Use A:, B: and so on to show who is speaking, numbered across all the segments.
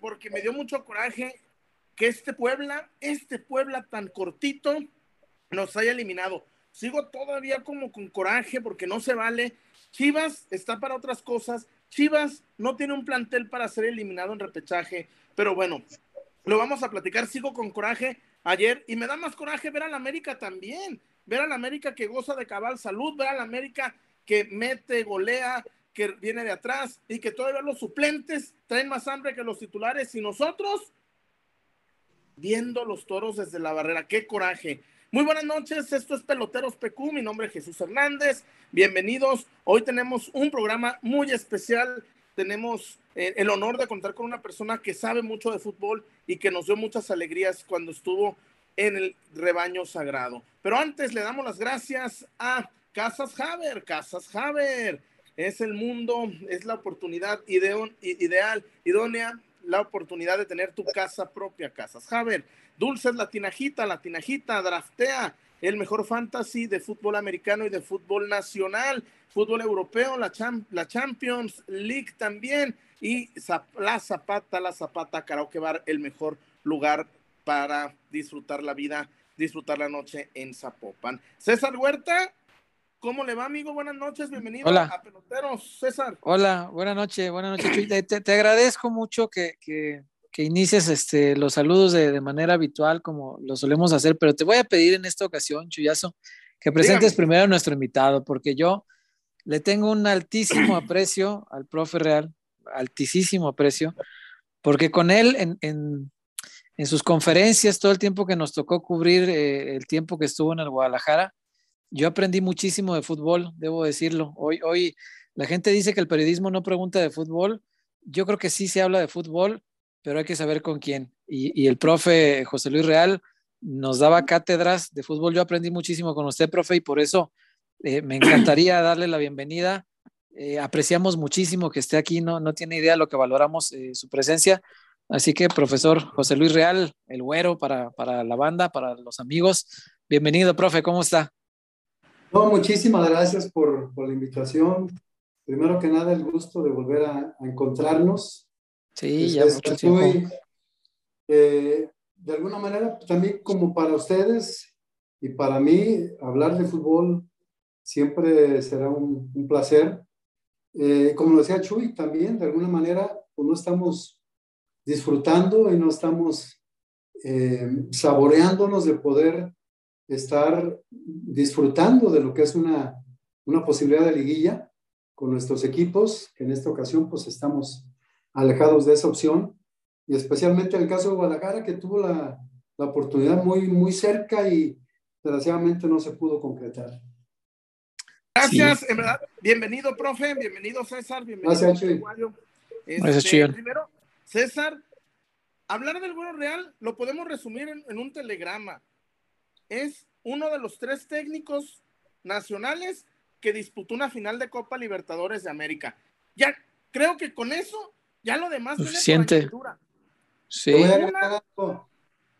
A: porque me dio mucho coraje que este Puebla, este Puebla tan cortito, nos haya eliminado. Sigo todavía como con coraje porque no se vale. Chivas está para otras cosas. Chivas no tiene un plantel para ser eliminado en repechaje. Pero bueno, lo vamos a platicar. Sigo con coraje ayer y me da más coraje ver a la América también. Ver a la América que goza de cabal salud, ver a la América que mete, golea, que viene de atrás y que todavía los suplentes traen más hambre que los titulares y nosotros viendo los toros desde la barrera. ¡Qué coraje! Muy buenas noches, esto es Peloteros PQ, mi nombre es Jesús Hernández, bienvenidos. Hoy tenemos un programa muy especial, tenemos eh, el honor de contar con una persona que sabe mucho de fútbol y que nos dio muchas alegrías cuando estuvo en el rebaño sagrado. Pero antes le damos las gracias a Casas Haber, Casas Haber. Es el mundo, es la oportunidad ideal, idónea la oportunidad de tener tu casa propia, Casas Javer. Dulces La Tinajita, La Tinajita, draftea el mejor fantasy de fútbol americano y de fútbol nacional, fútbol europeo, la, la Champions League también, y la Zapata, la Zapata Karaoke Bar, el mejor lugar para disfrutar la vida, disfrutar la noche en Zapopan. César Huerta, ¿Cómo le va, amigo? Buenas noches, bienvenido a Peloteros, César.
B: Hola, buenas noches, buenas noches, Chuy. Te, agradezco mucho que, que, inicies este, los saludos de, manera habitual, como lo solemos hacer, pero te voy a pedir en esta ocasión, Chuyazo, que presentes primero a nuestro invitado, porque yo le tengo un altísimo aprecio al profe Real, altísimo aprecio, porque con él en, en, en sus conferencias, todo el tiempo que nos tocó cubrir, eh, el tiempo que estuvo en el Guadalajara, yo aprendí muchísimo de fútbol, debo decirlo. Hoy, hoy la gente dice que el periodismo no pregunta de fútbol. Yo creo que sí se habla de fútbol, pero hay que saber con quién. Y, el profe José Luis Real nos daba cátedras de fútbol. Yo aprendí muchísimo con usted, profe, y por eso eh, me encantaría darle la bienvenida. Eh, apreciamos muchísimo que esté aquí, no, no tiene idea lo que valoramos eh, su presencia. Así que, profesor José Luis Real, el güero para, para la banda, para los amigos. Bienvenido, profe, ¿cómo está?
C: No, muchísimas gracias por, por, la invitación. Primero que nada, el gusto de volver a, encontrarnos.
B: Sí, ya mucho tiempo.
C: Eh, de alguna manera, también como para ustedes y para mí, hablar de fútbol siempre será un, un placer. Eh, como lo decía Chuy, también de alguna manera, pues no estamos disfrutando y no estamos eh, saboreándonos de poder estar disfrutando de lo que es una, una posibilidad de liguilla con nuestros equipos, que en esta ocasión pues estamos alejados de esa opción, y especialmente el caso de Guadalajara, que tuvo la, la oportunidad muy, muy cerca y desgraciadamente no se pudo concretar.
A: Gracias, en verdad. Bienvenido, profe. Bienvenido, César. Bienvenido,
C: Gracias,
A: este, Gracias, Primero, César, hablar del Bueno Real lo podemos resumir en, en un telegrama es uno de los tres técnicos nacionales que disputó una final de Copa Libertadores de América. Ya creo que con eso, ya lo demás
B: Suficiente.
C: Sí. Te voy, a agregar algo,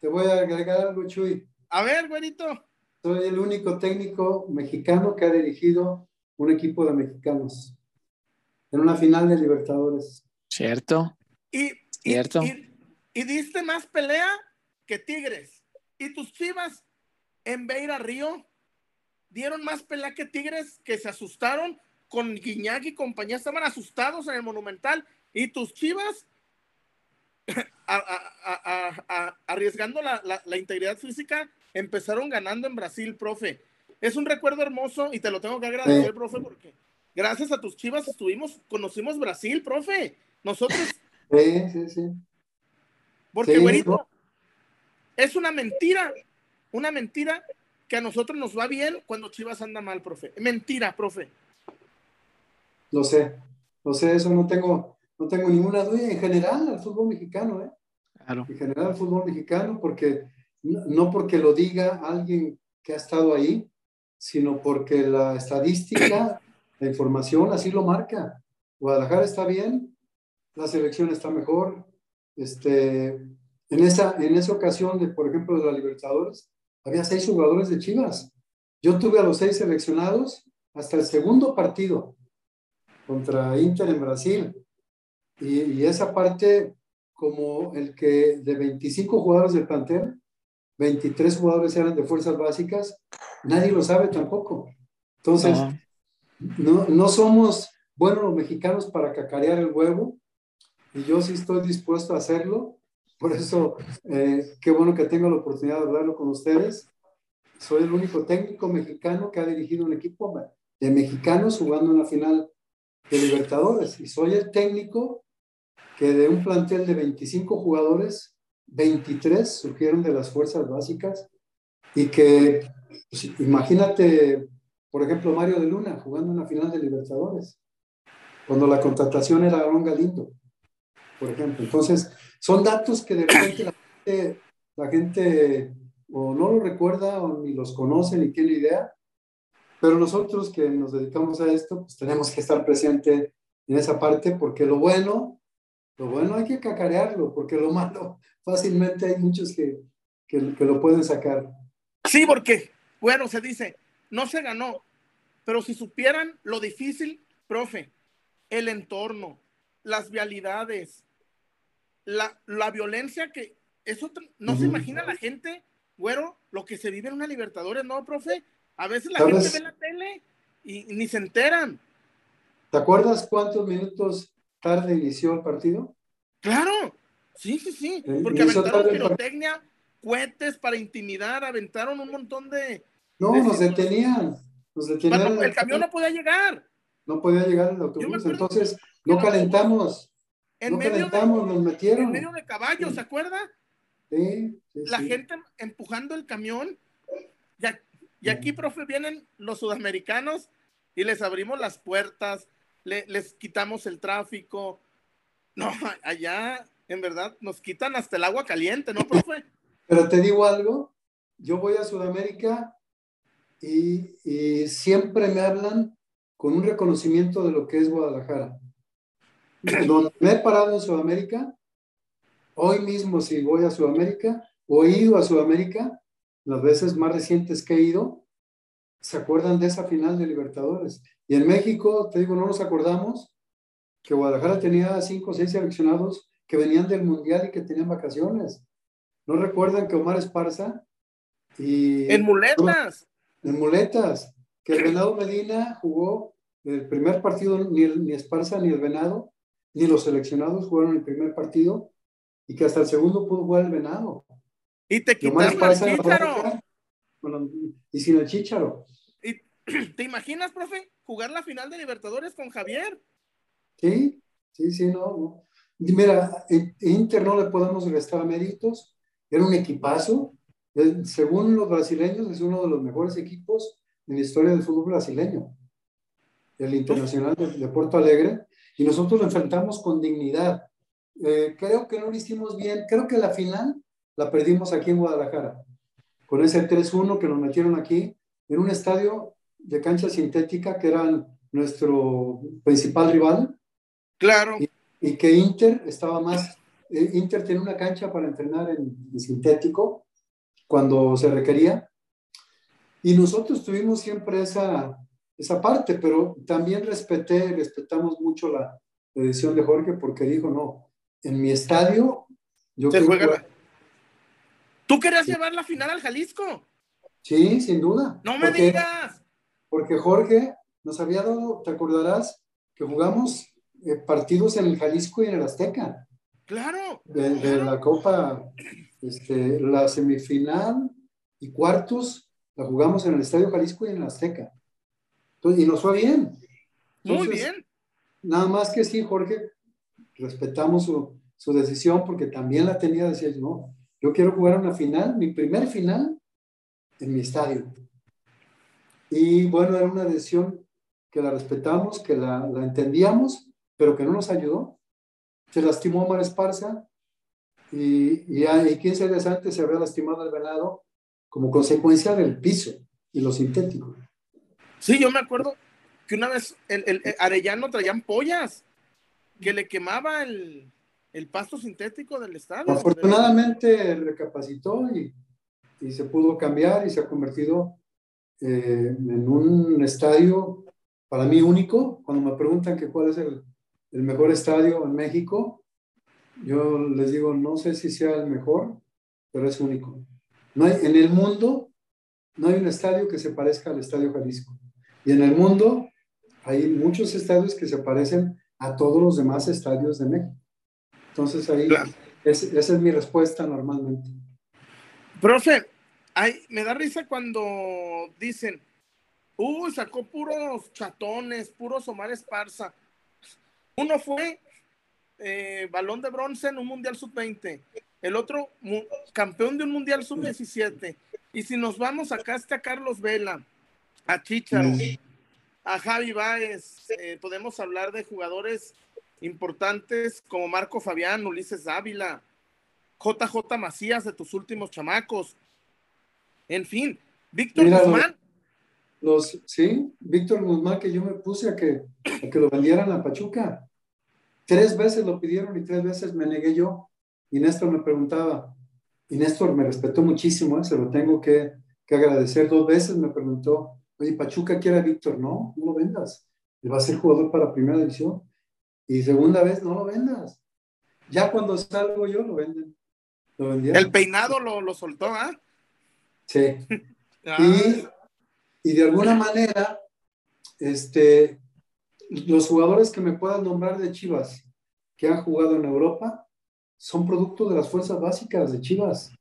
C: te voy a agregar algo, Chuy.
A: A ver, güerito.
C: Soy el único técnico mexicano que ha dirigido un equipo de mexicanos en una final de Libertadores.
B: Cierto.
A: Y,
B: Cierto.
A: y diste más pelea que Tigres. Y tus chivas en Beira Río dieron más pelea que Tigres que se asustaron con Guiñac y compañía, estaban asustados en el Monumental y tus chivas arriesgando la, integridad física empezaron ganando en Brasil, profe. Es un recuerdo hermoso y te lo tengo que agradecer, profe, porque gracias a tus chivas estuvimos, conocimos Brasil, profe. Nosotros.
C: Sí, sí, sí.
A: Porque, güerito, es una mentira una mentira que a nosotros nos va bien cuando Chivas anda mal, profe. Mentira, profe.
C: Lo sé, lo sé, eso no tengo, no tengo ninguna duda. En general, al fútbol mexicano, ¿eh?
B: Claro.
C: En general, al fútbol mexicano, porque no porque lo diga alguien que ha estado ahí, sino porque la estadística, la información así lo marca. Guadalajara está bien, la selección está mejor. Este, en, esa, en esa ocasión, de, por ejemplo, de la Libertadores, había seis jugadores de Chivas. Yo tuve a los seis seleccionados hasta el segundo partido contra Inter en Brasil. Y, esa parte, como el que de 25 jugadores del plantel, 23 jugadores eran de fuerzas básicas, nadie lo sabe tampoco. Entonces, no, no somos buenos los mexicanos para cacarear el huevo, y yo sí estoy dispuesto a hacerlo. Por eso, eh, qué bueno que tengo la oportunidad de hablarlo con ustedes. Soy el único técnico mexicano que ha dirigido un equipo de mexicanos jugando una final de Libertadores. Y soy el técnico que de un plantel de 25 jugadores, 23 surgieron de las fuerzas básicas y que, pues, imagínate, por ejemplo, Mario de Luna jugando una final de Libertadores, cuando la contratación era Aaron Galindo, por ejemplo. Entonces, son datos que de repente la gente, o no lo recuerda ni los conoce ni tiene idea, pero nosotros que nos dedicamos a esto, pues tenemos que estar presente en esa parte porque lo bueno, lo bueno hay que cacarearlo, porque lo malo fácilmente hay muchos que, que, que lo pueden sacar.
A: Sí, porque, bueno, se dice, no se ganó, pero si supieran lo difícil, profe, el entorno, las vialidades, la, la violencia que, eso no se imagina la gente, bueno, lo que se vive en una Libertadores, ¿no, profe? A veces la gente ve la tele y, ni se enteran.
C: ¿Te acuerdas cuántos minutos tarde inició el partido?
A: Claro, sí, sí, sí. Eh, porque aventaron pirotecnia, cohetes para intimidar, aventaron un montón de.
C: No, nos detenían. Nos detenían.
A: el camión no podía llegar.
C: No podía llegar el autobús, entonces no calentamos. En no calentamos, nos metieron.
A: En medio de caballos, ¿se acuerda?
C: Sí, sí
A: La gente empujando el camión. Y aquí, profe, vienen los sudamericanos y les abrimos las puertas, les quitamos el tráfico. No, allá, en verdad, nos quitan hasta el agua caliente, ¿no, profe?
C: Pero te digo algo, yo voy a Sudamérica y, y siempre me hablan con un reconocimiento de lo que es Guadalajara. Donde me he parado en Sudamérica, hoy mismo si voy a Sudamérica o he ido a Sudamérica, las veces más recientes que he ido, se acuerdan de esa final de Libertadores. Y en México, te digo, no nos acordamos que Guadalajara tenía cinco o seis seleccionados que venían del Mundial y que tenían vacaciones. ¿No recuerdan que Omar Esparza y...
A: En muletas.
C: En muletas. Que el Venado Medina jugó el primer partido, ni, ni Esparza ni el Venado, ni los seleccionados jugaron el primer partido y que hasta el segundo pudo jugar el Venado.
A: Y te quitaron el chícharo.
C: y sin el chícharo.
A: ¿Y, ¿Te imaginas, profe, jugar la final de Libertadores con Javier?
C: Sí, sí, sí, no. Mira, Inter no le podemos restar méritos. Era un equipazo. Según los brasileños, es uno de los mejores equipos en la historia del fútbol brasileño. El Internacional de, Porto Alegre. Y nosotros lo enfrentamos con dignidad. Eh, creo que no lo hicimos bien. Creo que la final la perdimos aquí en Guadalajara, con ese 3-1 que nos metieron aquí, en un estadio de cancha sintética que era nuestro principal rival.
A: Claro.
C: Y, que Inter estaba más, eh, Inter tiene una cancha para entrenar en, sintético cuando se requería. Y nosotros tuvimos siempre esa, esa parte, pero también respeté, respetamos mucho la, decisión de Jorge porque dijo, no, en mi estadio yo
A: se juega, ¿Tú querías llevar la final al Jalisco?
C: Sí, sin duda.
A: No me digas.
C: Porque Jorge nos había dado, te acordarás, que jugamos eh, partidos en el Jalisco y en el Azteca.
A: Claro.
C: De, la Copa, este, la semifinal y cuartos la jugamos en el Estadio Jalisco y en el Azteca. Y nos fue bien.
A: Muy bien.
C: Nada más que sí, Jorge, respetamos su, su decisión porque también la tenía, decía yo, no, yo quiero jugar una final, mi primer final, en mi estadio. Y bueno, era una decisión que la respetamos, que la, la entendíamos, pero que no nos ayudó. Se lastimó Omar Esparza y, y, y 15 días antes se había lastimado el venado como consecuencia del piso y lo sintético.
A: Sí, yo me acuerdo que una vez el, el, el Arellano traían pollas que le quemaba el, el pasto sintético del estadio.
C: Afortunadamente recapacitó y, y, se pudo cambiar y se ha convertido eh, en un estadio para mí único. Cuando me preguntan que cuál es el, el, mejor estadio en México, yo les digo, no sé si sea el mejor, pero es único. No hay, en el mundo no hay un estadio que se parezca al Estadio Jalisco. Y en el mundo hay muchos estadios que se parecen a todos los demás estadios de México. Entonces ahí, esa es mi respuesta normalmente.
A: Profe, ay, me da risa cuando dicen, uy, sacó puros chatones, puros Omar Esparza. Uno fue eh, balón de bronce en un Mundial Sub-20, el otro campeón de un Mundial Sub-17. Y si nos vamos acá está Carlos Vela, a Chicharo, a Javi Báez, eh, podemos hablar de jugadores importantes como Marco Fabián, Ulises Ávila, JJ Macías de tus últimos chamacos. En fin, Víctor Guzmán.
C: Los, sí, Víctor Guzmán, que yo me puse a que, a que lo vendieran a Pachuca. Tres veces lo pidieron y tres veces me negué yo. Y Néstor me preguntaba, y Néstor me respetó muchísimo, ¿eh? se lo tengo que, que, agradecer. Dos veces me preguntó, oye, Pachuca quiere a Víctor, no, no lo vendas. Él va a ser jugador para primera división. Y segunda vez, no lo vendas. Ya cuando salgo yo, lo venden.
A: El peinado lo, lo soltó, ¿ah?
C: Sí. Ah. Y, y, de alguna manera, este, los jugadores que me puedan nombrar de Chivas que han jugado en Europa son producto de las fuerzas básicas de Chivas.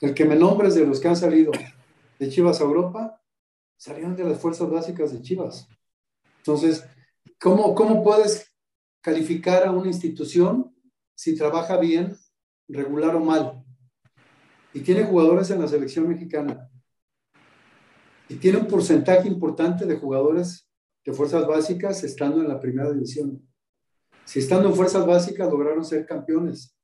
C: El que me nombres de los que han salido de Chivas a Europa, salieron de las fuerzas básicas de Chivas. Entonces, ¿cómo, cómo puedes calificar a una institución si trabaja bien regular o mal. Y tiene jugadores en la selección mexicana. Y tiene un porcentaje importante de jugadores de fuerzas básicas estando en la primera división. Si estando en fuerzas básicas lograron ser campeones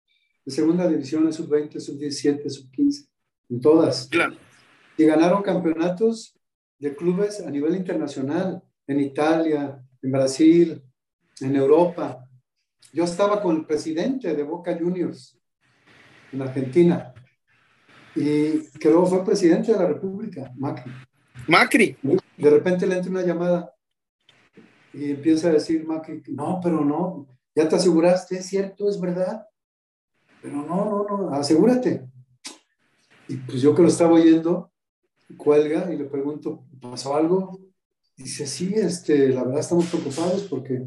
C: de segunda división, sub-20, sub-17, sub-15, en todas.
A: Claro.
C: Y ganaron campeonatos de clubes a nivel internacional, en Italia, en Brasil, en Europa. Yo estaba con el presidente de Boca Juniors en Argentina. Y que luego fue presidente de la República, Macri.
A: Macri.
C: De repente le entra una llamada y empieza a decir Macri, no, pero no, ya te aseguraste, es cierto, es verdad. Pero no, no, no, asegúrate. Y pues yo que lo estaba oyendo, cuelga y le pregunto, ¿pasó algo? Dice, sí, este, la verdad estamos preocupados porque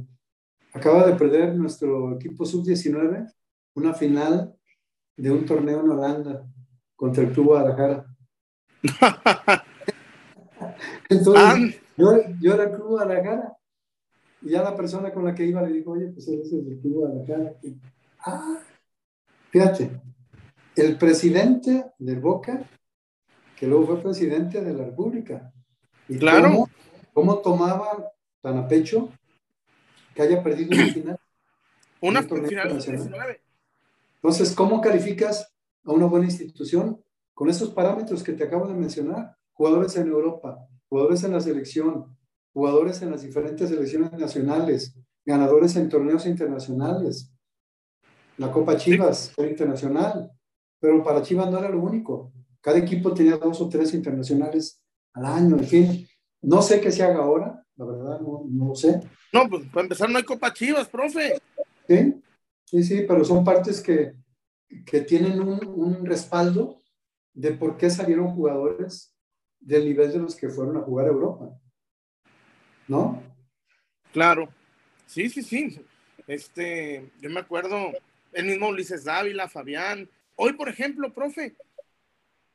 C: acaba de perder nuestro equipo sub-19 una final de un torneo en Holanda contra el Club Guadalajara. Entonces, yo, yo, era el Club Guadalajara y ya la persona con la que iba le dijo, oye, pues él es el Club Guadalajara. ah, fíjate, el presidente de Boca, que luego fue presidente de la República.
A: Y claro.
C: Cómo, cómo tomaba tan a pecho que haya perdido una final.
A: Una final 19.
C: Entonces, ¿cómo calificas a una buena institución con esos parámetros que te acabo de mencionar? Jugadores en Europa, jugadores en la selección, jugadores en las diferentes selecciones nacionales, ganadores en torneos internacionales. La Copa Chivas fue internacional, pero para Chivas no era lo único. Cada equipo tenía dos o tres internacionales al año, en fin. No sé qué se haga ahora, la verdad, no, no lo sé.
A: No, pues para empezar no hay Copa Chivas, profe.
C: Sí, Sí, sí, pero son partes que, que tienen un, un, respaldo de por qué salieron jugadores del nivel de los que fueron a jugar a Europa. ¿No?
A: Claro. Sí, sí, sí. Este, yo me acuerdo, el mismo Ulises Dávila, Fabián. Hoy, por ejemplo, profe,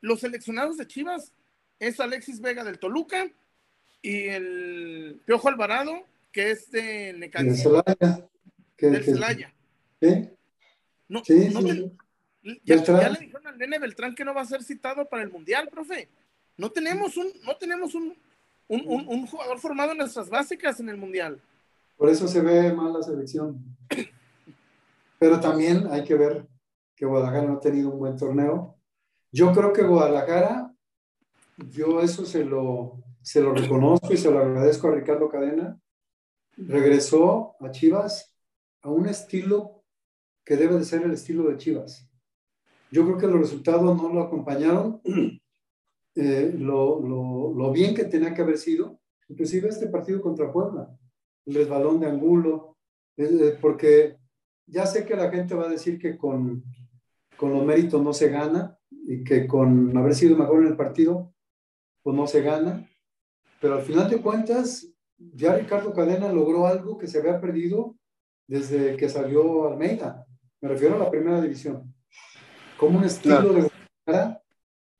A: los seleccionados de Chivas es Alexis Vega del Toluca y el Piojo Alvarado, que es de Necaxa.
C: De Celaya.
A: Del Celaya.
C: ¿Sí?
A: No, sí, no ya, ya, le dijeron al nene Beltrán que no va a ser citado para el Mundial, profe. No tenemos un, no tenemos un, un, un, un jugador formado en nuestras básicas en el Mundial.
C: Por eso se ve mal la selección. Pero también hay que ver que Guadalajara no ha tenido un buen torneo. Yo creo que Guadalajara, yo eso se lo, se lo reconozco y se lo agradezco a Ricardo Cadena, regresó a Chivas a un estilo que debe de ser el estilo de Chivas. Yo creo que los resultados no lo acompañaron, eh, lo, lo, lo, bien que tenía que haber sido, inclusive este partido contra Puebla, el resbalón de Angulo, eh, porque ya sé que la gente va a decir que con, con los méritos no se gana y que con haber sido mejor en el partido, pues no se gana. Pero al final de cuentas, ya Ricardo Cadena logró algo que se había perdido desde que salió Almeida. Me refiero a la primera división. Como un estilo de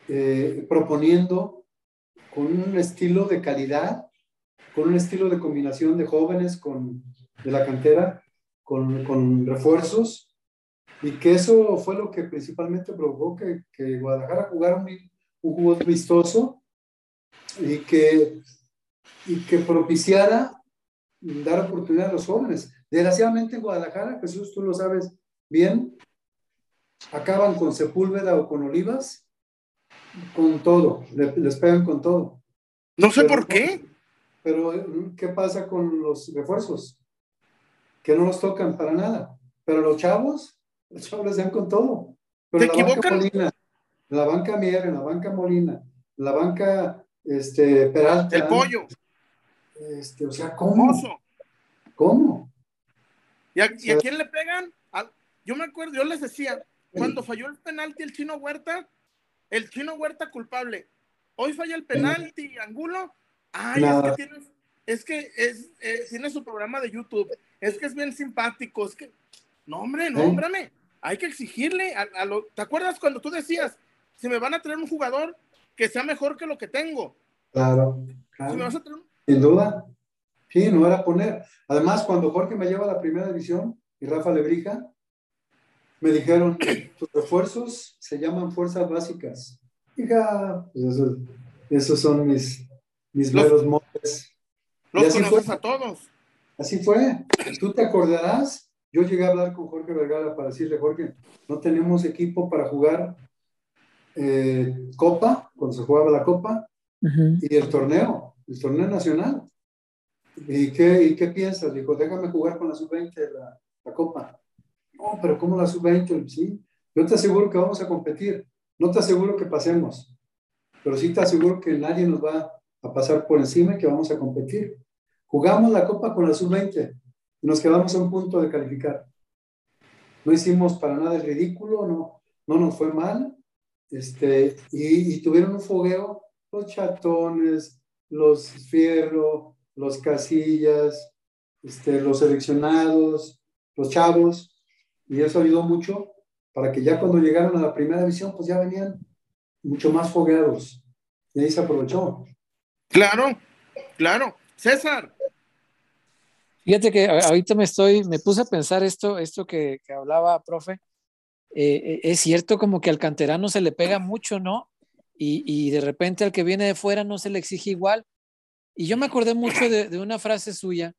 C: eh, proponiendo con un estilo de calidad, con un estilo de combinación de jóvenes con, de la cantera, con, con refuerzos, y que eso fue lo que principalmente provocó que, que Guadalajara jugara un, un juego vistoso y que, y que propiciara dar oportunidad a los jóvenes. Desgraciadamente en Guadalajara, Jesús, tú lo sabes bien, acaban con Sepúlveda o con Olivas, con todo, les pegan con todo.
A: No sé por qué.
C: Pero, ¿qué pasa con los refuerzos? Que no los tocan para nada. Pero los chavos, los chavos dan con todo.
A: Pero ¿Te equivocan?
C: en la banca Mier, la banca Molina, la banca este, Peralta.
A: El pollo.
C: Este, o sea, ¿cómo? ¿Cómo?
A: ¿Y a, quién le pegan? yo me acuerdo, yo les decía, cuando falló el penalti el chino Huerta, el chino Huerta culpable. Hoy falla el penalti, Angulo. Ay, es que, tiene, es que es, eh, tiene su programa de YouTube. Es que es bien simpático. Es que, no, hombre, nómbrame. Hay que exigirle a, lo. ¿Te acuerdas cuando tú decías, si me van a traer un jugador que sea mejor que lo que tengo?
C: Claro. Sin duda. Sí, no era poner. Además, cuando Jorge me lleva a la primera división y Rafa Lebrija, me dijeron, tus refuerzos se llaman fuerzas básicas. Hija, pues esos son mis, mis los, veros motes.
A: Los conoces a todos.
C: Así fue. Tú te acordarás, yo llegué a hablar con Jorge Vergara para decirle, Jorge, no tenemos equipo para jugar eh, Copa, cuando se jugaba la Copa, y el torneo, el torneo nacional. ¿Y qué, y qué piensas? Dijo, déjame jugar con la sub-20 la, la Copa. No, pero ¿cómo la sub-20? Sí, yo te aseguro que vamos a competir. No te aseguro que pasemos, pero sí te aseguro que nadie nos va a pasar por encima y que vamos a competir. Jugamos la Copa con la sub-20 nos quedamos a un punto de calificar. No hicimos para nada el ridículo, no, no nos fue mal. Este, y, tuvieron un fogueo los chatones, los fierro, los casillas, este, los seleccionados, los chavos, y eso ayudó mucho para que ya cuando llegaron a la primera división, pues ya venían mucho más fogueados. Y ahí se aprovechó.
A: Claro, claro. César.
B: Fíjate que ahorita me estoy, me puse a pensar esto, esto que, que hablaba, profe. Eh, eh, es cierto como que al canterano se le pega mucho, ¿no? Y, y, de repente al que viene de fuera no se le exige igual. Y yo me acordé mucho de, una frase suya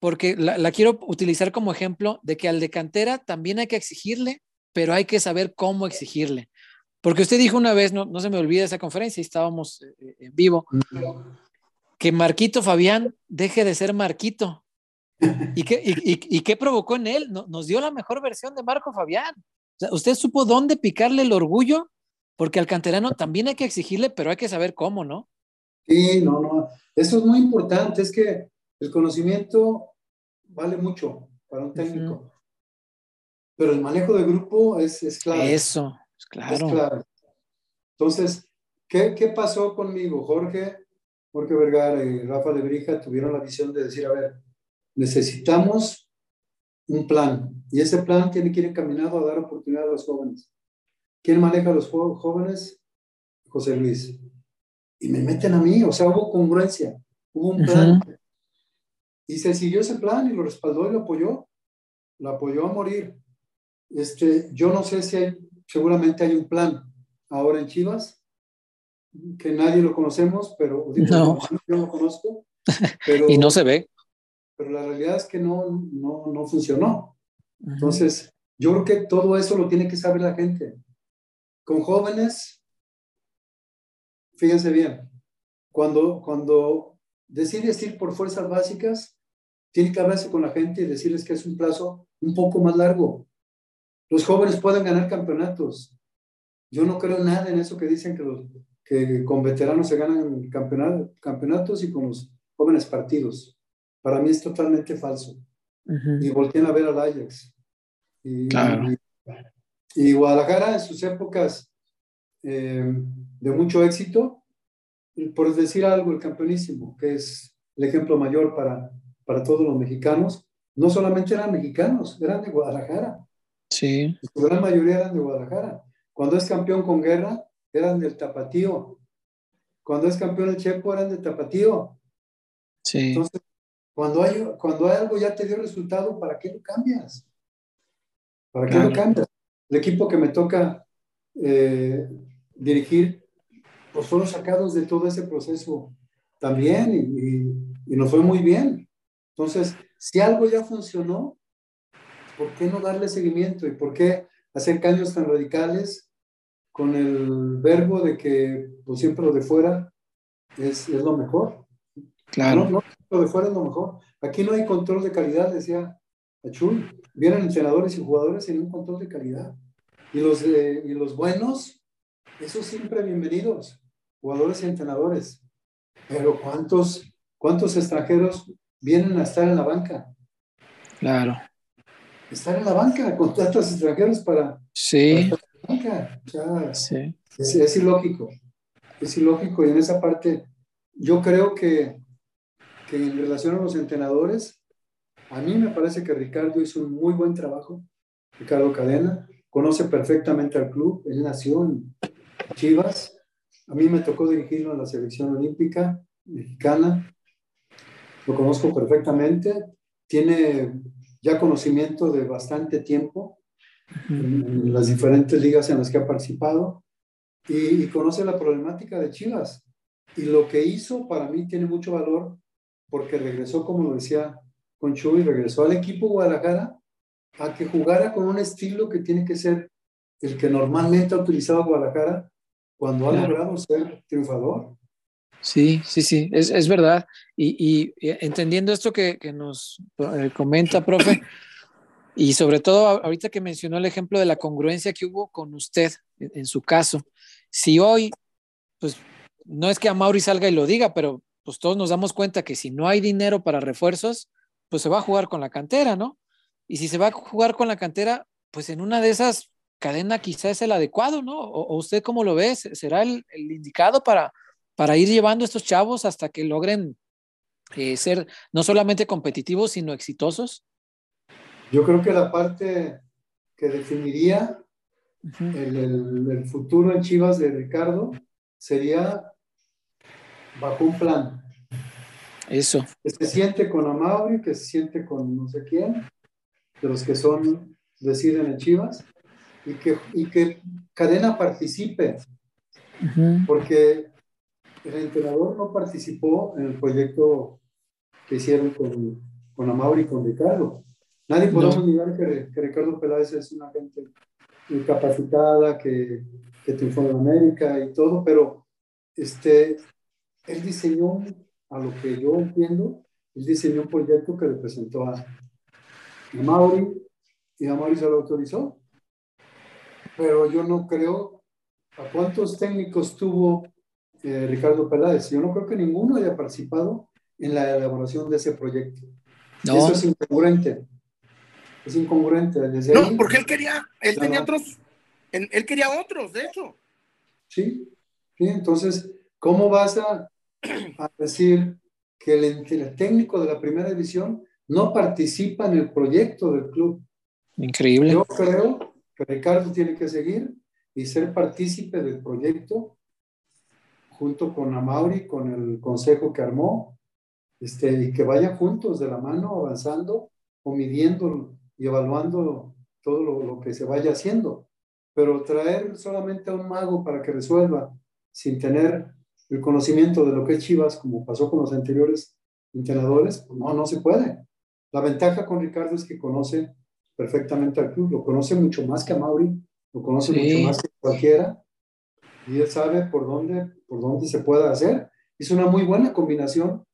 B: porque la, quiero utilizar como ejemplo de que al de cantera también hay que exigirle, pero hay que saber cómo exigirle. Porque usted dijo una vez, no, no se me olvida esa conferencia, estábamos eh, eh, en vivo, que Marquito Fabián deje de ser Marquito. ¿Y qué, y, qué provocó en él? Nos dio la mejor versión de Marco Fabián. usted supo dónde picarle el orgullo, porque al canterano también hay que exigirle, pero hay que saber cómo, ¿no?
C: Sí, no, no. Eso es muy importante. Es que el conocimiento vale mucho para un técnico. Pero el manejo de grupo es, es clave.
B: Eso, es claro.
C: Entonces, ¿qué, ¿qué, pasó conmigo? Jorge, Jorge Vergara y Rafa Lebrija tuvieron la visión de decir, a ver, necesitamos un plan. Y ese plan tiene que ir encaminado a dar oportunidad a los jóvenes. ¿Quién maneja a los jóvenes? José Luis. Y me meten a mí, o sea, hubo congruencia, hubo un plan. Y se siguió ese plan y lo respaldó y lo apoyó. Lo apoyó a morir. Este, yo no sé si hay, seguramente hay un plan ahora en Chivas, que nadie lo conocemos, pero
B: no.
C: yo lo conozco.
B: y no se ve.
C: Pero la realidad es que no, no, no funcionó. Entonces, yo creo que todo eso lo tiene que saber la gente. Con jóvenes, fíjense bien, cuando, cuando decides ir por fuerzas básicas, tiene que hablarse con la gente y decirles que es un plazo un poco más largo. Los jóvenes pueden ganar campeonatos. Yo no creo nada en eso que dicen que, los, que con veteranos se ganan campeonatos y con los jóvenes partidos. Para mí es totalmente falso. y volteen a ver al Ajax. Y, y, Guadalajara en sus épocas eh, de mucho éxito, por decir algo, el campeonísimo, que es el ejemplo mayor para, para todos los mexicanos, no solamente eran mexicanos, eran de Guadalajara.
B: Sí.
C: La gran mayoría eran de Guadalajara. Cuando es campeón con guerra, eran del Tapatío. Cuando es campeón el Chepo, eran del Tapatío.
B: Sí.
C: Entonces, cuando hay, cuando hay algo ya te dio resultado, ¿para qué lo cambias? ¿Para qué lo cambias? El equipo que me toca eh, dirigir, pues fueron sacados de todo ese proceso también y, y nos fue muy bien. Entonces, si algo ya funcionó, ¿por qué no darle seguimiento y por qué hacer cambios tan radicales con el verbo de que pues, siempre lo de fuera es, es lo mejor?
B: Claro.
C: No, no, lo de fuera es lo mejor. Aquí no hay control de calidad, decía Achul. Vienen entrenadores y jugadores sin un control de calidad. Y los, y los buenos, esos siempre bienvenidos, jugadores y entrenadores. Pero ¿cuántos, cuántos extranjeros vienen a estar en la banca?
B: Claro.
C: Estar en la banca con tantos extranjeros para,
B: sí.
C: Para en la banca.
B: sí.
C: Es, es ilógico. Es ilógico. Y en esa parte, yo creo que que en relación a los entrenadores, a mí me parece que Ricardo hizo un muy buen trabajo. Ricardo Cadena conoce perfectamente al club. Él nació en Chivas. A mí me tocó dirigirlo en la selección olímpica mexicana. Lo conozco perfectamente. Tiene ya conocimiento de bastante tiempo en, las diferentes ligas en las que ha participado y, y conoce la problemática de Chivas. Y lo que hizo para mí tiene mucho valor porque regresó, como lo decía con Chuy, regresó al equipo Guadalajara a que jugara con un estilo que tiene que ser el que normalmente ha utilizado Guadalajara cuando ha logrado ser triunfador.
B: Sí, sí, sí, es, es verdad. Y, y, entendiendo esto que, que nos eh, comenta, profe, y sobre todo ahorita que mencionó el ejemplo de la congruencia que hubo con usted en, su caso, si hoy, pues no es que a Mauri salga y lo diga, pero pues todos nos damos cuenta que si no hay dinero para refuerzos, pues se va a jugar con la cantera, ¿no? Y si se va a jugar con la cantera, pues en una de esas cadena quizás es el adecuado, ¿no? ¿O, usted cómo lo ve? ¿Será el, el, indicado para, para ir llevando a estos chavos hasta que logren eh, ser no solamente competitivos, sino exitosos?
C: Yo creo que la parte que definiría uh -huh. el, el, el futuro en Chivas de Ricardo sería bajo un plan.
B: Eso.
C: Que se siente con Amauri, que se siente con no sé quién, de los que son, deciden en Chivas, y que, y que Cadena participe, uh -huh. porque el entrenador no participó en el proyecto que hicieron con, con Amauri y con Ricardo. Nadie podemos no. negar que, que, Ricardo Peláez es una gente capacitada, que, que triunfó en América y todo, pero este, él diseñó, a lo que yo entiendo, él diseñó un proyecto que le presentó a, a Mauri y a Mauri se lo autorizó. Pero yo no creo, ¿a cuántos técnicos tuvo eh, Ricardo Peláez? Yo no creo que ninguno haya participado en la elaboración de ese proyecto. No. Eso es incongruente. Es incongruente. Desde
A: no,
C: ahí,
A: porque él quería, él tenía no. otros, él quería otros, de hecho.
C: Sí, sí, entonces, ¿cómo vas a, a decir que el, el, técnico de la primera división no participa en el proyecto del club.
B: Increíble.
C: Yo creo que Ricardo tiene que seguir y ser partícipe del proyecto junto con Amauri, con el consejo que armó, este, y que vayan juntos de la mano avanzando o midiendo y evaluando todo lo, lo que se vaya haciendo. Pero traer solamente a un mago para que resuelva sin tener el conocimiento de lo que es Chivas, como pasó con los anteriores entrenadores, pues no, no se puede. La ventaja con Ricardo es que conoce perfectamente al club, lo conoce mucho más que a Mauri, lo conoce sí. mucho más que cualquiera, y él sabe por dónde, por dónde se puede hacer. Es una muy buena combinación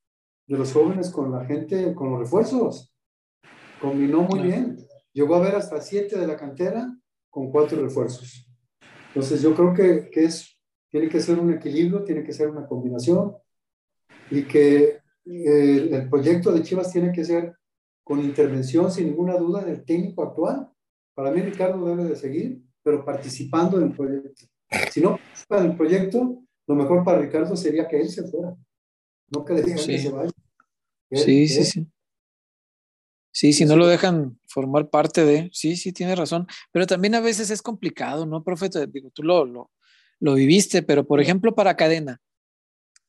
C: de los jóvenes con la gente, con los refuerzos. Combinó muy bien. Llegó a ver hasta siete de la cantera con cuatro refuerzos. Entonces yo creo que, que es tiene que ser un equilibrio, tiene que ser una combinación y que el, el, proyecto de Chivas tiene que ser con intervención sin ninguna duda del técnico actual. Para mí Ricardo debe de seguir, pero participando en el proyecto. Si no participa en el proyecto, lo mejor para Ricardo sería que él se fuera, no que le digan que se vaya.
B: sí, sí, sí. Sí, si no lo dejan formar parte de, sí, sí, tiene razón, pero también a veces es complicado, ¿no, profe? Digo, tú lo, lo, lo viviste, pero por ejemplo para cadena,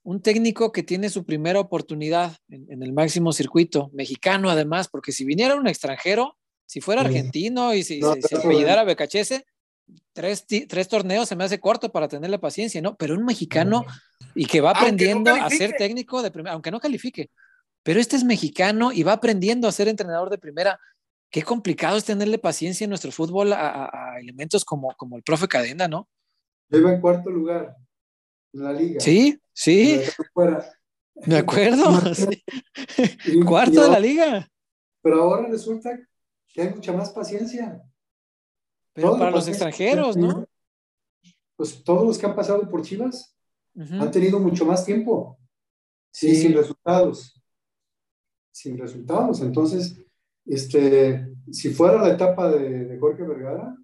B: un técnico que tiene su primera oportunidad en, el máximo circuito, mexicano además, porque si viniera un extranjero, si fuera argentino y si se apellidara Becachese, tres, tres torneos se me hace corto para tener la paciencia, ¿no? Pero un mexicano y que va aprendiendo a ser técnico de primera, aunque no califique, pero este es mexicano y va aprendiendo a ser entrenador de primera. Qué complicado es tenerle paciencia en nuestro fútbol a, elementos como, como el profe Cadena, ¿no?
C: Lleva en cuarto lugar en la liga.
B: Sí, sí. Me acuerdo. Cuarto de la liga.
C: Pero ahora resulta que hay mucha más paciencia.
B: Pero para los extranjeros, ¿no?
C: Pues todos los que han pasado por Chivas han tenido mucho más tiempo. Sí. sin resultados. Sin resultados. Entonces, este, si fuera la etapa de, de Jorge Vergara,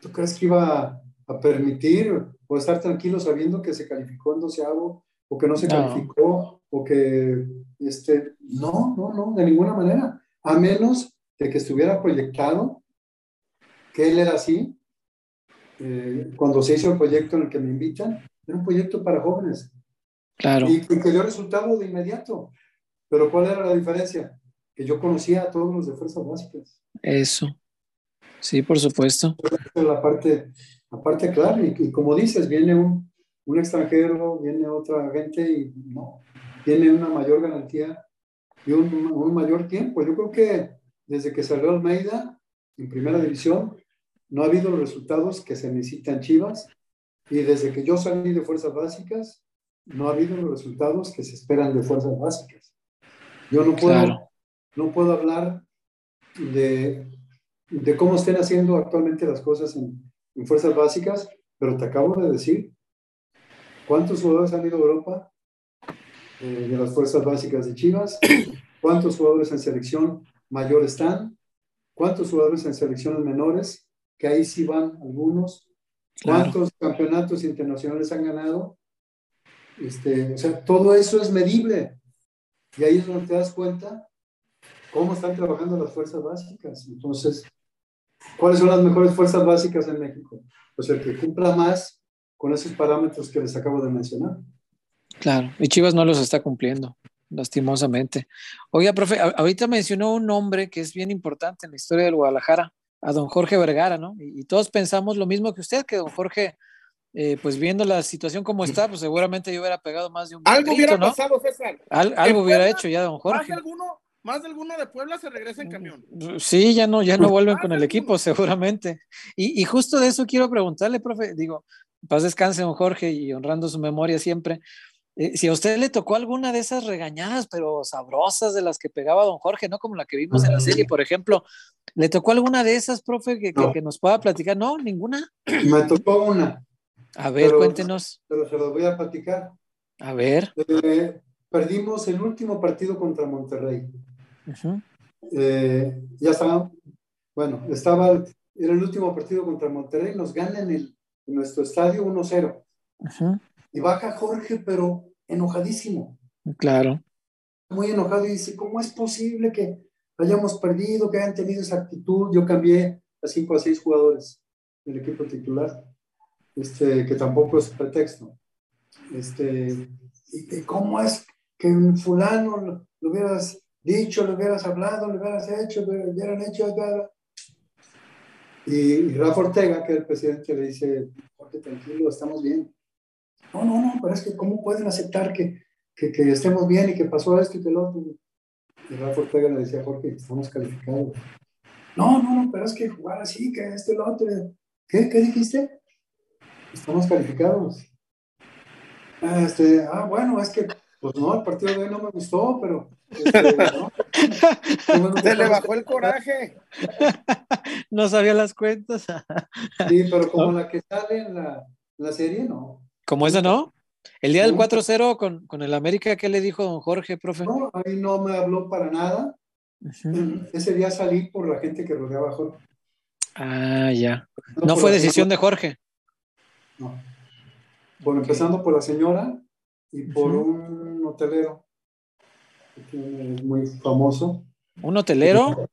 C: ¿tú crees que iba a permitir o estar tranquilo sabiendo que se calificó en doceavo o que no se calificó o que este no, no, no, de ninguna manera, a menos de que estuviera proyectado que él era así. Eh, cuando se hizo el proyecto en el que me invitan, era un proyecto para jóvenes.
B: Claro.
C: Y, que dio resultado de inmediato. Pero ¿cuál era la diferencia? Que yo conocía a todos los de fuerzas básicas.
B: Eso. Sí, por supuesto.
C: La parte, Aparte, claro, y, como dices, viene un, un, extranjero, viene otra gente y no, tiene una mayor garantía y un, un, mayor tiempo. Yo creo que desde que salió Almeida en primera división, no ha habido los resultados que se necesitan Chivas y desde que yo salí de fuerzas básicas, no ha habido los resultados que se esperan de fuerzas básicas. Yo no puedo, no puedo hablar de, de cómo estén haciendo actualmente las cosas en, en fuerzas básicas, pero te acabo de decir, ¿cuántos jugadores han ido a Europa eh, de las fuerzas básicas de Chivas? ¿Cuántos jugadores en selección mayor están? ¿Cuántos jugadores en selecciones menores? Que ahí sí van algunos. ¿Cuántos campeonatos internacionales han ganado? Este, o sea, todo eso es medible. Y ahí es donde te das cuenta cómo están trabajando las fuerzas básicas. Entonces, ¿Cuáles son las mejores fuerzas básicas en México? Pues el que cumpla más con esos parámetros que les acabo de mencionar.
B: Claro, y Chivas no los está cumpliendo, lastimosamente. Oiga, profe, ahorita mencionó un nombre que es bien importante en la historia del Guadalajara, a don Jorge Vergara, ¿no? Y, todos pensamos lo mismo que usted, que don Jorge, eh, pues viendo la situación como está, pues seguramente yo hubiera pegado más de un...
A: Algo hubiera pasado, César.
B: algo hubiera hecho ya don Jorge.
A: alguno más de alguno de Puebla se regresa en camión.
B: Sí, ya no, ya no vuelven con el equipo, seguramente. Y, justo de eso quiero preguntarle, profe, digo, paz descanse don Jorge y honrando su memoria siempre. Eh, si a usted le tocó alguna de esas regañadas, pero sabrosas de las que pegaba don Jorge, ¿no? Como la que vimos en la serie, por ejemplo. ¿Le tocó alguna de esas, profe, que, que, nos pueda platicar? No, ninguna.
C: Me tocó una.
B: A ver, cuéntenos.
C: Pero se los voy a platicar.
B: A ver.
C: Eh, perdimos el último partido contra Monterrey. Eh, ya estaba, bueno, estaba, era el último partido contra Monterrey, nos gana en, el, en nuestro estadio 1-0. Y baja Jorge, pero enojadísimo.
B: Claro.
C: Muy enojado y dice, ¿cómo es posible que hayamos perdido, que hayan tenido esa actitud? Yo cambié a 5 a 6 jugadores del equipo titular, este, que tampoco es pretexto. Este, y, cómo es que un fulano lo, lo hubieras dicho, le hubieras hablado, le hubieras hecho, le hubieran hecho. Y, y Rafa Ortega, que es el presidente, le dice, Jorge, tranquilo, estamos bien. No, no, no, pero es que ¿cómo pueden aceptar que, que, que estemos bien y que pasó esto y que lo otro? Y Rafa Ortega le decía, Jorge, estamos calificados. No, no, no, pero es que jugar así, que esto y lo otro. ¿Qué, ¿Qué dijiste? Estamos calificados. Este, ah, bueno, es que pues no, el partido de hoy no me gustó, pero. Este, ¿no?
A: Se le bajó el coraje.
B: no sabía las cuentas.
C: sí, pero como la que sale en la, la serie, no.
B: ¿Como esa no? El día del 4-0 con, con, el América, ¿qué le dijo don Jorge, profe?
C: No, ahí no me habló para nada. ese día salí por la gente que rodeaba a Jorge.
B: Ah, ya. No, fue decisión de Jorge.
C: No. Bueno, empezando por la señora y por un hotelero que es muy famoso.
B: ¿Un hotelero?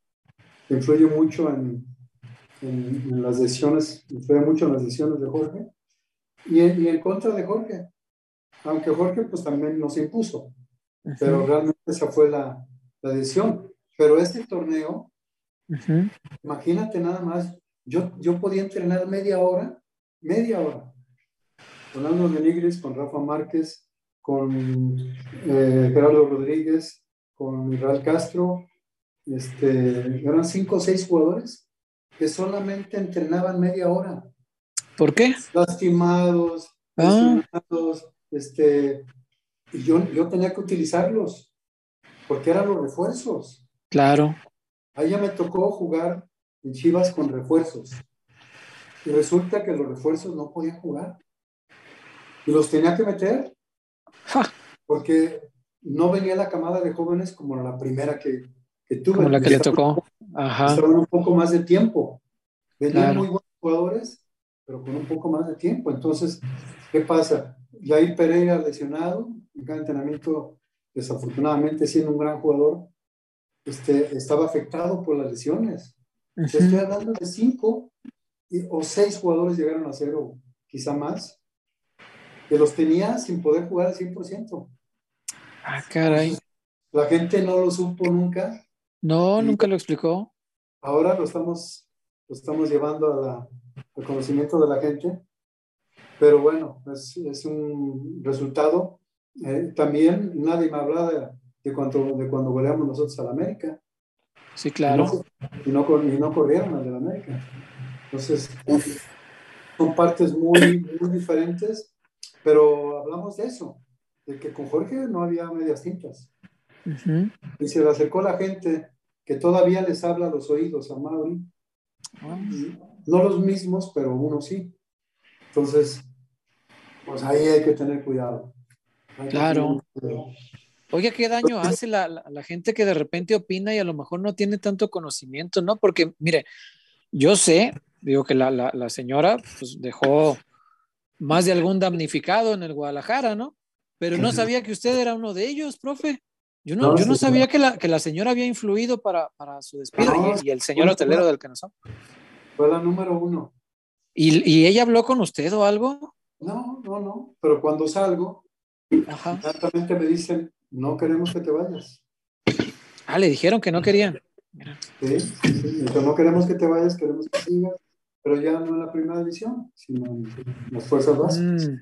C: Que influye mucho en, en, las decisiones, influye mucho en las decisiones de Jorge y en, y en contra de Jorge. Aunque Jorge pues también nos impuso, pero realmente esa fue la, la decisión. Pero este torneo, imagínate nada más, yo, yo podía entrenar media hora, media hora, con Aldo Benigris, con Rafa Márquez, con eh, Gerardo Rodríguez, con Israel Castro, este, eran cinco o seis jugadores que solamente entrenaban media hora.
B: ¿Por qué?
C: Lastimados, ah. este, y yo, yo tenía que utilizarlos, porque eran los refuerzos.
B: Claro.
C: Ahí ya me tocó jugar en Chivas con refuerzos. Y resulta que los refuerzos no podían jugar. Y los tenía que meter. Porque no venía la camada de jóvenes como la primera que, que tuve.
B: Como la que le tocó. Ajá.
C: Estaban un poco más de tiempo. Venían muy buenos jugadores, pero con un poco más de tiempo. Entonces, ¿qué pasa? Jair Pereira lesionado, en cada entrenamiento, desafortunadamente siendo un gran jugador, este, estaba afectado por las lesiones. Estoy hablando de cinco o seis jugadores llegaron a cero, quizá más, que los tenía sin poder jugar al 100%.
B: Ah, caray.
C: La gente no lo supo nunca.
B: No, nunca lo explicó.
C: Ahora lo estamos, lo estamos llevando a la, al conocimiento de la gente. Pero bueno, es, es un resultado. Eh, también nadie me hablaba de, de cuando, de cuando goleamos nosotros a la América.
B: Sí, claro.
C: Y no, y no, corrieron al de la América. Entonces, son partes muy, muy diferentes, pero hablamos de eso, de que con Jorge no había medias tintas. Y se le acercó la gente que todavía les habla a los oídos a Mauri. Ah. No los mismos, pero uno sí. Entonces, pues ahí hay que tener cuidado.
B: claro. Oye, ¿qué daño hace la, la, gente que de repente opina y a lo mejor no tiene tanto conocimiento, ¿no? Porque, mire, yo sé, digo que la, la señora pues, dejó más de algún damnificado en el Guadalajara, ¿no? Pero no sabía que usted era uno de ellos, profe. Yo no, yo no sabía que la, que la señora había influido para, para su despido y, el señor hotelero del que nos
C: Fue la número uno.
B: ¿Y, ¿Y, ella habló con usted o algo?
C: No, no, no. Pero cuando salgo, Ajá. me dicen, no queremos que te vayas.
B: Ah, le dijeron que no querían.
C: Sí, sí, no queremos que te vayas, queremos que sigas, pero ya no en la primera división, sino en las fuerzas básicas. Mm.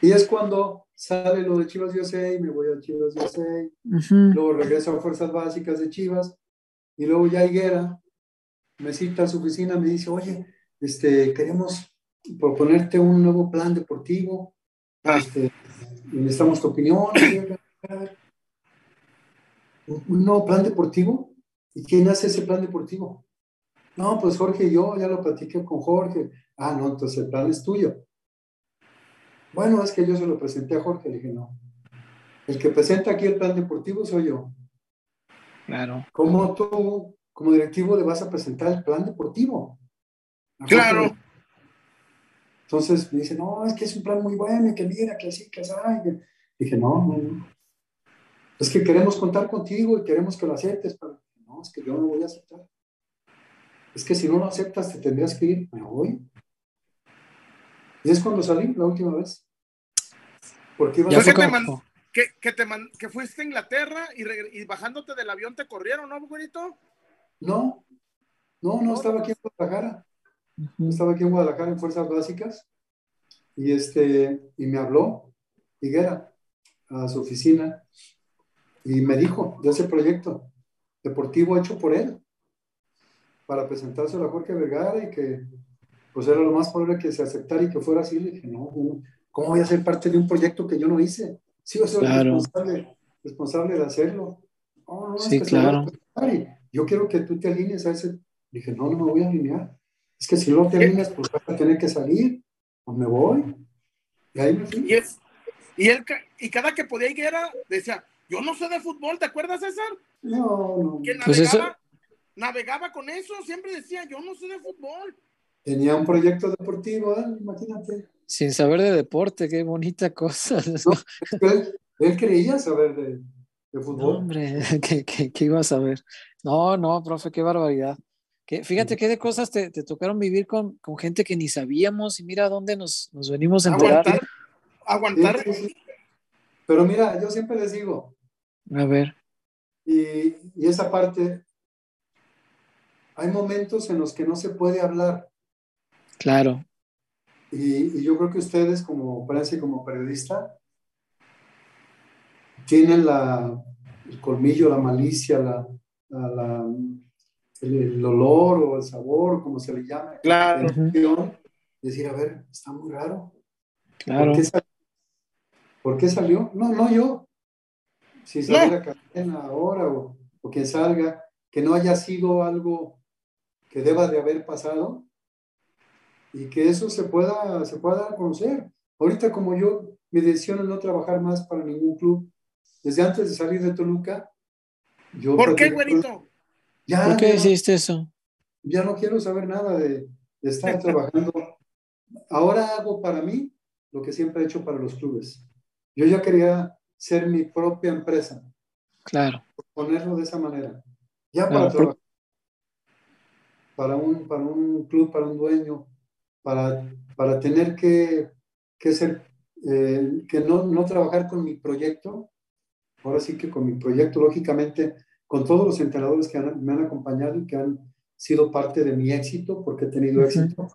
C: Y es cuando sale lo de Chivas USA y me voy a Chivas USA, luego regreso a fuerzas básicas de Chivas, y luego ya Higuera me cita a su oficina, me dice, oye, este, queremos proponerte un nuevo plan deportivo, ah. este, y necesitamos tu opinión un nuevo plan deportivo. ¿Y quién hace ese plan deportivo? No, pues Jorge yo, ya lo platiqué con Jorge. Ah, no, entonces el plan es tuyo. Bueno, es que yo se lo presenté a Jorge, le dije, no. El que presenta aquí el plan deportivo soy yo.
B: Claro.
C: ¿Cómo tú, como directivo, le vas a presentar el plan deportivo?
A: Claro.
C: Entonces me dice, no, es que es un plan muy bueno, que mira, que así, que así. Dije, no, no, es que queremos contar contigo y queremos que lo aceptes, pero no, es que yo no voy a aceptar. Es que si no lo aceptas, te tendrías que ir, me voy. Y es cuando salí la última vez.
A: Porque iba a que, te que, te que, fuiste a Inglaterra y, bajándote del avión te corrieron, ¿no, bonito?
C: No, no, no, estaba aquí en Guadalajara. Estaba aquí en Guadalajara en Fuerzas Básicas. Y, este, y me habló Higuera a su oficina y me dijo de ese proyecto deportivo hecho por él para presentárselo a Jorge Vergara y que pues era lo más probable que se aceptara y que fuera así. Le dije, no, ¿cómo voy a ser parte de un proyecto que yo no hice? Sí, soy responsable, responsable de hacerlo.
B: sí, claro.
C: Yo quiero que tú te alinees a ese. Dije, no, no me voy a alinear. Es que si no te alineas, pues vas a tener que salir. Pues me voy. Y ahí me fui.
A: Y, es, y, él, y cada que podía ir era, decía, yo no sé de fútbol, ¿te acuerdas, César?
C: No, no.
A: Que
B: Pues eso-
A: navegaba, con eso, siempre decía, yo no sé de fútbol.
C: Tenía un proyecto deportivo, ¿eh? imagínate.
B: Sin saber de deporte, qué bonita cosa.
C: Él, él creía saber de, de
B: No,
C: fútbol.
B: hombre, ¿qué, qué, qué ibas a ver? No, no, profe, qué barbaridad. Que, fíjate qué de cosas te, te tocaron vivir con, con gente que ni sabíamos y mira dónde nos, nos venimos a enterar.
A: Aguantar, aguantar.
C: Sí, sí, sí. Pero mira, yo siempre les digo,
B: A ver,
C: y, y esa parte, hay momentos en los que no se puede hablar.
B: claro,
C: Y, y yo creo que ustedes como prensa y como periodista tienen la, el colmillo, la malicia, la, la- la- el, el olor o el sabor, como se le llame,
A: Claro.
C: decir, a ver, está muy raro.
B: claro.
C: ¿Por qué, sal- por qué salió? No, no yo. Si sale la cadena ahora o, o que salga, que no haya sido algo que deba de haber pasado y que eso se pueda, se pueda dar a conocer. Ahorita como yo, decisión es no trabajar más para ningún club. Desde antes de salir de Toluca, yo...
A: ¿Por qué, güerito?
C: Ya,
B: ¿Por qué hiciste eso?
C: ya no quiero saber nada de, de estar trabajando. Ahora hago para mí lo que siempre he hecho para los clubes. Yo ya quería ser mi propia empresa,
B: Claro,
C: ponerlo de esa manera. Ya para
B: por-
C: trabajar para un, para un club, para un dueño, para, para tener que, que ser, eh, que no, no trabajar con mi proyecto, ahora sí que con mi proyecto, lógicamente, con todos los entrenadores que han- me han acompañado y que han sido parte de mi éxito, porque he tenido éxito,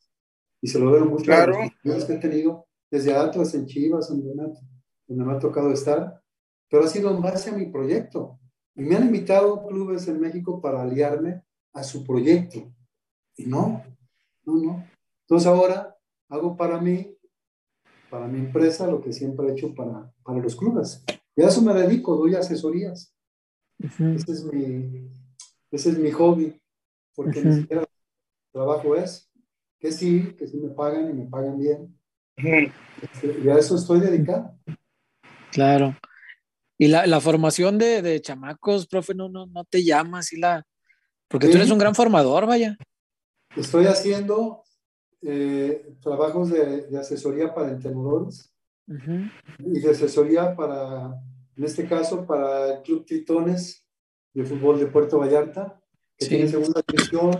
C: y se lo debo mucho
A: Claro.
C: a los que he tenido, desde Atlas, en Chivas, en ha- donde me ha tocado estar, pero ha sido en base a mi proyecto. Y me han invitado clubes en México para aliarme a su proyecto. Y no, no, no. Entonces ahora hago para mí, para mi empresa, lo que siempre he hecho para, para los clubes. Y a eso me dedico, doy asesorías. Ese es mi, ese es mi hobby, porque ni siquiera trabajo es, que sí, que sí me pagan y me pagan bien. Y a eso estoy dedicado.
B: claro. Y la, la formación de, de chamacos, profe, no, no, no te llama así la... Porque tú eres un gran formador, vaya.
C: Estoy haciendo eh, trabajos de, de asesoría para entrenadores
B: Ujú.
C: y de asesoría para, en este caso, para el Club Titones de Fútbol de Puerto Vallarta, que
B: Sí.
C: tiene segunda división,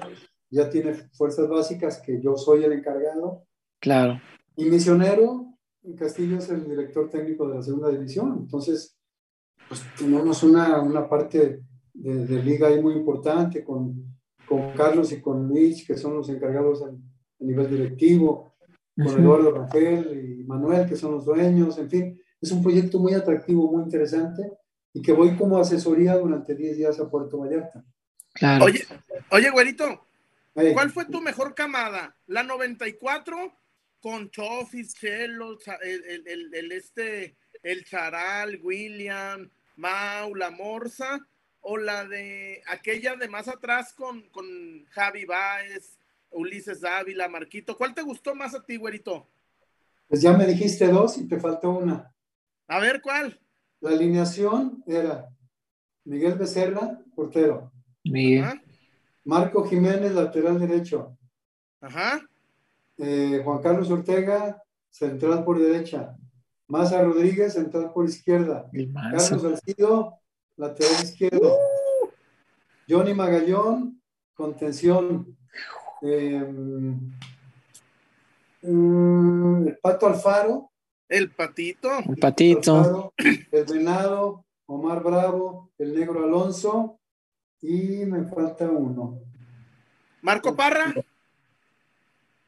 C: ya tiene fuerzas básicas, que yo soy el encargado.
B: Claro,
C: Y Misionero, Castillo es el director técnico de la segunda división. Entonces, pues tenemos una, una parte de, de liga ahí muy importante con, con Carlos y con Luis, que son los encargados a, a nivel directivo, con. Eduardo Rafael y Manuel, que son los dueños, en fin. Es un proyecto muy atractivo, muy interesante y que voy como asesoría durante 10 días a Puerto Vallarta.
B: claro.
A: Oye, oye, güerito, ¿cuál fue tu mejor camada? ¿La 94 con Chofis, Chelo, el, el- el- el este, el Charal, William, Mau, la Morsa? ¿O la de aquella de más atrás con, con Javi Baez, Ulises Dávila, Marquito? ¿Cuál te gustó más a ti, güerito?
C: Pues ya me dijiste dos y te faltó una.
A: A ver, ¿cuál?
C: La alineación era Miguel Becerra, portero.
B: Miguel.
A: Ajá.
C: Marco Jiménez, lateral derecho.
A: Ajá.
C: Eh, Juan Carlos Ortega, central por derecha. Maza Rodríguez, central por izquierda. Carlos Salcido, lateral izquierdo. Johnny Magallón, contención. Eh, mm, el Pato Alfaro,
A: El patito.
B: El patito.
C: Alfaro, el Venado, Omar Bravo, el Negro Alonso y me falta uno.
A: Marco Parra.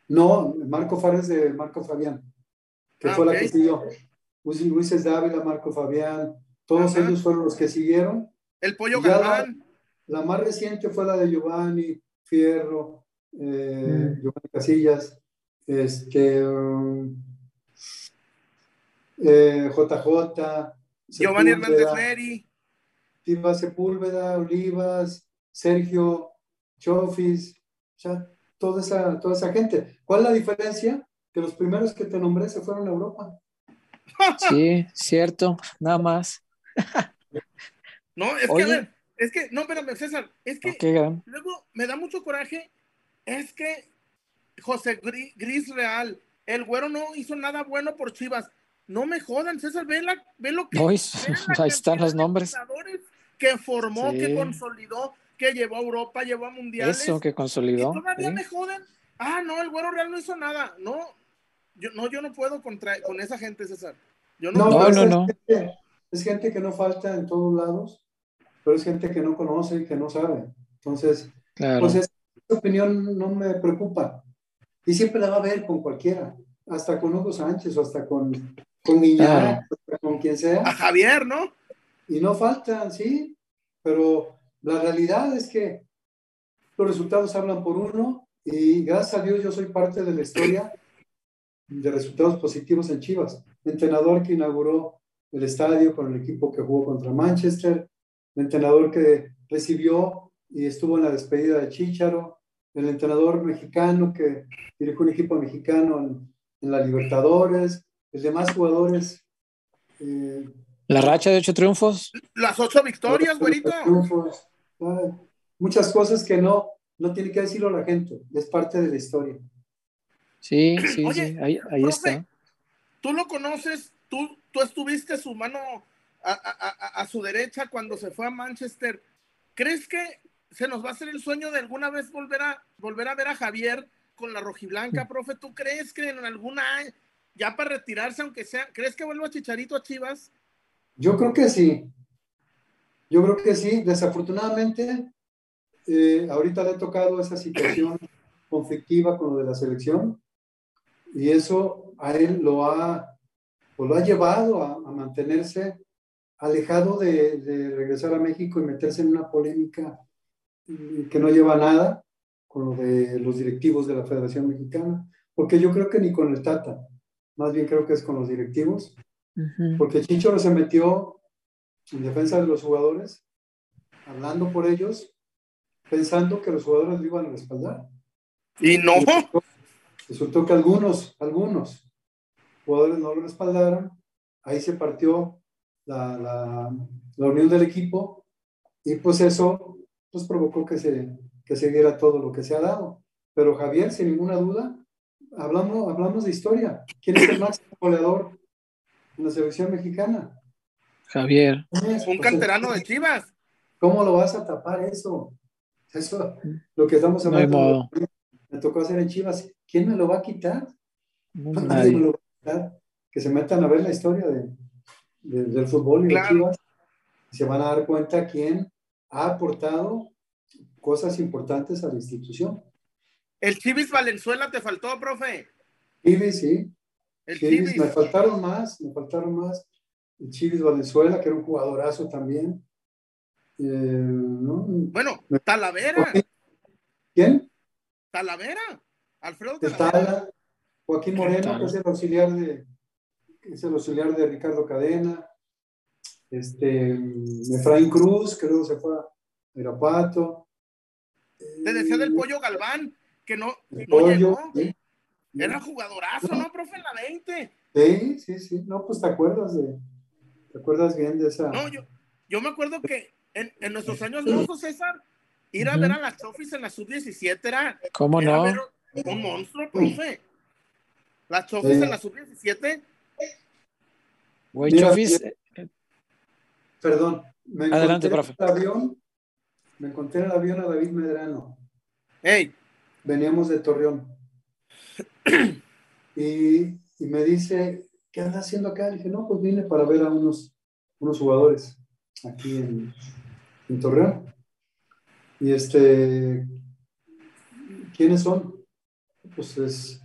C: No, Marco Fares de Marco Fabián, que
A: Ah,
C: fue la que siguió. Luis Luis Dávila, Marco Fabián, todos
A: Ajá.
C: ellos fueron los que siguieron.
A: El pollo
C: Ya la-
A: Galván.
C: La más reciente fue la de Giovanni Fierro, eh,
B: Mm.
C: Giovanni Casillas, este, um, eh, JJ,
A: Giovanni Hernández Neri.
C: Tiva Sepúlveda, Olivas, Sergio, Chofis, o sea, toda esa, toda esa gente. ¿Cuál es la diferencia? Que los primeros que te nombré se fueron a Europa.
B: Sí, cierto, nada más.
A: No, es
B: Oye.
A: que a ver, Es que, no, espérame, César, es que luego me da mucho coraje, es que José Gris Real, el güero no hizo nada bueno por Chivas. No me jodan, César, ve, ve lo que...
B: ahí están los nombres.
A: Que formó, que consolidó, que llevó a Europa, llevó a Mundiales.
B: Eso, que consolidó.
A: todavía me jodan. Ah, no, el güero real no hizo nada. No, yo no, yo no puedo contra, con esa gente, César. Yo no,
C: no, no. no. Es, gente, que no falta en todos lados, pero es gente que no conoce y que no sabe. Entonces, pues esa opinión no me preocupa. Y siempre la va a ver con cualquiera, hasta con Hugo Sánchez o hasta con, con con quien sea.
A: A Javier, ¿no?
C: Y no faltan, sí, pero la realidad es que los resultados hablan por uno y gracias a Dios yo soy parte de la historia de resultados positivos en Chivas. entrenador que inauguró el estadio con el equipo que jugó contra Manchester, el entrenador que recibió y estuvo en la despedida de Chicharo, el entrenador mexicano que dirigió un equipo mexicano en, la Libertadores, los demás jugadores.
B: Eh, la racha de ocho triunfos.
A: Las ocho victorias, güerito.
C: Muchas cosas que no, no tiene que decirlo la gente, es parte de la historia.
B: Sí, sí, sí, ahí, está.
A: Tú lo conoces, tú, tú estuviste su mano a, a, a, su derecha cuando se fue a Manchester. ¿Crees que se nos va a hacer el sueño de alguna vez volver a, volver a ver a Javier con la rojiblanca, profe? ¿Tú crees que en alguna, ya para retirarse, aunque sea, ¿crees que vuelva Chicharito a Chivas?
C: Yo creo que sí. Yo creo que sí. Desafortunadamente, eh, ahorita le he tocado esa situación conflictiva con lo de la selección y eso a él lo ha, pues lo ha llevado a, mantenerse alejado de, de, regresar a México y meterse en una polémica que no lleva nada con lo de los directivos de la Federación Mexicana, porque yo creo que ni con el Tata, más bien creo que es con los directivos, porque Chicho se metió en defensa de los jugadores, hablando por ellos, pensando que los jugadores lo iban a respaldar.
A: Y no.
C: Resultó, que algunos, algunos jugadores no lo respaldaron, ahí se partió la, la, la unión del equipo y pues eso pues provocó que se, que se diera todo lo que se ha dado. Pero Javier, sin ninguna duda, hablamos, hablamos de historia. ¿Quién es el máximo goleador en la selección mexicana?
B: Javier.
A: Un canterano de Chivas.
C: ¿Cómo lo vas a tapar eso? Eso, lo que estamos hablando, me tocó hacer en Chivas. ¿Quién me lo va a quitar? Nadie me lo va a quitar. Que se metan a ver la historia de, del fútbol y de Chivas. Y se van a dar cuenta quién ha aportado cosas importantes a la institución.
A: El Chivis Valenzuela te faltó, profe.
C: Chivis, sí. El Chivis, Me faltaron más, me faltaron más. El Chivis Valenzuela, que era un jugadorazo también. Eh,
A: bueno, Talavera.
C: ¿Quién?
A: Talavera. Alfredo
C: Talavera. Joaquín Moreno, que es el auxiliar de, es el auxiliar de Ricardo Cadena este, Efraín Cruz, que luego se fue a Irapato.
A: Te decía del Pollo Galván, que no, no llegó. Era jugadorazo, ¿no, profe? En la 20.
C: Sí, sí, sí. No, pues te acuerdas de. ¿Te acuerdas bien de esa?
A: No, yo, yo me acuerdo que en, en nuestros años mozos, César, ir a ver a las Chofis en la sub-17 era.
B: ¿Cómo no?
A: un monstruo, profe. Las Chofis en la sub-17.
B: Güey, Chofis,
C: Perdón, me Adelante, encontré profe. En el avión, me encontré en el avión a David Medrano.
A: Hey.
C: Veníamos de Torreón. y, y, me dice, ¿qué anda haciendo acá? Le dije, no, pues vine para ver a unos, unos jugadores aquí en, en Torreón. Y este, ¿quiénes son? Pues es,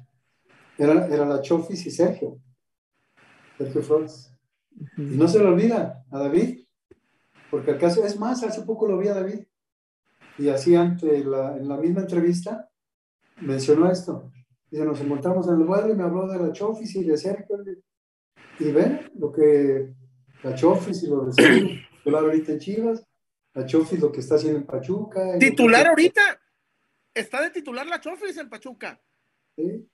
C: era, era la Chofis y Sergio, Sergio Flores. Y no se le olvida a David, porque acaso, es más, hace poco lo vi a David y así ante la, en la misma entrevista mencionó esto. Dice, nos encontramos en el vuelo y me habló de la Chofis y de Sergio. Y ven lo que la Chofis y lo de Sergio, titular ahorita en Chivas, la Chofis lo que está haciendo en Pachuca.
A: ¿Titular ahorita? Está de titular la Chofis en Pachuca.
C: Sí.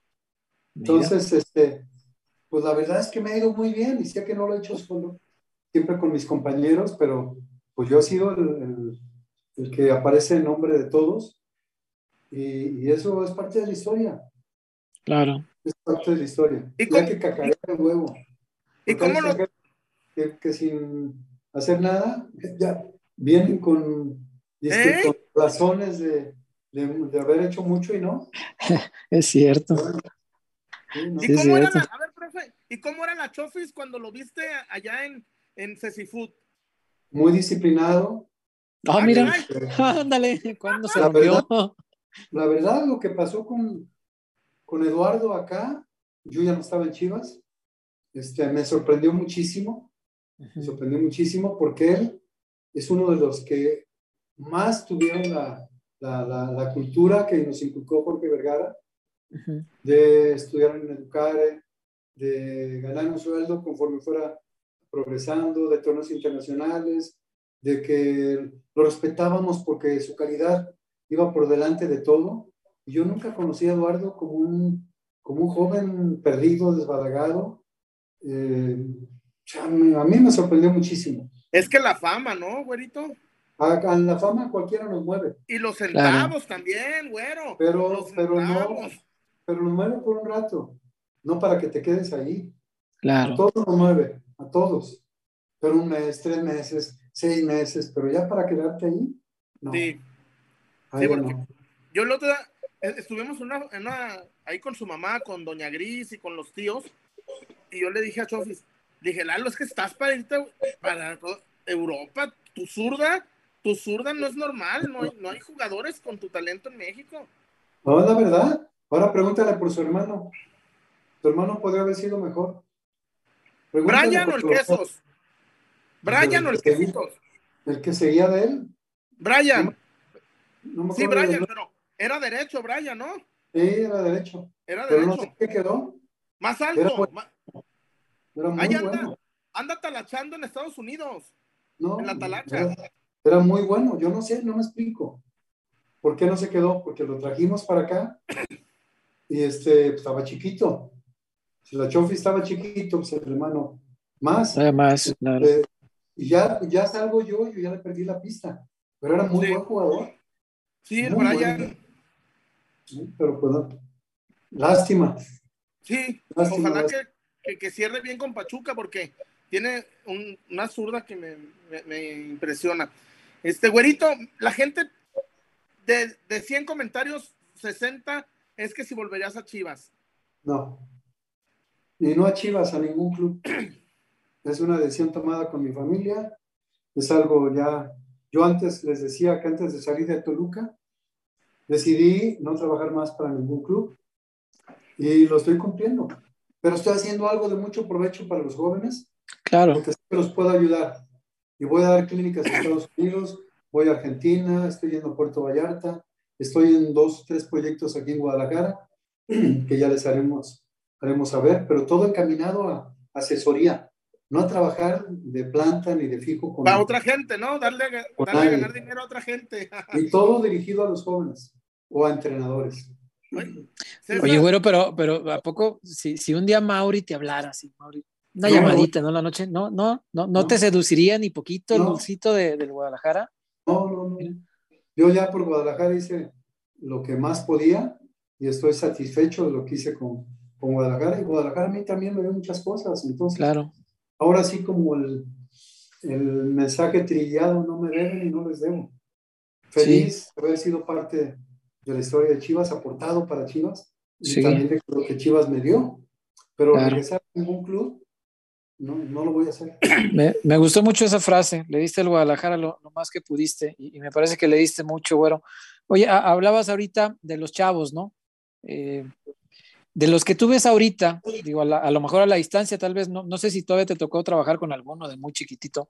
C: Entonces, este, pues la verdad es que me ha ido muy bien y sé que no lo he hecho solo siempre con mis compañeros, pero pues yo he sido el, el que aparece en nombre de todos. Y, eso es parte de la historia.
B: Claro.
C: Es parte de la historia. ¿Y hay que cacarear el huevo.
A: ¿Y cómo lo...
C: Que, sin hacer nada, ya vienen con, ¿Eh? con razones de, de, haber hecho mucho y no.
B: es cierto.
A: ¿Y, cómo era la, a ver, profe, ¿Y cómo era la Chofis cuando lo viste allá en, en Cecifood?
C: Muy disciplinado.
B: Ah, mira, ándale, ¿cuándo se la
C: la verdad, lo que pasó con, con Eduardo acá, yo ya no estaba en Chivas, este, me sorprendió muchísimo, me sorprendió muchísimo porque él es uno de los que más tuvieron la, la, la, cultura que nos inculcó Jorge Vergara, de estudiar en Educare, de ganar un sueldo conforme fuera progresando, de torneos internacionales, de que lo respetábamos porque su calidad iba por delante de todo. Y yo nunca conocí a Eduardo como un, como un joven perdido, desbalagado. Eh, a mí me sorprendió muchísimo.
A: Es que la fama, ¿no, güerito?
C: A, la fama cualquiera nos mueve.
A: Y los centavos también, güero.
C: Pero, pero no, pero nos mueve por un rato, no para que te quedes ahí.
B: Claro.
C: A todos nos mueve, a todos. Pero un mes, tres meses, seis meses, pero ya para quedarte ahí, no.
A: Sí. sí Yo el otro día eh, estuvimos ahí con su mamá, con Doña Gris y con los tíos, y yo le dije a Chofis, dije, Lalo, es que estás para irte para Europa, tu zurda tu zurda no es normal, no hay, no hay jugadores con tu talento en México.
C: No, la verdad. Ahora pregúntale por su hermano. Tu hermano podría haber sido mejor.
A: Brian o el Quesos. Brian o el Quesitos.
C: El que seguía de él.
A: Brian. sí, Brian, pero era derecho, Brian, ¿no?
C: Sí, era derecho.
A: Era derecho.
C: No sé qué quedó.
A: Más alto.
C: Era, muy anda, bueno.
A: anda talachando en Estados Unidos. No, en la talacha.
C: Era muy bueno, yo no sé, no me explico. ¿Por qué no se quedó? Porque lo trajimos para acá y este, pues, estaba chiquito. Si la Chofi estaba chiquito, pues el hermano más.
B: Además,
C: este, y ya, ya salgo yo, yo ya le perdí la pista. Pero era muy buen jugador.
A: Sí, el Brian.
C: pero pues lástima.
A: Sí, ojalá que, que, cierre bien con Pachuca porque tiene una zurda que me, me impresiona. Este, güerito, la gente de, de 100 comentarios, 60 es que si volverías a Chivas.
C: No. Y no a Chivas, a ningún club. Es una decisión tomada con mi familia. Es algo ya. Yo antes les decía que antes de salir de Toluca, decidí no trabajar más para ningún club. Y lo estoy cumpliendo. Pero estoy haciendo algo de mucho provecho para los jóvenes.
B: Claro.
C: Porque los puedo ayudar y voy a dar clínicas en Estados Unidos, voy a Argentina, estoy yendo a Puerto Vallarta, estoy en dos, tres proyectos aquí en Guadalajara que ya les haremos, haremos saber, pero todo encaminado a asesoría, no a trabajar de planta ni de fijo
A: con... Para otra gente, ¿no? Darle, darle a ganar dinero a otra gente.
C: y todo dirigido a los jóvenes o a entrenadores.
B: Oye, güero, pero, pero ¿a poco si, si un día Mauri te hablara así, Mauri, una llamadita, ¿no? La noche, ¿no? ¿No? ¿No, no, te seduciría ni poquito el dulcito de, del Guadalajara?
C: No, no, no. Yo ya por Guadalajara hice lo que más podía y estoy satisfecho de lo que hice con, con Guadalajara. Y Guadalajara a mí también me dio muchas cosas. Entonces,
B: claro.
C: ahora sí como el, el mensaje trillado, no me deben y no les debo. Feliz de haber sido parte de la historia de Chivas, aportado para Chivas y también de lo que Chivas me dio. Pero regresar a ningún club no, no lo voy a hacer.
B: Me, gustó mucho esa frase. Le diste al Guadalajara lo, más que pudiste y, me parece que le diste mucho, bueno. Oye, hablabas ahorita de los chavos, ¿no? Eh, de los que tú ves ahorita, digo, a, lo mejor a la distancia, tal vez, no, no sé si todavía te tocó trabajar con alguno de muy chiquitito,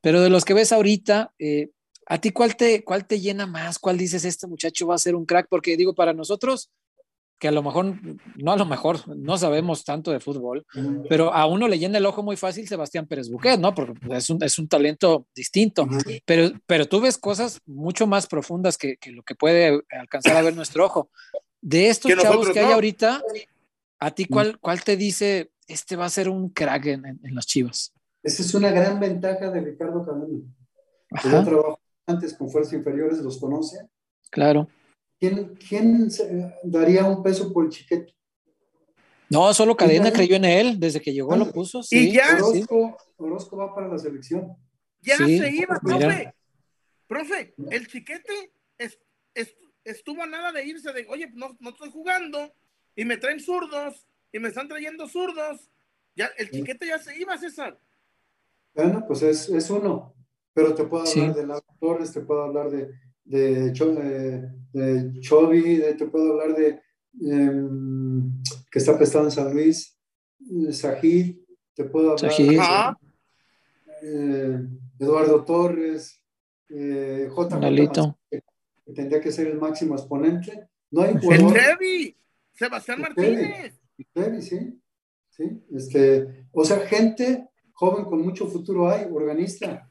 B: pero de los que ves ahorita, eh, ¿a ti cuál te, cuál te llena más? ¿Cuál dices, este muchacho va a ser un crack? Porque digo, para nosotros, que a lo mejor, no a lo mejor, no sabemos tanto de fútbol, pero a uno le llena el ojo muy fácil Sebastián Pérez Buquet, ¿no? Porque es un, es un talento distinto, pero, pero tú ves cosas mucho más profundas que, que, lo que puede alcanzar a ver nuestro ojo. De estos chavos que hay ahorita, ¿a ti cuál, cuál te dice, este va a ser un crack en, en, las chivas?
C: Esa es una gran ventaja de Ricardo Camilo. Yo trabajo antes con fuerzas inferiores, los conoce.
B: Claro.
C: ¿Quién, quién daría un peso por el chiquete?
B: No, solo Cadena creyó en él, desde que llegó lo puso. Sí,
A: y ya.
C: Orozco, va para la selección.
A: Ya se iba, profe. Profe, el chiquete estuvo a nada de irse de, oye, no, no estoy jugando y me traen zurdos y me están trayendo zurdos. Ya, el chiquete ya se iba, César.
C: Bueno, pues es, es uno. Pero te puedo hablar de Laura Torres, te puedo hablar de, de, de, Chovy, te puedo hablar de em, que está prestado en San Luis, Sajid, te puedo hablar de eh, Eduardo Torres, eh, J. Que, tendría que ser el máximo exponente. No hay
A: jugador. El Sebastián Martínez.
C: Trevi, sí. sí. Este, o sea, gente joven con mucho futuro hay, organista.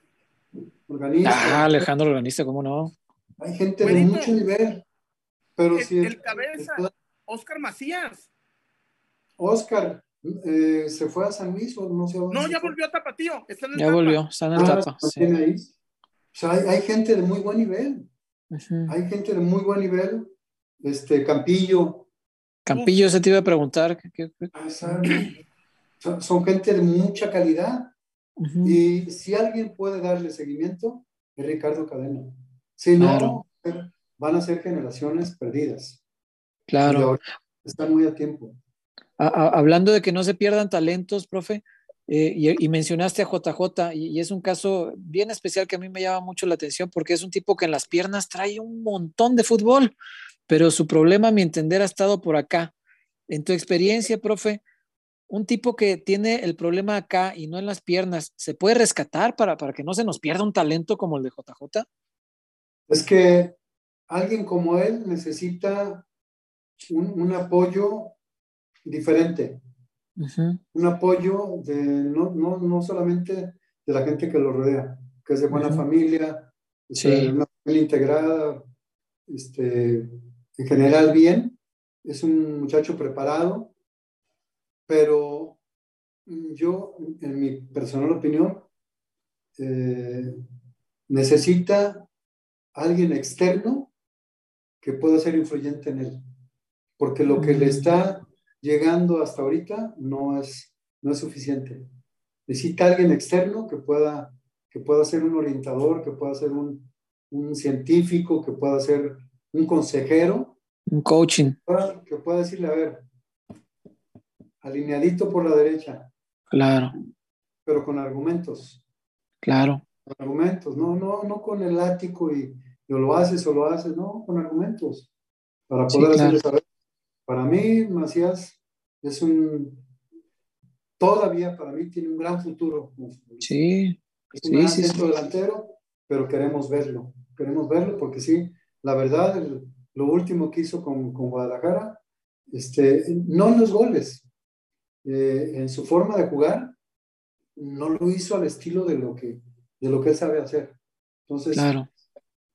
C: Organista.
B: Ah, Alejandro Organista, ¿cómo no?
C: Hay gente de mucho nivel. Pero
A: el,
C: si
A: el, cabeza, Oscar Macías.
C: Oscar, eh, se fue a San Luis o no sé dónde.
A: No, ya volvió a Tapatío. Está en el
B: ya volvió, está en el ah, Tapa. Sí.
C: Ahí. O sea, hay, hay, gente de muy buen nivel. Hay gente de muy buen nivel. Este, Campillo.
B: Campillo, se te iba a preguntar.
C: Ah, son, son, gente de mucha calidad. Y si alguien puede darle seguimiento, es Ricardo Cadena. Si no, van a ser generaciones perdidas.
B: Claro.
C: Están muy a tiempo.
B: hablando de que no se pierdan talentos, profe, eh, y, mencionaste a JJ, y, es un caso bien especial que a mí me llama mucho la atención porque es un tipo que en las piernas trae un montón de fútbol, pero su problema, a mi entender, ha estado por acá. En tu experiencia, profe, un tipo que tiene el problema acá y no en las piernas, ¿se puede rescatar para, para que no se nos pierda un talento como el de JJ?
C: Es que alguien como él necesita un, apoyo diferente, un apoyo de no, no, no, solamente de la gente que lo rodea, que es de buena familia, de una familia integrada, este, en general bien, es un muchacho preparado, pero yo, en mi personal opinión, eh, necesita alguien externo que pueda ser influyente en él, porque lo que le está llegando hasta ahorita no es, no es suficiente. Necesita alguien externo que pueda, que pueda ser un orientador, que pueda ser un, un científico, que pueda ser un consejero.
B: Un coaching.
C: Que pueda decirle, a ver, alineadito por la derecha.
B: Claro.
C: Pero con argumentos.
B: Claro.
C: Con argumentos, no, no, no con el ático y, lo haces o lo haces, no, con argumentos. Para poder hacerle saber. Para mí, Macías es un, todavía para mí tiene un gran futuro.
B: Sí.
C: Es un gran centro delantero, pero queremos verlo. Queremos verlo porque sí, la verdad, lo último que hizo con, con Guadalajara, este, no en los goles, eh, en su forma de jugar, no lo hizo al estilo de lo que, de lo que él sabe hacer. Entonces,
B: claro.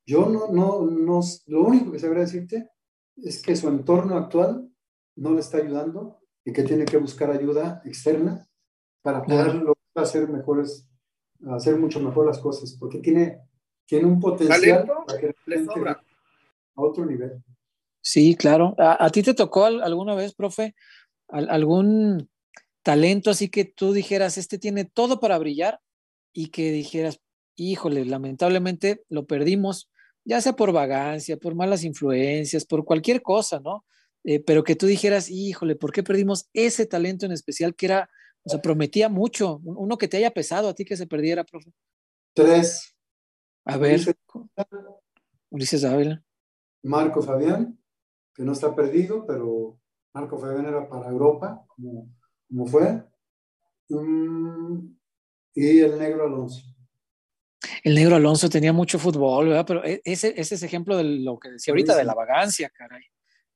C: Yo no, no, no, lo único que sabría decirte es que su entorno actual no le está ayudando y que tiene que buscar ayuda externa para poder hacer mejores, hacer mucho mejor las cosas, porque tiene, tiene un potencial a otro nivel.
B: Sí, claro. ¿A, ti te tocó alguna vez, profe, algún talento así que tú dijeras, este tiene todo para brillar y que dijeras, híjole, lamentablemente lo perdimos, ya sea por vagancia, por malas influencias, por cualquier cosa, ¿no? Eh, pero que tú dijeras, híjole, ¿por qué perdimos ese talento en especial que era, o sea, prometía mucho, uno que te haya pesado a ti que se perdiera, profe?
C: Tres.
B: A ver, Ulises Ávila.
C: Marco Fabián, que no está perdido, pero Marco Fabián era para Europa, como ¿Cómo fue? Mm, y el negro Alonso.
B: El negro Alonso tenía mucho fútbol, ¿verdad? Pero e, ese, ese es ejemplo de lo que decía ahorita, de la vagancia, caray.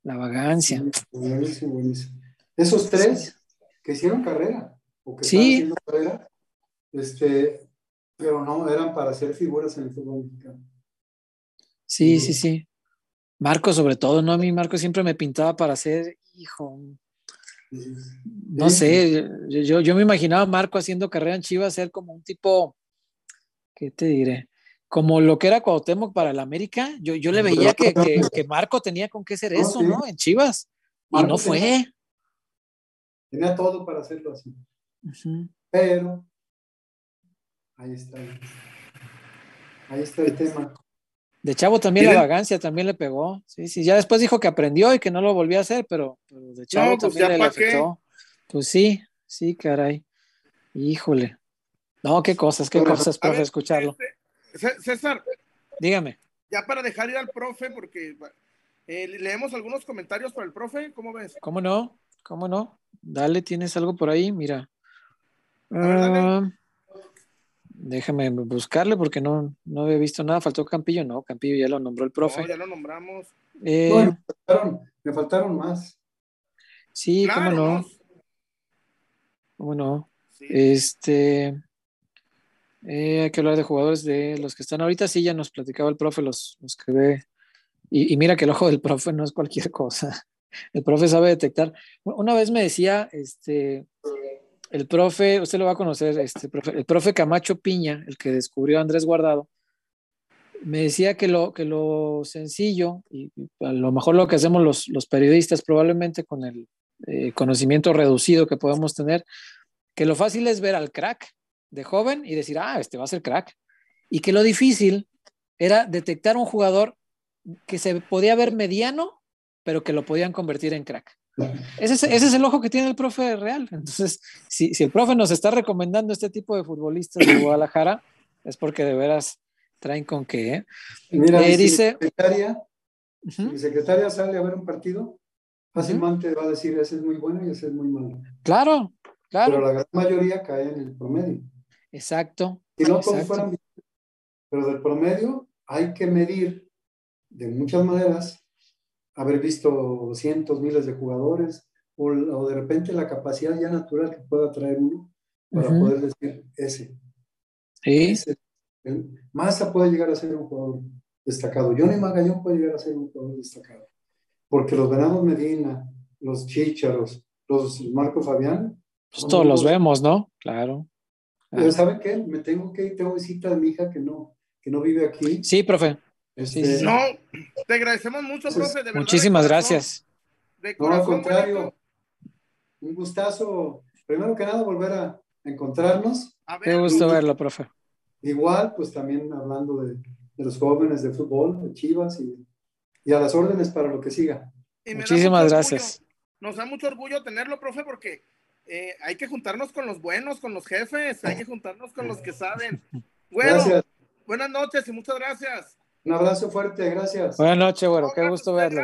B: La vagancia.
C: Buenísimo, buenísimo. Esos tres que hicieron carrera, o que
B: sí. haciendo
C: carrera, este, pero no, eran para ser figuras en el fútbol mexicano.
B: Sí, sí, sí. Marco, sobre todo, ¿no? A mí Marco siempre me pintaba para ser, hijo, no sé, yo, yo me imaginaba a Marco haciendo carrera en Chivas ser como un tipo, ¿qué te diré? como lo que era Cuauhtémoc para el América, yo, yo le veía que, que, Marco tenía con qué ser eso, ¿no? En Chivas. y no fue.
C: Tenía, todo para hacerlo así. Pero ahí está. Ahí está el tema.
B: De Chavo también la vagancia también le pegó. Sí, sí, ya después dijo que aprendió y que no lo volvió a hacer, pero, de Chavo pues también le afectó. Pues sí, sí, caray. Híjole. No, qué cosas, qué cosas, profe, escucharlo.
A: Este, César.
B: Dígame.
A: Ya para dejar ir al profe, porque eh, leemos algunos comentarios para el profe, ¿cómo ves?
B: ¿Cómo no? ¿Cómo no? Dale, tienes algo por ahí, mira. Ah, déjame buscarle porque no, no había visto nada. Faltó Campillo, no, Campillo ya lo nombró el profe.
A: ya lo nombramos.
C: Eh, me, faltaron, más.
B: Sí, cómo no. ¿Cómo no? Este, eh, hay que hablar de jugadores de los que están ahorita. Sí, ya nos platicaba el profe, los, los que ve. Y, mira que el ojo del profe no es cualquier cosa. El profe sabe detectar. Una vez me decía, este, el profe, usted lo va a conocer, este, el profe Camacho Piña, el que descubrió a Andrés Guardado, me decía que lo, que lo sencillo, y a lo mejor lo que hacemos los, los periodistas probablemente con el eh, conocimiento reducido que podemos tener, que lo fácil es ver al crack de joven y decir, ah, este va a ser crack. Y que lo difícil era detectar un jugador que se podía ver mediano, pero que lo podían convertir en crack. Ese es, ese es, el ojo que tiene el profe real. Entonces, si, si, el profe nos está recomendando este tipo de futbolistas de Guadalajara, es porque de veras traen con qué. ¿eh?
C: Mira, eh, dice, secretaria, mi secretaria sale a ver un partido, fácilmente va a decir ese es muy bueno y ese es muy malo.
B: Claro, claro.
C: Pero la gran mayoría cae en el promedio.
B: Exacto.
C: Y no todos fueran pero del promedio hay que medir de muchas maneras haber visto cientos, miles de jugadores, o, de repente la capacidad ya natural que pueda traer uno para poder decir ese.
B: Sí.
C: Massa puede llegar a ser un jugador destacado. Johnny Magallón puede llegar a ser un jugador destacado. Porque los Venados Medina, los Chícharos, los Marco Fabián.
B: Pues todos los vemos, ¿no? Claro.
C: Pero ¿sabe qué? Me tengo que ir, tengo visita de mi hija que no, que no vive aquí.
B: Sí, profe.
A: Este, no, te agradecemos mucho, profe. De
B: muchísimas gracias.
C: no, al contrario. Un gustazo. Primero que nada, volver a encontrarnos.
B: Qué gusto verlo, profe.
C: Igual, pues también hablando de, los jóvenes de fútbol, de Chivas y, y, a las órdenes para lo que siga.
B: Muchísimas gracias.
A: Nos da mucho orgullo tenerlo, profe, porque eh, hay que juntarnos con los buenos, con los jefes, hay que juntarnos con los que saben. Bueno, buenas noches y muchas gracias.
C: Un abrazo fuerte, gracias.
B: Buenas noches, bueno, qué gusto verlo.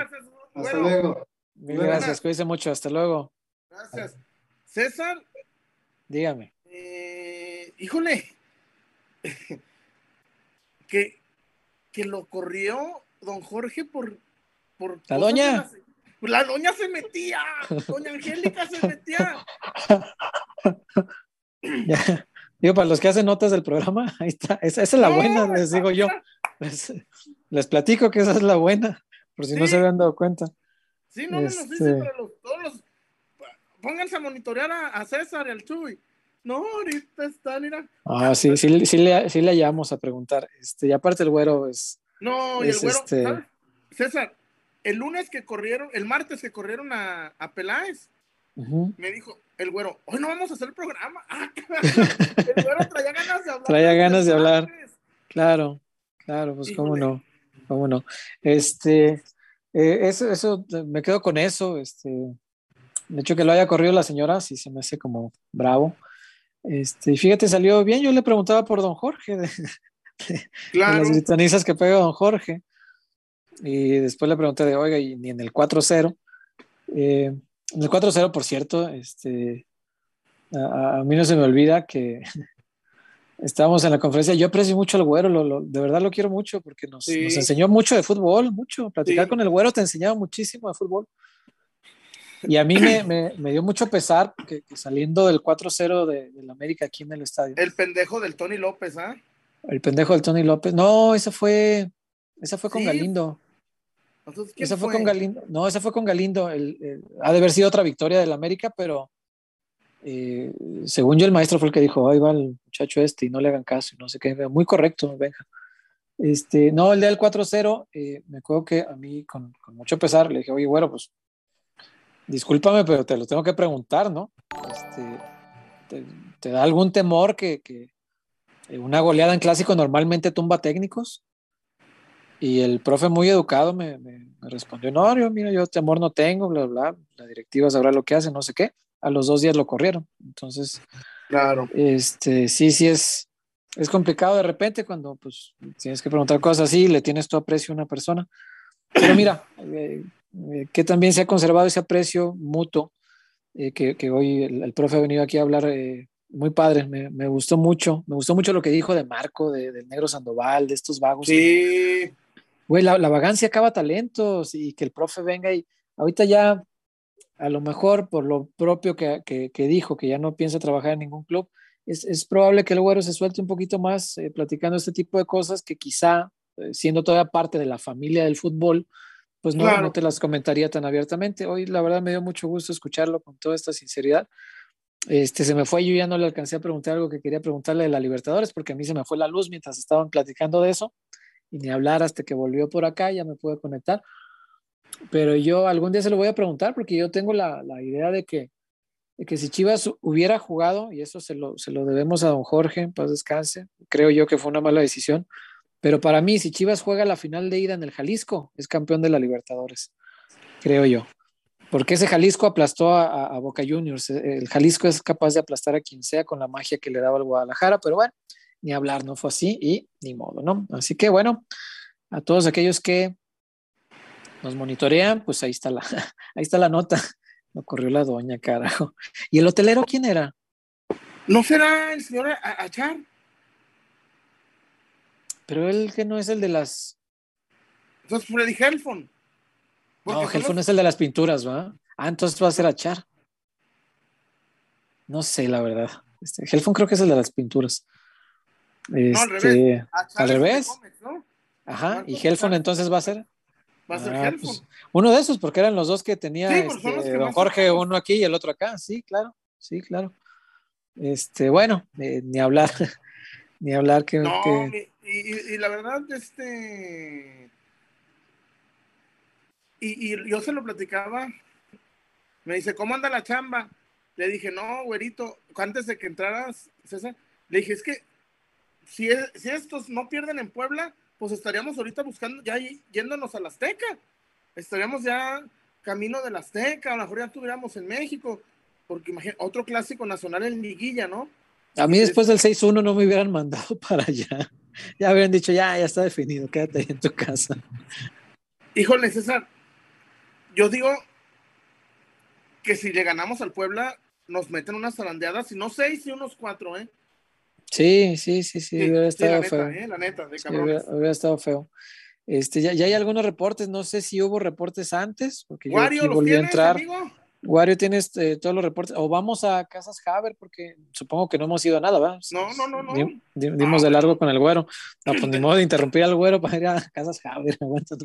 C: Hasta luego.
B: Mil gracias, cuídense mucho, hasta luego.
A: Gracias. César.
B: Dígame.
A: Eh, híjole, que, que lo corrió don Jorge por... por
B: la doña.
A: La, doña se metía, doña Angélica se metía.
B: Digo, para los que hacen notas del programa, ahí está. Esa, es la buena, les digo yo. Les, platico que esa es la buena, por si no se habían dado cuenta.
A: Sí, no, no, no, sí, este pero los, todos los. Pónganse a monitorear a, César y al Chuy. No, ahorita está, mira.
B: Ah, sí, sí, sí, le, sí le llamamos a preguntar. Este, y aparte el güero es.
A: No, y el güero. Este... César, el lunes que corrieron, el martes que corrieron a, a Peláez, me dijo, el güero, hoy no vamos a hacer el programa. Ah, el güero traía ganas de hablar.
B: Traía ganas de hablar. Claro, claro, pues cómo no, cómo no. Este, eh, eso, eso, me quedo con eso. Este, de hecho, que lo haya corrido la señora, sí se me hace como bravo. Este, fíjate, salió bien. Yo le preguntaba por don Jorge, de, las britanizas que pega don Jorge. Y después le pregunté de, oiga, y ni en el 4-0. Eh, en el 4-0, por cierto, este, a, mí no se me olvida que estábamos en la conferencia. Yo aprecio mucho al güero, de verdad lo quiero mucho porque nos, enseñó mucho de fútbol, mucho. Platicar con el güero te enseñaba muchísimo de fútbol. Y a mí me, me, dio mucho pesar que, saliendo del 4-0 de, la América aquí en el estadio.
A: El pendejo del Tony López, ¿ah?
B: El pendejo del Tony López. No, esa fue, esa fue con Galindo esa fue? con Galindo. No, esa fue con Galindo. ha de haber sido otra victoria del América, pero eh, según yo, el maestro fue el que dijo: ahí va el muchacho este y no le hagan caso y no sé qué. Muy correcto, Benja. Este, no, el día del 4-0, eh, me acuerdo que a mí con, mucho pesar le dije, oye, bueno, pues discúlpame, pero te lo tengo que preguntar, ¿no? Este, te, da algún temor que, que, una goleada en clásico normalmente tumba técnicos? Y el profe muy educado me, me, respondió, no, yo, mira, yo temor no tengo, bla, bla, la directiva sabrá lo que hace, no sé qué. A los dos días lo corrieron. Entonces,
A: claro.
B: Este, sí, sí es, es complicado de repente cuando pues tienes que preguntar cosas así, le tienes tu aprecio a una persona. Pero mira, eh, eh, que también se ha conservado ese aprecio mutuo, eh, que, que, hoy el, profe ha venido aquí a hablar, muy padre, me, me, gustó mucho, me gustó mucho lo que dijo de Marco, de, del negro Sandoval, de estos vagos.
A: Sí.
B: Güey, la, la vagancia acaba talentos y que el profe venga y ahorita ya, a lo mejor por lo propio que, que, que dijo, que ya no piensa trabajar en ningún club, es, probable que el güero se suelte un poquito más eh, platicando este tipo de cosas que quizá, eh, siendo todavía parte de la familia del fútbol, pues no, no, te las comentaría tan abiertamente. Hoy la verdad me dio mucho gusto escucharlo con toda esta sinceridad. Este, se me fue, yo ya no le alcancé a preguntar algo que quería preguntarle de la Libertadores, porque a mí se me fue la luz mientras estaban platicando de eso, y ni hablar hasta que volvió por acá, ya me pude conectar. Pero yo algún día se lo voy a preguntar, porque yo tengo la, la idea de que que si Chivas hubiera jugado, y eso se lo, se lo debemos a don Jorge, paz descanse, creo yo que fue una mala decisión, pero para mí, si Chivas juega la final de ida en el Jalisco, es campeón de la Libertadores, creo yo. Porque ese Jalisco aplastó a, Boca Juniors. E, el Jalisco es capaz de aplastar a quien sea con la magia que le daba el Guadalajara, pero bueno, ni hablar, no fue así y ni modo, ¿no? Así que bueno, a todos aquellos que nos monitorean, pues ahí está la, ahí está la nota. No corrió la doña, carajo. ¿Y el hotelero quién era?
A: ¿No será el señor Achar?
B: Pero él que no es el de las.
A: Entonces Freddy Helfon.
B: No, Helfon es el de las pinturas, ¿va? Ah, entonces va a ser Achar. No sé, la verdad. Este, Helfon creo que es el de las pinturas.
A: No, al revés. Este,
B: ¿Al revés? Ajá, y Helfon entonces va a ser.
A: Ah, pues,
B: uno de esos, porque eran los dos que tenía pues, este, don Jorge, uno aquí y el otro acá. Sí, claro, sí, claro. Este, bueno, eh, ni hablar, ni hablar que.
A: No, Y, la verdad, este. Y, y, yo se lo platicaba. Me dice, ¿cómo anda la chamba? Le dije, no, güerito, antes de que entraras, César, le dije, es que si, si estos no pierden en Puebla, pues estaríamos ahorita buscando, ya yéndonos a la Azteca. Estaríamos ya camino de la Azteca, a lo mejor ya estuviéramos en México, porque imagínate, otro clásico nacional en liguilla, ¿no?
B: A mí después del 6-1 no me hubieran mandado para allá. Ya habrían dicho, ya, ya está definido, quédate ahí en tu casa.
A: Híjole, César, yo digo que si le ganamos al Puebla, nos meten unas zarandeadas, y no seis y unos cuatro, ¿eh?
B: Sí, sí, sí, sí, hubiera estado feo.
A: Eh, la neta, de
B: hubiera, estado feo. Este, ya, ya, hay algunos reportes, no sé si hubo reportes antes, porque yo
A: aquí volví a entrar. Amigo?
B: Wario tienes eh, todos los reportes, o vamos a Casas Haber, porque supongo que no hemos ido a nada, ¿va?
A: No, no, no, no.
B: dimos de largo con el güero. No, pues ni modo de interrumpir al güero para ir a Casas Haber, aguanta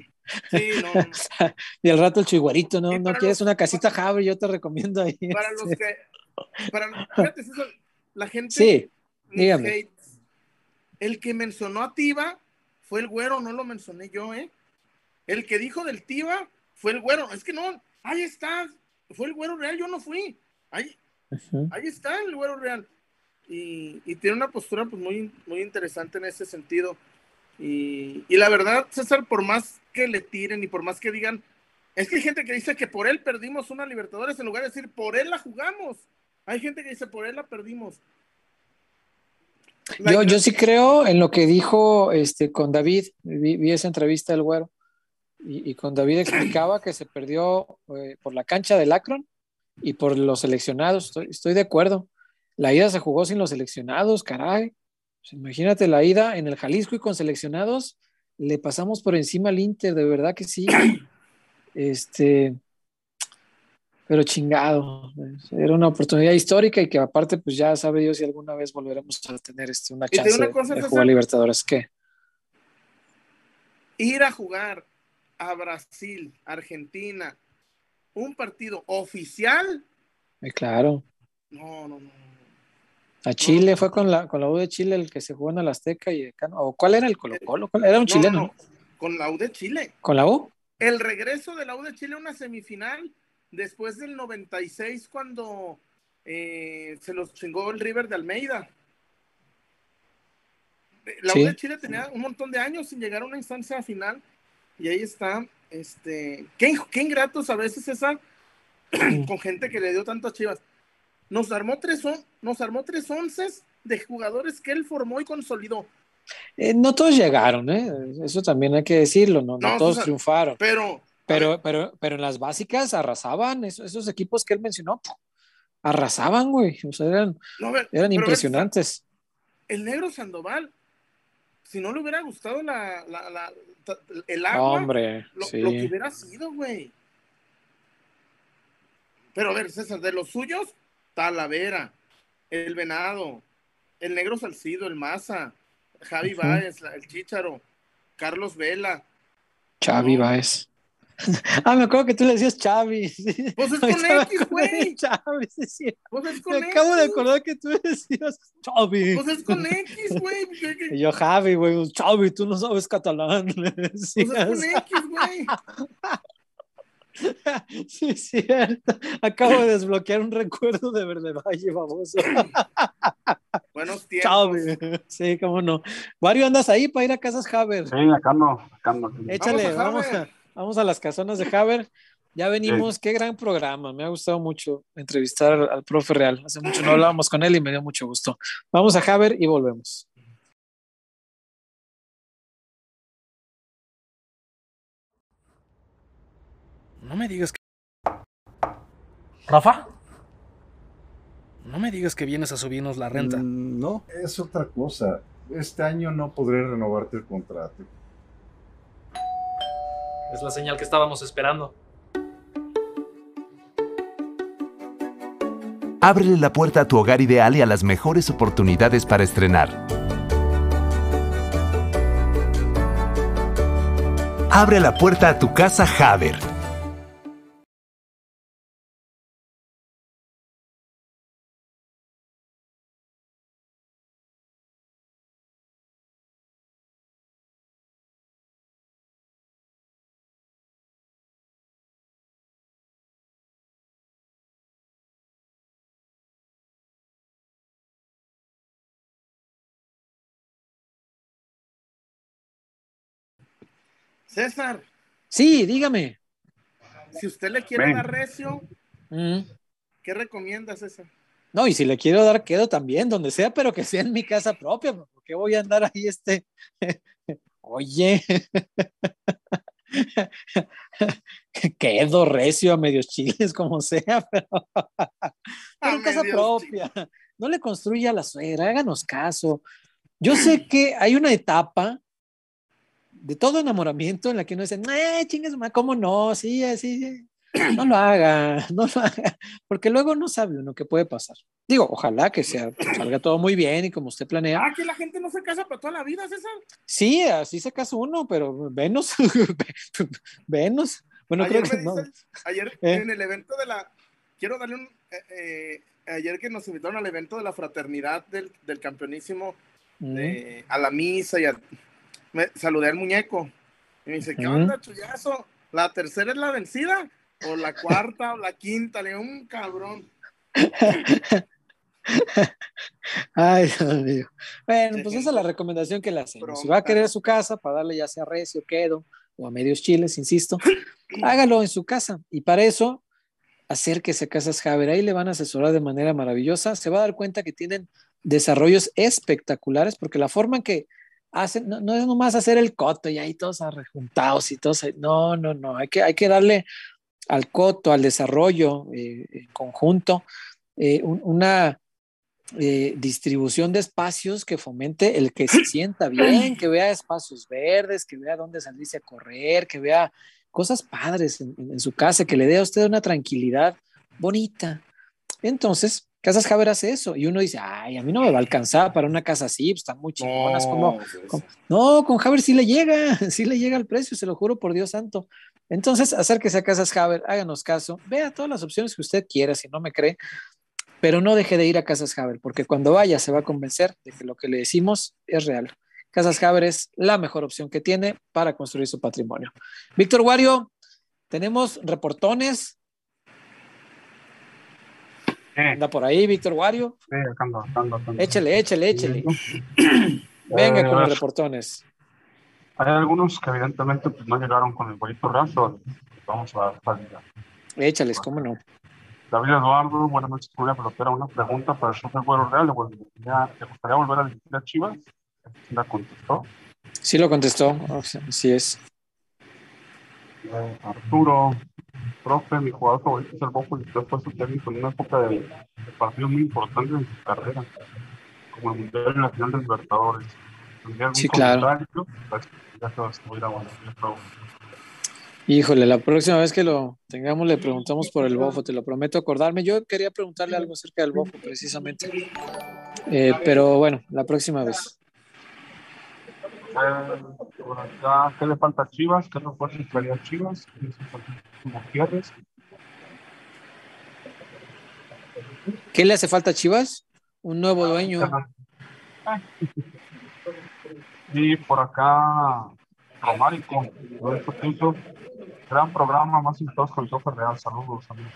A: Sí, no.
B: y al rato el chihuarito, ¿no? ¿No quieres una casita Haber? Yo te recomiendo ahí.
A: Para los este. que, para, fíjate, eso, la gente
B: sí Dígame.
A: El que mencionó a Tiva fue el güero, no lo mencioné yo, ¿eh? El que dijo del Tiva fue el güero. Es que no, ahí está. Fue el güero real, yo no fui. Ahí, ahí está el güero real. Y, tiene una postura pues, muy, muy interesante en ese sentido. Y, y, la verdad, César, por más que le tiren y por más que digan, es que hay gente que dice que por él perdimos una Libertadores en lugar de decir por él la jugamos. Hay gente que dice por él la perdimos.
B: Yo, yo sí creo en lo que dijo este, con David, vi, esa entrevista del güero, y, con David explicaba que se perdió eh, por la cancha del Akron y por los seleccionados, estoy, de acuerdo. La ida se jugó sin los seleccionados, caray. Pues imagínate la ida en el Jalisco y con seleccionados, le pasamos por encima al Inter, de verdad que sí. Este, pero chingado, era una oportunidad histórica y que aparte pues ya sabe Dios si alguna vez volveremos a tener este, una chance de, jugar Libertadores. ¿Qué?
A: Ir a jugar a Brasil, Argentina, un partido oficial.
B: Eh, claro.
A: No, no, no.
B: A Chile, fue con la, con la U de Chile el que se jugó en el Azteca y ¿O cuál era el Colo Colo? Era un chileno.
A: con la U de Chile.
B: ¿Con la U?
A: El regreso de la U de Chile a una semifinal después del 96 cuando eh, se los chingó el River de Almeida. La U de Chile tenía un montón de años sin llegar a una instancia final y ahí está. Este, qué, qué ingratos a veces esa con gente que le dio tantas chivas nos armó tres, nos armó tres once de jugadores que él formó y consolidó.
B: Eh, no todos llegaron, ¿eh? eso también hay que decirlo, no, todos triunfaron.
A: Pero,
B: pero, pero, pero en las básicas arrasaban, esos, equipos que él mencionó, arrasaban, güey, o sea, eran, eran impresionantes.
A: el negro Sandoval, si no le hubiera gustado la, el agua,
B: Hombre,
A: lo, lo que hubiera sido, güey. Pero a ver, César, de los suyos, Talavera, el Venado, el Negro Salcido, el Maza, Javi Báez, el Chícharo, Carlos Vela.
B: Xavi Báez. Ah, me acuerdo que tú le decías Xavi.
A: Pues es con X, güey.
B: Sí, sí.
A: Pues es con
B: me acabo de acordar que tú decías Xavi.
A: Pues es con X, güey.
B: Y yo, Javi, güey, Xavi, tú no sabes catalán.
A: Pues es con X, güey.
B: Sí, cierto. Acabo de desbloquear un recuerdo de Verde Valle, baboso.
A: Buenos tiempos.
B: Sí, cómo no. Wario, ¿andas ahí para ir a casas Haber?
D: Sí, acá no, acá no.
B: Échale, vamos a, vamos a, las casonas de Haber. Ya venimos, qué gran programa. Me ha gustado mucho entrevistar al, profe Real. Hace mucho no hablábamos con él y me dio mucho gusto. Vamos a Haber y volvemos.
E: No me digas que... ¿Rafa? No me digas que vienes a subirnos la renta.
F: Mm, no, es otra cosa. Este año no podré renovarte el contrato.
E: Es la señal que estábamos esperando.
G: Ábrele la puerta a tu hogar ideal y a las mejores oportunidades para estrenar. Abre la puerta a tu casa Haber
A: César.
B: Sí, dígame.
A: Si usted le quiere dar recio, mm. ¿qué recomienda, César?
B: No, y si le quiero dar, quedo también, donde sea, pero que sea en mi casa propia, porque voy a andar ahí este. Oye. quedo recio a medios chiles, como sea, pero, en casa propia. No le construya a la suegra, háganos caso. Yo sé que hay una etapa de todo enamoramiento en la que uno dice, eh, chingas, ¿cómo no? Sí, sí, no lo haga, no lo haga, porque luego no sabe uno qué puede pasar. Digo, ojalá que sea, salga todo muy bien y como usted planea.
A: Ah, que la gente no se casa para toda la vida, César.
B: Sí, así se casa uno, pero venos, venos. Bueno,
A: ayer
B: creo que no.
A: Ayer ¿Eh? en el evento de la, quiero darle un, eh, eh, ayer que nos invitaron al evento de la fraternidad del, del campeonísimo, a la misa y a me saludé al muñeco. Y me dice, ¿qué onda, chullazo? ¿La tercera es la vencida? ¿O la cuarta o la quinta? Le digo, un cabrón.
B: Ay, Dios mío. Bueno, pues esa es la recomendación que le hacemos. Si va a querer su casa para darle ya sea recio, quedo o a medios chiles, insisto, hágalo en su casa. Y para eso, acérquese a Casas Javier. Ahí le van a asesorar de manera maravillosa. Se va a dar cuenta que tienen desarrollos espectaculares porque la forma en que no, es nomás hacer el coto y ahí todos arrejuntados y todos, no, no, no, hay que, hay que darle al coto, al desarrollo eh, en conjunto, eh, una eh, distribución de espacios que fomente el que se sienta bien, que vea espacios verdes, que vea dónde salirse a correr, que vea cosas padres en su casa, que le dé a usted una tranquilidad bonita. Entonces, Casas Javier hace eso y uno dice, ay, a mí no me va a alcanzar para una casa así, pues están muy chingonas. No, pues, no, con Javier sí le llega, sí le llega el precio, se lo juro por Dios santo. Entonces, acérquese a Casas Javier, háganos caso, vea todas las opciones que usted quiera, si no me cree. pero no deje de ir a Casas Haber, porque cuando vaya se va a convencer de que lo que le decimos es real. Casas Haber es la mejor opción que tiene para construir su patrimonio. Víctor Wario, tenemos reportones. Anda por ahí, Víctor Wario.
D: Sí, acá ando, acá ando, acá ando.
B: Échale, échale, échale. Venga
D: Eh,
B: con los
D: ver,
B: reportones.
D: Hay algunos que evidentemente pues, no llegaron con el bonito raso. Vamos a dar salida.
B: Échales, cómo no.
D: David Eduardo, buenas noches, Julia Pelotera. Una pregunta para el Super Güero Real. ¿Le gustaría, ¿Le gustaría volver a dirigir a Chivas? La contestó.
B: Sí lo contestó, así es.
D: Eh, Arturo, profe, mi jugador favorito es el Bojo y fue su técnico en una época de, de partidos muy importantes en su carrera, como el Mundial y la final de Libertadores. ¿Tendría algún
B: Sí, claro.
D: Pues.
B: Híjole, la próxima vez que lo tengamos le preguntamos por el bofo, te lo prometo acordarme. Yo quería preguntarle algo acerca del bofo precisamente. Eh, pero bueno, la próxima vez.
D: Eh, por acá, ¿Qué le falta a Chivas? ¿Qué refuerzos traería a Chivas? ¿Qué le falta a Gutiérrez?
B: ¿Qué le hace falta a Chivas? Un nuevo dueño.
D: Y por acá, Romárico, Roberto gran programa, más con el Sofer Real. Saludos, amigos.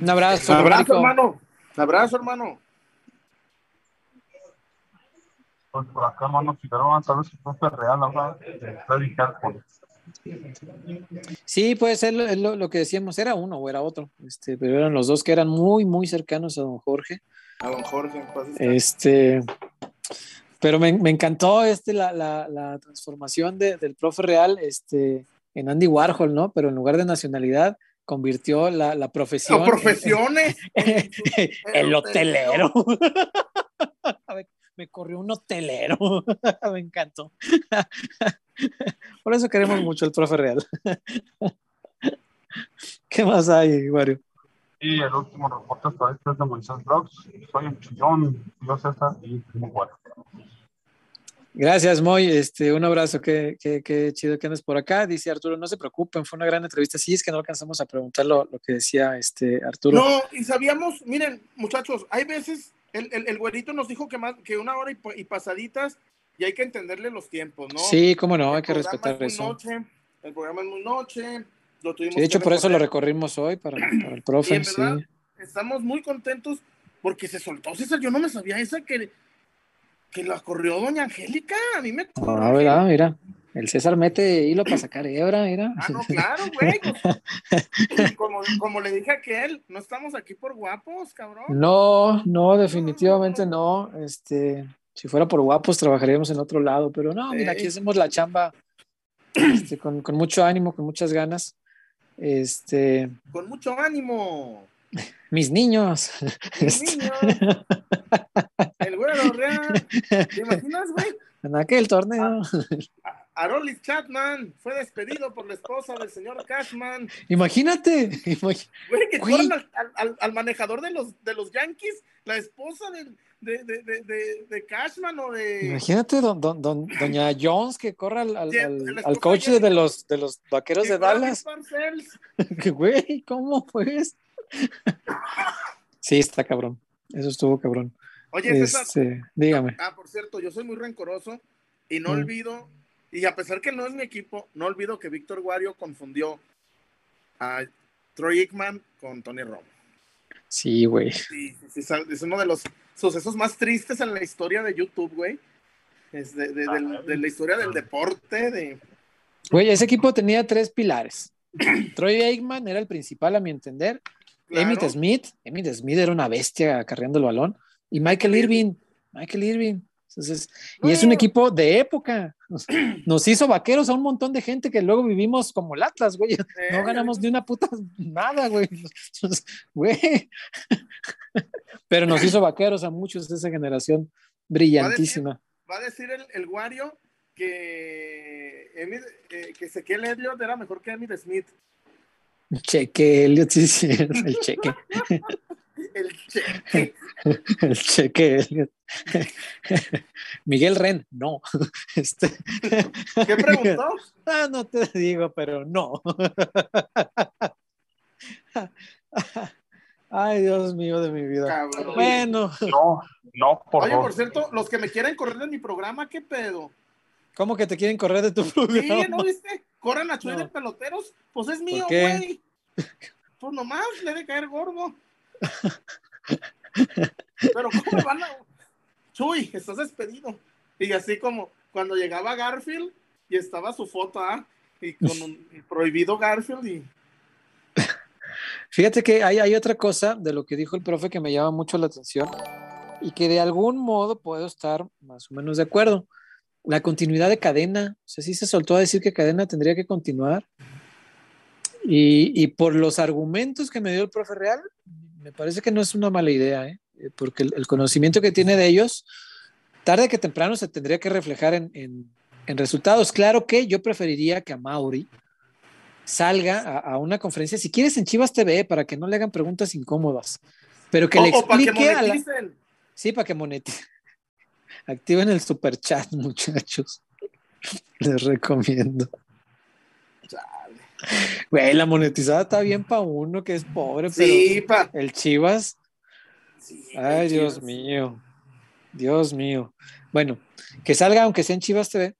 B: Un abrazo,
A: Abrazo,
B: Románico.
A: hermano. Abrazo, hermano.
D: Pues por acá, hermano Figueroa, tal vez el Sofer Real habla de.
B: Sí, puede ser lo, es lo- lo que decíamos, era uno o era otro, este, pero eran los dos que eran muy, muy cercanos a don Jorge.
A: A don Jorge. en paz descanse.
B: Este, pero me, me encantó este, la, la, la transformación de- del profe Real este, en Andy Warhol, ¿no? Pero en lugar de nacionalidad, convirtió la, la profesión
A: profesiones.
B: en- el hotelero. A ver, me corrió un hotelero. me encantó. Por eso queremos mucho al profe Real. ¿Qué más hay, Mario?
D: Y el último reporte hasta este es de Moisés Blogs. Soy el chillón, yo César y Primo Guaro.
B: Gracias, Moy. Este, un abrazo. Qué, qué, qué chido que andes por acá. Dice Arturo, no se preocupen, fue una gran entrevista. Sí, es que no alcanzamos a preguntar lo, lo que decía este Arturo.
A: No, y sabíamos, miren, muchachos, hay veces, el, el, el güerito nos dijo que más que una hora y, y pasaditas, y hay que entenderle los tiempos, ¿no?
B: Sí, cómo no, hay que respetar
A: es
B: eso.
A: Noche, el programa es muy noche, lo tuvimos
B: Sí, de hecho, por eso lo recorrimos hoy para, para el
A: Y
B: profe. Sí.
A: estamos muy contentos porque se soltó César. Yo no me sabía esa que, que la corrió doña Angélica. A mí me.
B: Ah, ¿verdad? Mira, el César mete hilo para sacar hebra, mira.
A: Ah, no, claro, güey. pues, como, como le dije a aquel, no estamos aquí por guapos, cabrón.
B: No, no, definitivamente no. Este, si fuera por guapos, trabajaríamos en otro lado, pero no, mira, aquí hacemos la chamba este, con, con mucho ánimo, con muchas ganas. Este,
A: Con mucho ánimo.
B: mis niños.
A: Mis
B: Este,
A: niños. El güero real. ¿Te imaginas, güey?
B: en aquel torneo.
A: A- Arolis Chapman fue despedido por la esposa del señor Cashman.
B: Imagínate,
A: Güey, que
B: Güey.
A: al, al- manejador de los, de los Yankees, la esposa del- de, de, de, de, Cashman o de.
B: imagínate don, don- don- doña Jones que corra al, al- al- coach
A: de-
B: los, de los vaqueros de Dallas. Güey, ¿cómo pues? Sí, está cabrón. Eso estuvo cabrón.
A: Oye, César.
B: Este, dígame.
A: Ah, por cierto, yo soy muy rencoroso y no
B: Mm.
A: olvido, y a pesar que no es mi equipo, no olvido que Víctor Guario confundió a Troy Aikman con Tony Romo.
B: Sí, güey.
A: Sí, sí, sí, es uno de los sucesos más tristes en la historia de YouTube, güey. Es de, de la historia del deporte, de...
B: Güey, ese equipo tenía tres pilares. Troy Aikman era el principal, a mi entender.
A: Claro.
B: Emmitt Smith, Emmitt Smith era una bestia acarreando el balón. Y Michael Irving, Michael Irving. Entonces, y es un equipo de época. Nos, nos hizo vaqueros a un montón de gente que luego vivimos como el Atlas, güey. No ganamos ni una puta nada, güey. Entonces, Güey. Pero nos hizo vaqueros a muchos de esa generación brillantísima.
A: Va a decir el, el Guario que, eh, que Ezequiel Elliott era mejor que Emmitt Smith.
B: Cheque, Elliot, sí, sí, el cheque.
A: El cheque.
B: El cheque. Miguel Ren, no. Este,
A: ¿Qué preguntó?
B: ah, no te digo, pero no. Ay, Dios mío de mi vida.
A: Cabrón.
B: Bueno,
D: No, no, por
A: Oye,
D: dos.
A: por cierto, los que me quieren correr de mi programa, ¿qué pedo?
B: ¿cómo que te quieren correr de tu
A: Sí,
B: programa?
A: ¿no viste? Corran a Chuy
B: No.
A: de peloteros, pues es mío, güey. Pues nomás le he de caer gordo. Pero ¿cómo van a...? Chuy, estás despedido. Y así como cuando llegaba Garfield y estaba su foto, ¿ah? Y con un prohibido Garfield y...
B: Fíjate que hay, hay otra cosa de lo que dijo el profe que me llama mucho la atención y que de algún modo puedo estar más o menos de acuerdo. La continuidad de cadena, o sea, sí se soltó a decir que cadena tendría que continuar. Y, y por los argumentos que me dio el profe Real, me parece que no es una mala idea, ¿eh? Eh, porque el, el conocimiento que tiene de ellos, tarde que temprano se tendría que reflejar en, en- en resultados. Claro que yo preferiría que a Mauri salga a, a una conferencia, si quieres en Chivas TV, para que no le hagan preguntas incómodas, pero que le
A: para que
B: explique a la...
A: moneticen.
B: Sí, para que monetice. Activen el super chat, muchachos. Les recomiendo. Güey, la monetizada está bien para uno que es pobre, pero
A: Sí, pa.
B: el Chivas,
A: Sí,
B: ay, Dios
A: Chivas.
B: mío. Dios mío. Bueno, que salga aunque sea en Chivas TV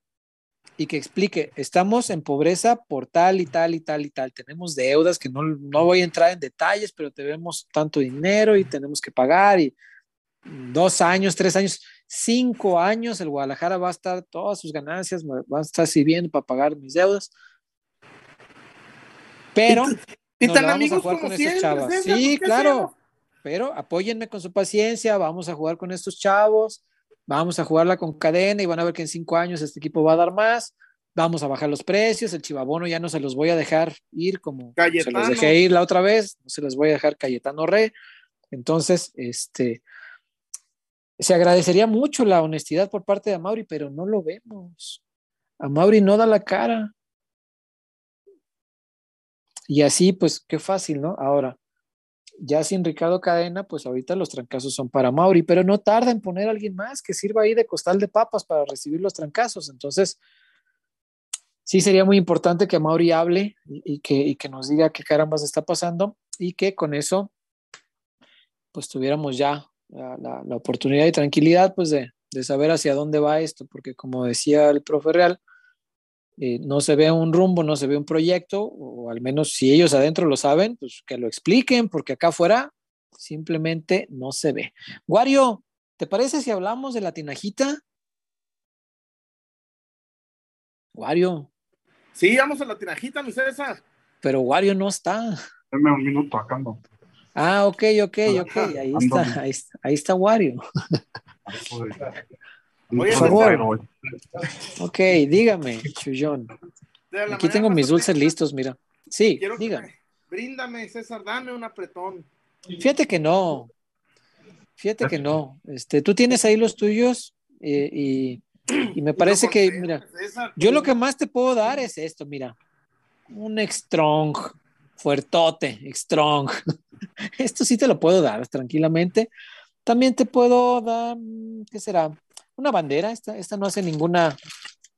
B: y que explique, estamos en pobreza por tal y tal y tal y tal. Tenemos deudas que no, no voy a entrar en detalles, pero tenemos tanto dinero y tenemos que pagar y dos años, tres años, cinco años, el Guadalajara va a estar todas sus ganancias, va a estar sirviendo para pagar mis deudas. Pero
A: Y
B: nos
A: tan
B: la vamos a jugar con estos chavos.
A: César,
B: Sí,
A: ¿por qué
B: claro. Pero apóyenme con su paciencia, vamos a jugar con estos chavos, vamos a jugarla con cadena y van a ver que en cinco años este equipo va a dar más, vamos a bajar los precios, el chivabono ya no se los voy a dejar ir como se
A: Cayetano.
B: los dejé ir la otra vez, no se los voy a dejar Cayetano Re. Entonces, este, se agradecería mucho la honestidad por parte de Amauri, pero no lo vemos. Amauri no da la cara. Y así, pues, qué fácil, ¿no? Ahora, ya sin Ricardo Cadena, pues ahorita los trancazos son para Mauri, pero no tarda en poner alguien más que sirva ahí de costal de papas para recibir los trancazos. Entonces, sí sería muy importante que Mauri hable y, y que, y que nos diga qué carambas está pasando y que con eso, pues tuviéramos ya la, la- la oportunidad y tranquilidad, pues de, de saber hacia dónde va esto, porque como decía el profe Real, eh, no se ve un rumbo, no se ve un proyecto, o al menos si ellos adentro lo saben, pues que lo expliquen, porque acá afuera simplemente no se ve. Wario, ¿te parece si hablamos de la tinajita? Wario,
A: Sí, vamos a la tinajita, mi César.
B: pero Wario no está.
D: Dame un minuto acá, no.
B: Ah, ok, ok, ok, ahí está, ahí está, ahí está Wario. Por favor. Ok, dígame, Chuyón. Aquí tengo mis dulces listos, mira. Sí,
A: Quiero
B: dígame.
A: me- Bríndame, César, dame un apretón.
B: Fíjate que no. Fíjate que no. Este, tú tienes ahí los tuyos eh, y, y me parece que, mira, yo lo que más te puedo dar es esto, mira. Un strong, fuertote, strong. Esto sí te lo puedo dar tranquilamente. También te puedo dar, mm, ¿qué será? Una bandera. Esta, esta no hace ninguna,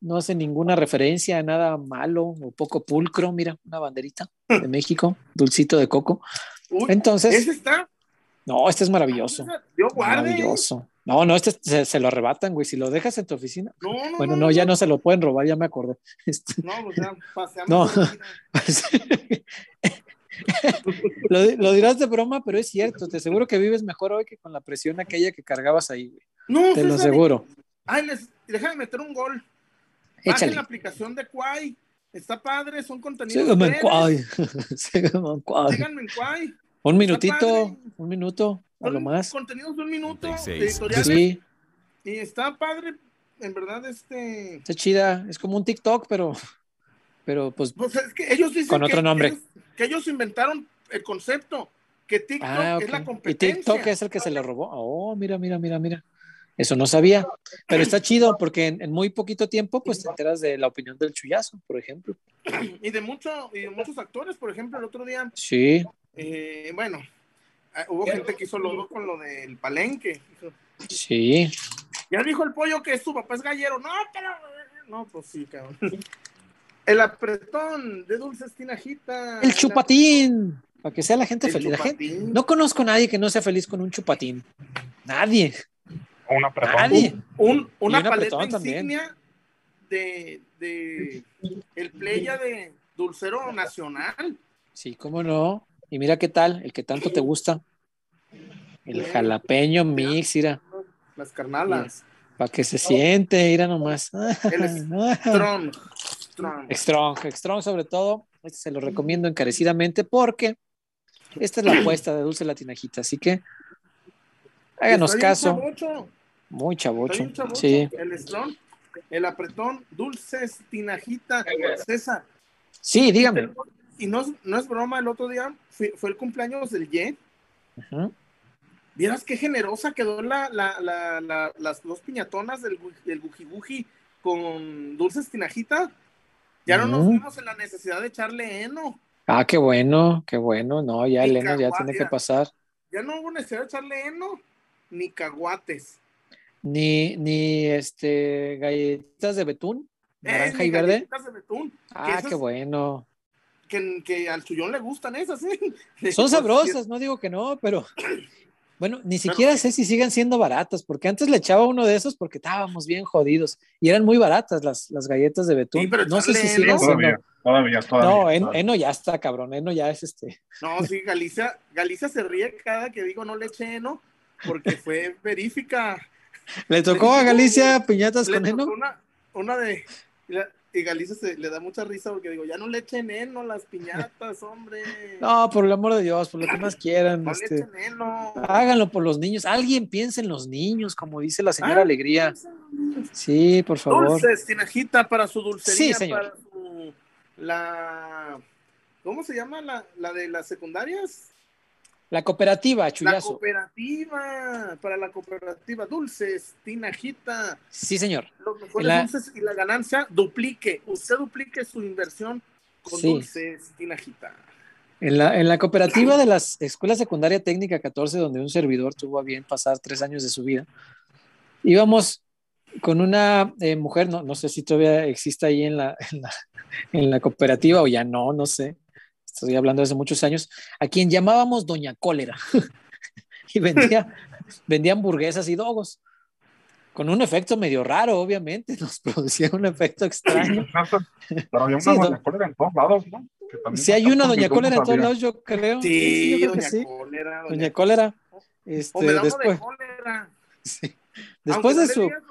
B: no hace ninguna referencia a nada malo o poco pulcro. Mira, una banderita de México, dulcito de coco.
A: Uy,
B: Entonces,
A: ese está.
B: no, este es maravilloso.
A: César, Yo guarde.
B: Maravilloso. No, no, este se, se lo arrebatan, güey. Si lo dejas en tu oficina.
A: No, no,
B: Bueno, no, ya no se lo pueden robar, ya me acordé. Este,
A: No, pues ya paseamos.
B: No. lo, lo dirás de broma, pero es cierto. Te aseguro que vives mejor hoy que con la presión aquella que cargabas ahí, güey.
A: No,
B: Te lo aseguro.
A: Ay, les, déjame meter un gol. Bajen
B: Échale.
A: la aplicación de Quay. Está padre, son contenidos.
B: Sígueme en Kwai.
A: Síganme en Quay.
B: Un minutito, un minuto, a lo más.
A: contenidos de un minuto,
G: 36.
A: editoriales.
B: Sí,
A: Y está padre, en verdad, este.
B: está chida. Es como un TikTok, pero, pero pues.
A: Pues es que ellos dicen
B: Con
A: que-
B: otro nombre.
A: Que ellos, que ellos inventaron el concepto, que TikTok
B: Ah,
A: es la
B: ok. Y
A: competencia.
B: TikTok es el que se le robó. Oh, mira, mira, mira, mira. Eso no sabía. Pero está chido porque en, en muy poquito tiempo, pues te enteras de la opinión del chullazo, por ejemplo.
A: Y de, mucho, y de muchos actores, por ejemplo, el otro día,
B: Sí,
A: eh, bueno, ah, hubo gente que hizo lodo con lo del palenque.
B: sí.
A: Ya dijo el pollo que su papá es gallero. No, pero. No, pues sí, cabrón. El apretón de dulces tinajita.
B: El chupatín. para que sea la gente
A: El
B: feliz. La gente- no conozco a nadie que no sea feliz con un chupatín. Nadie,
D: O una apretón.
B: nadie.
A: Un, una
B: Y un
A: paleta insignia de, de el playa de Dulcero Nacional.
B: Sí, cómo no. Y mira qué tal, el que tanto te gusta. El jalapeño mix, mira,
A: Las carnalas.
B: para que se siente, mira nomás.
A: El Strong. Strong.
B: Strong, Strong sobre todo, este se lo recomiendo encarecidamente porque esta es la apuesta de Dulce Latinajita, así que háganos
A: Está bien
B: caso,
A: chavocho,
B: muy
A: está
B: chavocho.
A: bien chavocho.
B: Sí,
A: El Strong, el apretón, dulces, tinajita, César.
B: sí, dígame.
A: Y no, es- no es broma, el otro día fue, fue el cumpleaños del Ye. Vieras qué generosa quedó la, la, la, la- las dos piñatonas del, del Guji Guji con dulces tinajita. Ya no nos vimos en la necesidad de echarle heno.
B: Ah, qué bueno, qué bueno. No, ya
A: Y
B: Elena ya tiene que pasar.
A: Ya no hubo necesidad de echarle heno ni caguates.
B: Ni, ni este galletas de betún,
A: Eh,
B: naranja y verde.
A: galletitas de betún,
B: Ah,
A: esas-
B: qué bueno.
A: que, que al chuyón le gustan esas, ¿eh?
B: Son sabrosas, no digo que no, pero bueno, ni siquiera sé si sigan siendo baratas, porque antes le echaba uno de esos porque estábamos bien jodidos y eran muy baratas las, las galletas de betún.
A: Sí, pero
B: no sé si
A: heno.
B: siendo.
D: Todavía, todavía, todavía.
B: No, en-. Eno ya está, cabrón. Eno ya es este.
A: No, sí, Galicia, Galicia se ríe cada que digo no le eche heno, porque fue verífica.
B: ¿Le tocó a Galicia piñatas
A: Le
B: con
A: tocó
B: Eno?
A: una, una de. Y, Galicia se, le da mucha risa porque digo, ya no le echen heno las piñatas, hombre.
B: No, por el amor de Dios, por lo que más quieran.
A: No le
B: Este,
A: echen heno.
B: háganlo por los niños. Alguien piense en los niños, como dice la señora
A: Ah,
B: Alegría. Sí, por favor.
A: Dulces, tinajita para su dulcería,
B: Sí, señor.
A: para su. La. ¿Cómo se llama la, la de las secundarias?
B: La cooperativa,
A: La
B: Chuyazo.
A: cooperativa, para la cooperativa Dulces, Tinajita,
B: Sí, señor.
A: los mejores
B: La-
A: dulces y la ganancia duplique. Usted duplique su inversión con
B: Sí.
A: Dulces, Tinajita.
B: En la, en la cooperativa de las Escuela Secundaria Técnica 14, donde un servidor tuvo a bien pasar tres años de su vida, íbamos con una eh, mujer, no, no sé si todavía existe ahí en la, en, la, en la cooperativa o ya no, no sé. Estoy hablando de hace muchos años, a quien llamábamos Doña Cólera. y vendía, vendía hamburguesas y dogos. Con un efecto medio raro, obviamente, nos producía un efecto extraño.
D: Pero había una
B: Sí, do-
D: doña cólera en todos lados, ¿no?
B: Si hay una Doña Cólera en todos lados, yo creo.
A: Sí,
B: yo creo que
A: doña
B: sí.
A: cólera. Doña,
B: Doña Cólera.
A: O
B: Este,
A: me da uno de
B: después,
A: cólera.
B: sí. Después, de su,
A: digas,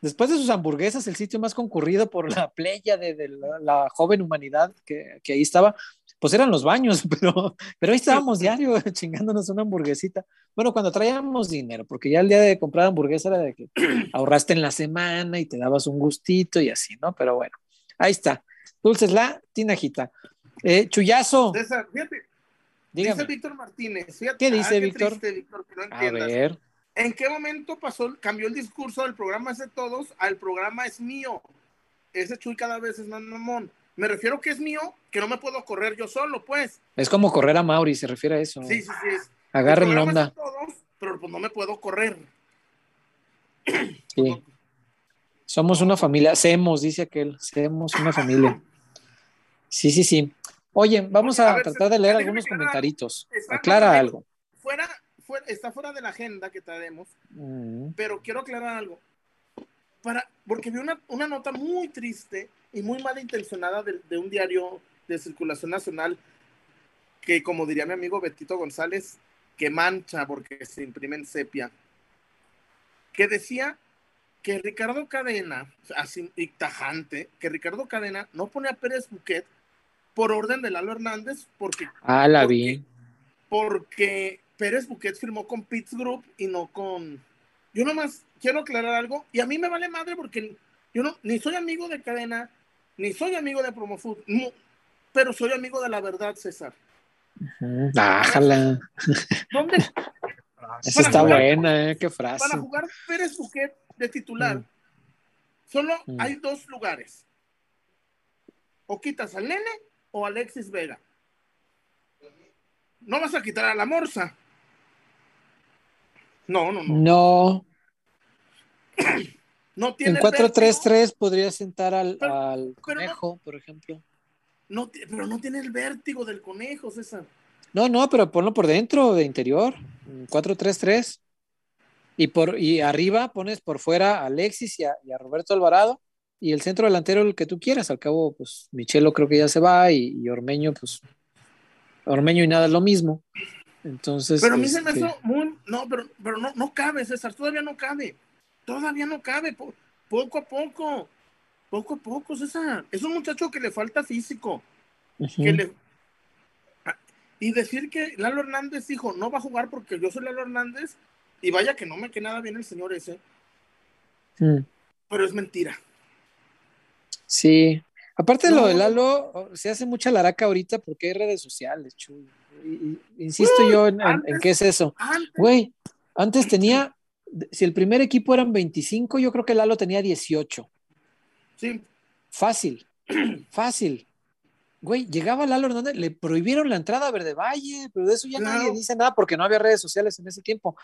B: después de sus hamburguesas, el sitio más concurrido por la playa de, de la, la joven humanidad que, que ahí estaba, pues eran los baños, pero, pero ahí estábamos diario chingándonos una hamburguesita. Bueno, cuando traíamos dinero, porque ya el día de comprar hamburguesa era de que ahorraste en la semana y te dabas un gustito y así, ¿no? Pero bueno, ahí está. Dulces la tinajita. Eh, Chuyazo,
A: César, fíjate, dice. Víctor Martínez. fíjate,
B: ¿Qué dice, Víctor?
A: triste, Víctor, que no
B: A ver.
A: ¿En qué momento pasó, cambió el discurso del programa es de todos al programa es mío? Ese Chuy cada vez es más mamón. Me refiero que es mío, que no me puedo correr yo solo, pues.
B: Es como correr a Mauri, se refiere a eso.
A: Sí, sí, sí. Es.
B: Agarren la onda.
A: todos, pero pues no me puedo correr.
B: Sí. Somos una familia, semos, dice aquel, semos una familia. Sí, sí, sí. Oye, vamos
A: a
B: a
A: ver,
B: tratar de leer algunos
A: aclarar.
B: comentaritos. Aclara algo.
A: Fuera, fuera, está fuera de la agenda que traemos,
B: Mm,
A: pero quiero aclarar algo. Para, porque vi una, una nota muy triste y muy malintencionada de, de un diario de circulación nacional que, como diría mi amigo Betito González, que mancha porque se imprime en sepia, que decía que Ricardo Cadena, así y tajante, que Ricardo Cadena no pone a Pérez Buquet por orden de Lalo Hernández porque
B: Ah, la
A: ¿Por
B: vi.
A: porque Pérez Buquet firmó con Pitts Group y no con. Yo nomás quiero aclarar algo, y a mí me vale madre porque yo no, ni soy amigo de Cadena, ni soy amigo de Promofood, no, pero soy amigo de la verdad, César.
B: Bájala.
A: ¿Dónde?
B: Esa está
A: jugar-
B: buena, ¿eh? Qué frase.
A: Para jugar Pérez Buquet de titular,
B: Mm.
A: solo
B: Mm.
A: hay dos lugares. O quitas al nene o a Alexis Vega. No vas a quitar a la morsa. No, no, no.
B: No,
A: No tiene
B: en
A: el
B: 4-3-3 podría sentar al,
A: Pero-
B: al
A: pero no-
B: conejo, por ejemplo.
A: No, pero no tiene el vértigo del conejo, César.
B: No, no, pero ponlo por dentro, de interior. 4-3-3. Y, por, y arriba pones por fuera a Alexis y a, y a Roberto Alvarado. Y el centro delantero, el que tú quieras. Al cabo, pues Michelo creo que ya se va. Y, y Ormeño, pues. Ormeño y nada es lo mismo. Entonces.
A: Pero a mí se me
B: este,
A: hizo muy. No, pero, pero no, no cabe, César. Todavía no cabe. Todavía no cabe. po- poco a poco. Poco a poco, César. Es un muchacho que le falta físico. que le- Y decir que Lalo Hernández dijo, no va a jugar porque yo soy Lalo Hernández. Y vaya que no me queda nada bien el señor ese.
B: Mm.
A: Pero es mentira.
B: Sí. Aparte de lo de Lalo, se hace mucha laraca ahorita porque hay redes sociales, Chuy. Insisto yo en, qué es eso. Güey, antes tenía, si el primer equipo eran 25, yo creo que Lalo tenía 18.
A: sí,
B: Fácil, fácil. Güey, llegaba Lalo Hernández, le prohibieron la entrada a Verde Valle, pero de eso ya
A: Claro.
B: nadie dice nada porque no había redes sociales en ese tiempo.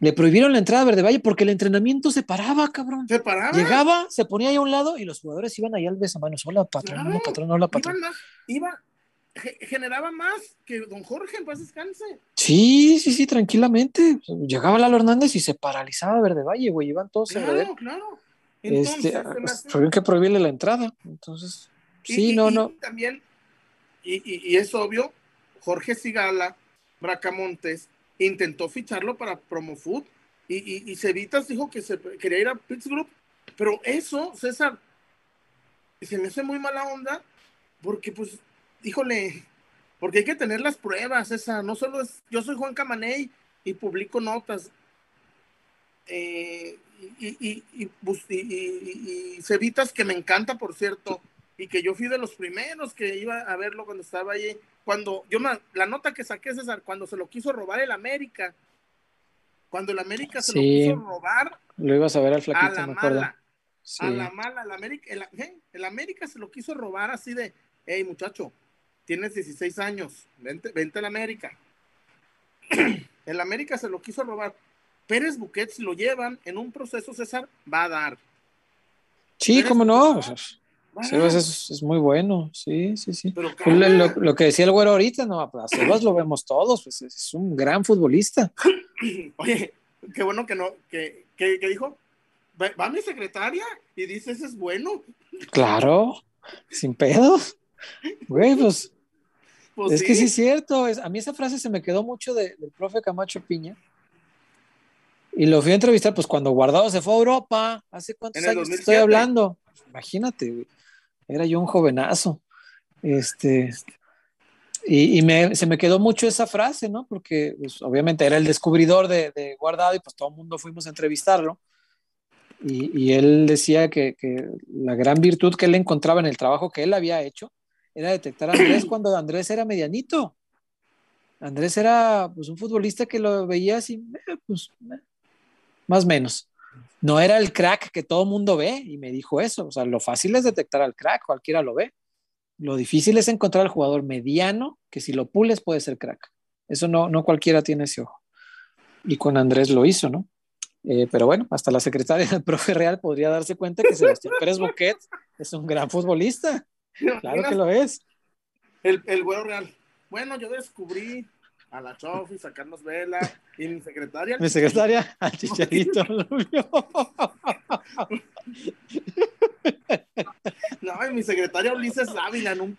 B: Le prohibieron la entrada a Verde Valle porque el entrenamiento se paraba, cabrón.
A: se paraba.
B: Llegaba, se ponía ahí a un lado y los jugadores iban allá al besamanos. Hola, patrón, hola, patrón, hola, patrón.
A: Iba, más- iba- ge- generaba más que don Jorge, en paz descanse.
B: Sí, sí, sí, tranquilamente. Llegaba Lalo Hernández y se paralizaba Verde Valle, güey. Iban todos sobre él.
A: Claro, claro. Entonces,
B: Este,
A: se me hace-
B: tuvieron que prohibirle la entrada. Entonces,
A: y-
B: sí,
A: y-
B: no,
A: y
B: no.
A: También, y, es obvio, Jorge Sigala, Bracamontes, intentó ficharlo para Promofood y, y, y Cevitas dijo que se quería ir a Pittsburgh, pero eso, César, se me hace muy mala onda porque, pues, híjole, porque hay que tener las pruebas, César, no solo es, yo soy Juan Camaney y publico notas. eh, y, y, y, y- y- y Cevitas, que me encanta, por cierto, y que yo fui de los primeros que iba a verlo cuando estaba allí. Cuando yo la nota que saqué, César, cuando se lo quiso robar el América, cuando el América se lo quiso robar
B: Lo ibas a ver al
A: a
B: flaquito,
A: la
B: me acuerdo.
A: mala,
B: Sí.
A: a la mala, el América, el, ¿eh? el América se lo quiso robar así de, hey muchacho, tienes 16 años, vente, vente al América. el América se lo quiso robar. Pérez Buquet, si lo llevan en un proceso, César, va a dar.
B: Sí, cómo no.
A: a dar.
B: es, es muy bueno. Sí, sí, sí.
A: Pero
B: Pues lo, que decía el güero ahorita, no, a Sebas lo vemos todos, pues es, un gran futbolista.
A: Oye, qué bueno que no, que, que, que dijo, va, va mi secretaria y dice, ese es bueno.
B: Claro, sin pedos. Güey, pues
A: Pues
B: es que sí es cierto. Es, a mí esa frase se me quedó mucho de- del profe Camacho Piña. Y lo fui a entrevistar, pues cuando Guardado se fue a Europa, ¿hace cuántos años te
A: 2007.
B: estoy hablando? Imagínate, güey. Era yo un jovenazo. Este. Y, y me- se me quedó mucho esa frase, ¿no? Porque pues, obviamente era el descubridor de, de Guardado y pues todo el mundo fuimos a entrevistarlo. Y, y él decía que, que la gran virtud que él encontraba en el trabajo que él había hecho era detectar a Andrés cuando Andrés era medianito. Andrés era pues un futbolista que lo veía así, eh, pues eh, más o menos. No era el crack que todo mundo ve y me dijo eso. O sea, lo fácil es detectar al crack, cualquiera lo ve. Lo difícil es encontrar al jugador mediano que si lo pules puede ser crack. Eso no, no cualquiera tiene ese ojo. Y con Andrés lo hizo, ¿no? Eh, pero bueno, hasta la secretaria del profe Real podría darse cuenta que Sebastián Pérez Boquet es un gran futbolista. Claro que lo es.
A: El, el güero real. Bueno, yo descubrí a la Chofi, a Carlos Vela y mi secretaria.
B: Mi secretaria, al chicharito lo vio.
A: No, y mi secretaria Ulises Dávila. No,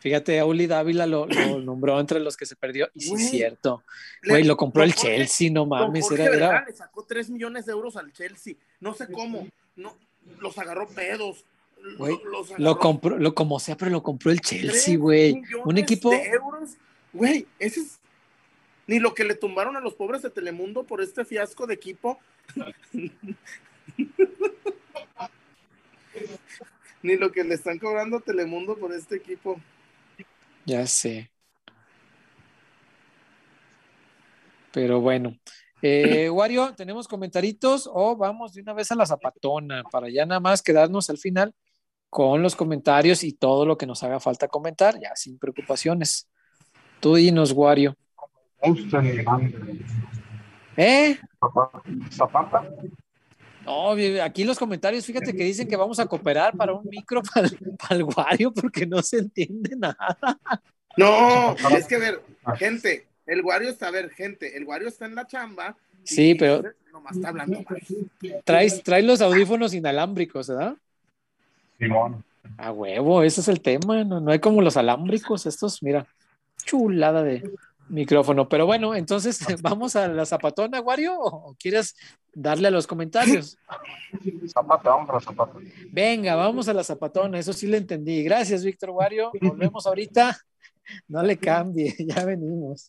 B: Fíjate, a Uli Dávila lo, lo nombró entre los que se perdió. Y sí, es cierto. Güey, lo compró el
A: Jorge-
B: Chelsea, no mames. Era, era,
A: le sacó 3 millones de euros al Chelsea. No sé cómo. No, los agarró pedos.
B: Güey, lo compró, lo como sea, pero lo compró el Chelsea, güey. Un equipo.
A: de euros. Güey, ese es. Ni lo que le tumbaron a los pobres de Telemundo por este fiasco de equipo. Ni lo que le están cobrando a Telemundo por este equipo.
B: Ya sé. Pero bueno. Eh, Wario, ¿tenemos comentaritos o vamos de una vez a la zapatona para ya nada más quedarnos al final con los comentarios y todo lo que nos haga falta comentar, ya sin preocupaciones. Tú dinos, Wario. ¿Eh?
D: Zapata.
B: No, aquí los comentarios, fíjate que dicen que vamos a cooperar para un micro para el, para el Wario porque no se entiende nada.
A: No, es que ver, gente, el Wario está, a ver, gente, el Wario está en la chamba.
B: Sí, pero-
A: Nomás está hablando mal.
B: Traes, traes los audífonos inalámbricos, ¿verdad?
D: Simón.
B: A huevo, ese es el tema. No, no hay como los alámbricos, estos, mira, chulada de micrófono. Pero bueno, entonces vamos a la zapatona, Wario, o quieres darle a los comentarios.
D: Zapata, vamos a la zapata.
B: Venga, vamos a la zapatona, eso sí le entendí. Gracias, Víctor Wario. Volvemos ahorita. No le cambie, ya venimos.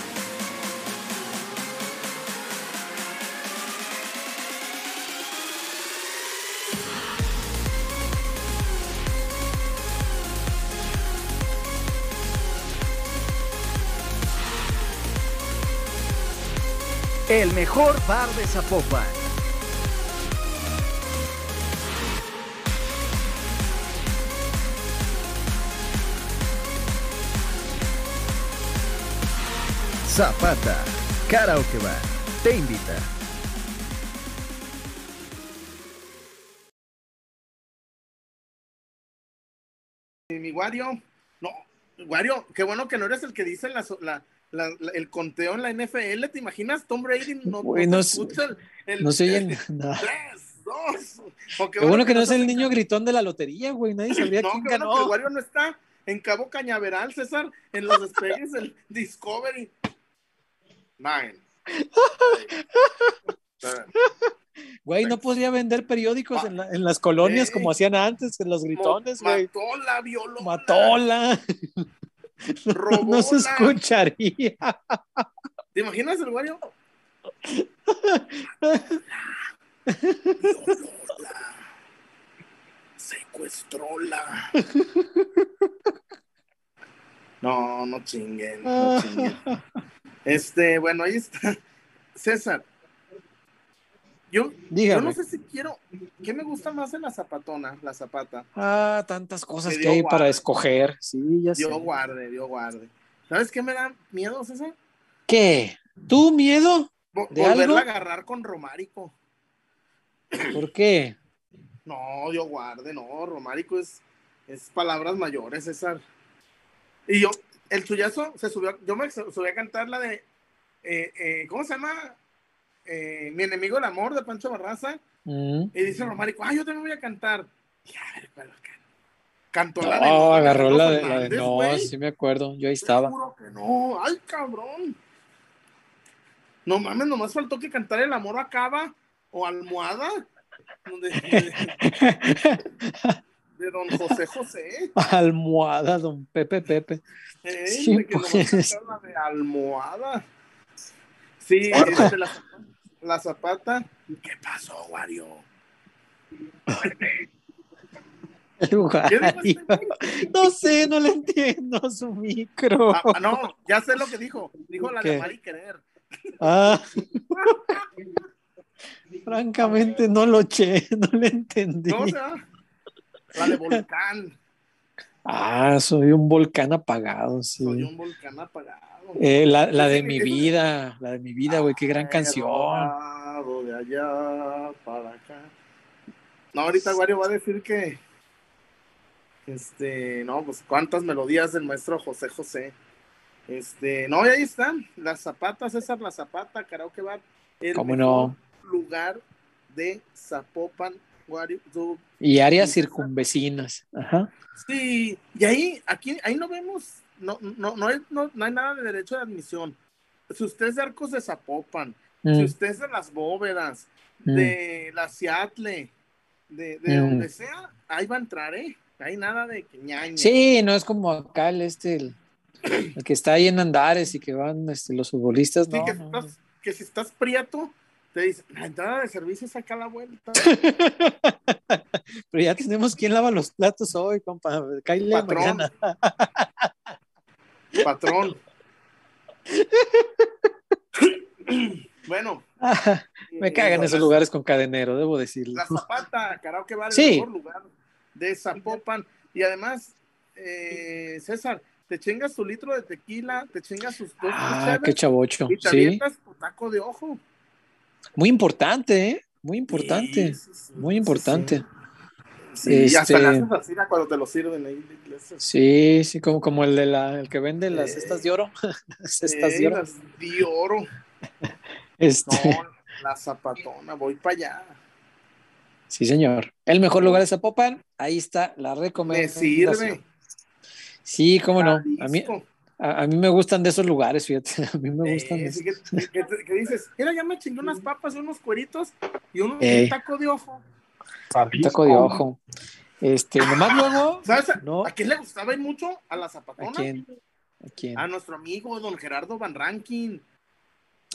H: El mejor bar de Zapopan. Zapata, Karaoke Bar, te invita.
A: Mi Wario, no, Wario, qué bueno que no eres el que dice la, la- la- la- el conteo en la NFL. ¿Te imaginas? Tom Brady no,
B: Güey,
A: no
B: no
A: escucha el, el-
B: No se oyen nada.
A: Tres, dos. O qué
B: Qué bueno que no es el niño gritón de la lotería, güey. Nadie sabría
A: No,
B: quién
A: qué bueno que el
B: ganó.
A: Wario no está en Cabo Cañaveral, César, en los despegues del Discovery. Nine.
B: Güey, no podría vender periódicos en, la- en las colonias como hacían antes, en los gritones, güey.
A: Matola, violó.
B: Matola. No,
A: Robó
B: no se escucharía.
A: ¿Te imaginas el Wario? Secuestróla. No, no chinguen, no chinguen. Este, bueno, ahí está. César. Yo, yo no sé si quiero. ¿Qué me gusta más de la zapatona? La zapata.
B: Ah, tantas cosas
A: Que
B: hay para escoger. Sí, ya sé.
A: Dios guarde, Dios guarde. ¿Sabes qué me da miedo, César?
B: ¿Qué? ¿Tú miedo? ¿De
A: volverla
B: algo?
A: a agarrar con Romárico.
B: ¿Por qué?
A: No, Dios guarde, no, Romárico es, es palabras mayores, César. Y yo, el suyazo se subió, yo me su- subí a cantar la de, eh, eh, ¿cómo se llama? Eh, Mi enemigo el amor de Pancho Barraza.
B: Mm.
A: Y dice Romárico, ah, yo también voy a cantar. Y a ver, ¿cuál can- Cantó la de.
B: No, agarró la de, la de- No,
A: güey.
B: sí me acuerdo. Yo ahí
A: Te
B: estaba.
A: juro que no. Ay, cabrón. No mames, nomás faltó que cantara el amor acaba o almohada. De, de- de don José José.
B: Almohada, don Pepe Pepe.
A: ¿eh?
B: Sí,
A: de que
B: pues.
A: la de almohada. Sí, este, la, la zapata. ¿Qué pasó, Wario?
B: El
A: ¿Qué
B: Wario.
A: dijo este?
B: No sé, no le entiendo su micro.
A: Ah, ah, no, ya sé lo que dijo. Dijo la
B: ¿Qué?
A: de amar y querer.
B: Ah. Francamente, no lo eché, no le entendí.
A: La de volcán.
B: Ah, soy un volcán apagado, sí.
A: Soy un volcán apagado.
B: Eh, la, la de mi vida, la de mi vida, güey, qué gran canción.
A: de allá para acá. No, ahorita Wario va a decir que. Este, no, pues cuántas melodías del maestro José José. Este, no, y ahí están, las zapatas, César La Zapata, Karaoke Bar. El
B: ¿Cómo no?
A: lugar de Zapopan, Wario. Zoo.
B: Y áreas circunvecinas. Ajá.
A: Sí, y ahí, aquí, ahí no vemos, no, no, no, hay, no, no hay nada de derecho de admisión. Si usted es de Arcos de Zapopan, si
B: Mm,
A: usted es de las bóvedas,
B: mm.
A: de la Seattle, de, de
B: Mm.
A: donde sea, ahí va a entrar, ¿eh? Hay nada de que.
B: Sí, no es como acá el este, el, el que está ahí en Andares y que van este, los futbolistas,
A: Sí,
B: no,
A: que,
B: no,
A: si
B: no.
A: estás, que si estás prieto, te dicen, la entrada de servicio es acá a la vuelta.
B: Pero ya tenemos quién lava los platos hoy, compa.
A: Patrón.
B: mañana.
A: Patrón. bueno,
B: me
A: eh,
B: cagan
A: la-
B: esos lugares con cadenero, debo decirlo.
A: La Zapata, karaoke bar,
B: Sí.
A: el mejor lugar de Zapopan. Y además, eh, César, te chingas tu litro de tequila, te chingas sus dos
B: Ah, qué chavocho.
A: y te
B: Sí,
A: avientas tu taco de ojo.
B: muy importante, ¿eh? Muy importante,
A: Sí,
B: muy importante.
A: Sí, y hasta
B: Este-
A: haces así ¿no? cuando te lo sirven ahí en la iglesia.
B: Sí, sí, como, como el de la, el que vende las cestas de oro. Las cestas de oro.
A: las de oro.
B: Este,
A: No, la zapatona, voy para allá.
B: sí, señor. El mejor lugar de Zapopan, ahí está la
A: Me
B: recomendación.
A: sirve.
B: Sí, cómo no. A mí, a, a mí me gustan de esos lugares, fíjate. A mí me gustan de esos.
A: que, que- que- dices, mira, ya me chingué unas papas unos cueritos y un taco de ojo.
B: Un taco de ojo. Este, nomás luego.
A: ¿Sabes a,
B: No.
A: a quién le gustaba ir mucho? A la zapatona.
B: ¿A quién? ¿A quién?
A: A nuestro amigo don Gerardo Van Rankin.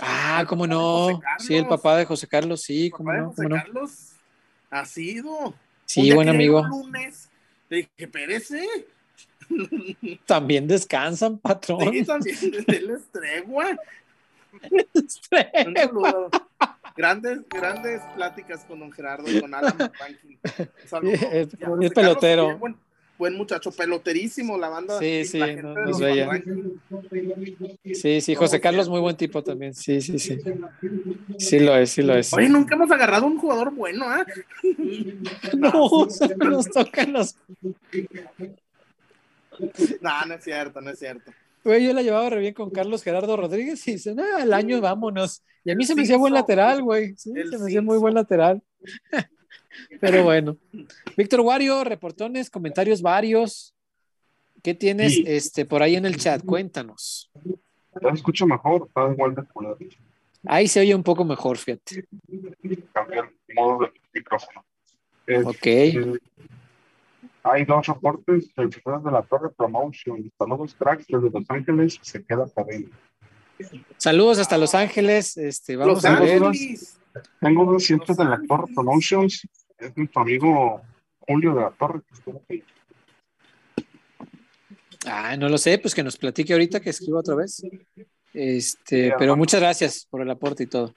B: Ah, cómo no. Sí, el papá de José Carlos, sí, cómo
A: Papá de
B: no,
A: José
B: cómo no.
A: Carlos ha sido.
B: Sí,
A: Un
B: buen amigo.
A: el lunes, le dije, pérese.
B: También descansan, patrón.
A: Sí, también, denles tregua. Un saludo. Grandes, grandes pláticas con don Gerardo y con Alan.
B: Es- es
A: Carlos
B: pelotero.
A: también, Buen, buen muchacho, peloterísimo la banda.
B: Sí, sí, no- nos veía. Sí, sí, José Carlos, muy buen tipo también. Sí, sí, sí. Sí lo es, sí lo es.
A: Oye, nunca hemos agarrado un jugador bueno, ¿ah?
B: No, nos tocan los.
A: No, no es cierto, no es cierto.
B: Güey, yo la llevaba re bien con Carlos Gerardo Rodríguez y dicen, ah, al año vámonos. Y a mí
A: El
B: se me hacía buen lateral, güey. Sí, se me hacía muy buen lateral. Pero bueno. Víctor Wario, reportones, comentarios varios. ¿Qué tienes
D: Sí.
B: este, por ahí en el chat? Cuéntanos.
D: Ya se escucha mejor, está igual de.
B: Ahí se oye un poco mejor, fíjate.
D: Cambiar el modo de micrófono.
B: Ok.
D: Hay dos reportes. El primero es de la Torre Promotion. Saludos, cracks, desde Los Ángeles. Se queda cadena.
B: Saludos hasta Los Ángeles. Este, vamos
A: Los
B: a ver.
A: Ángeles.
D: Tengo dos cientos de la Torre Promotions. Es nuestro amigo Julio de la Torre. que estuvo aquí.
B: Ah, no lo sé, pues que nos platique ahorita que escriba otra vez. Este,
D: Sí,
B: pero muchas gracias por el aporte y todo.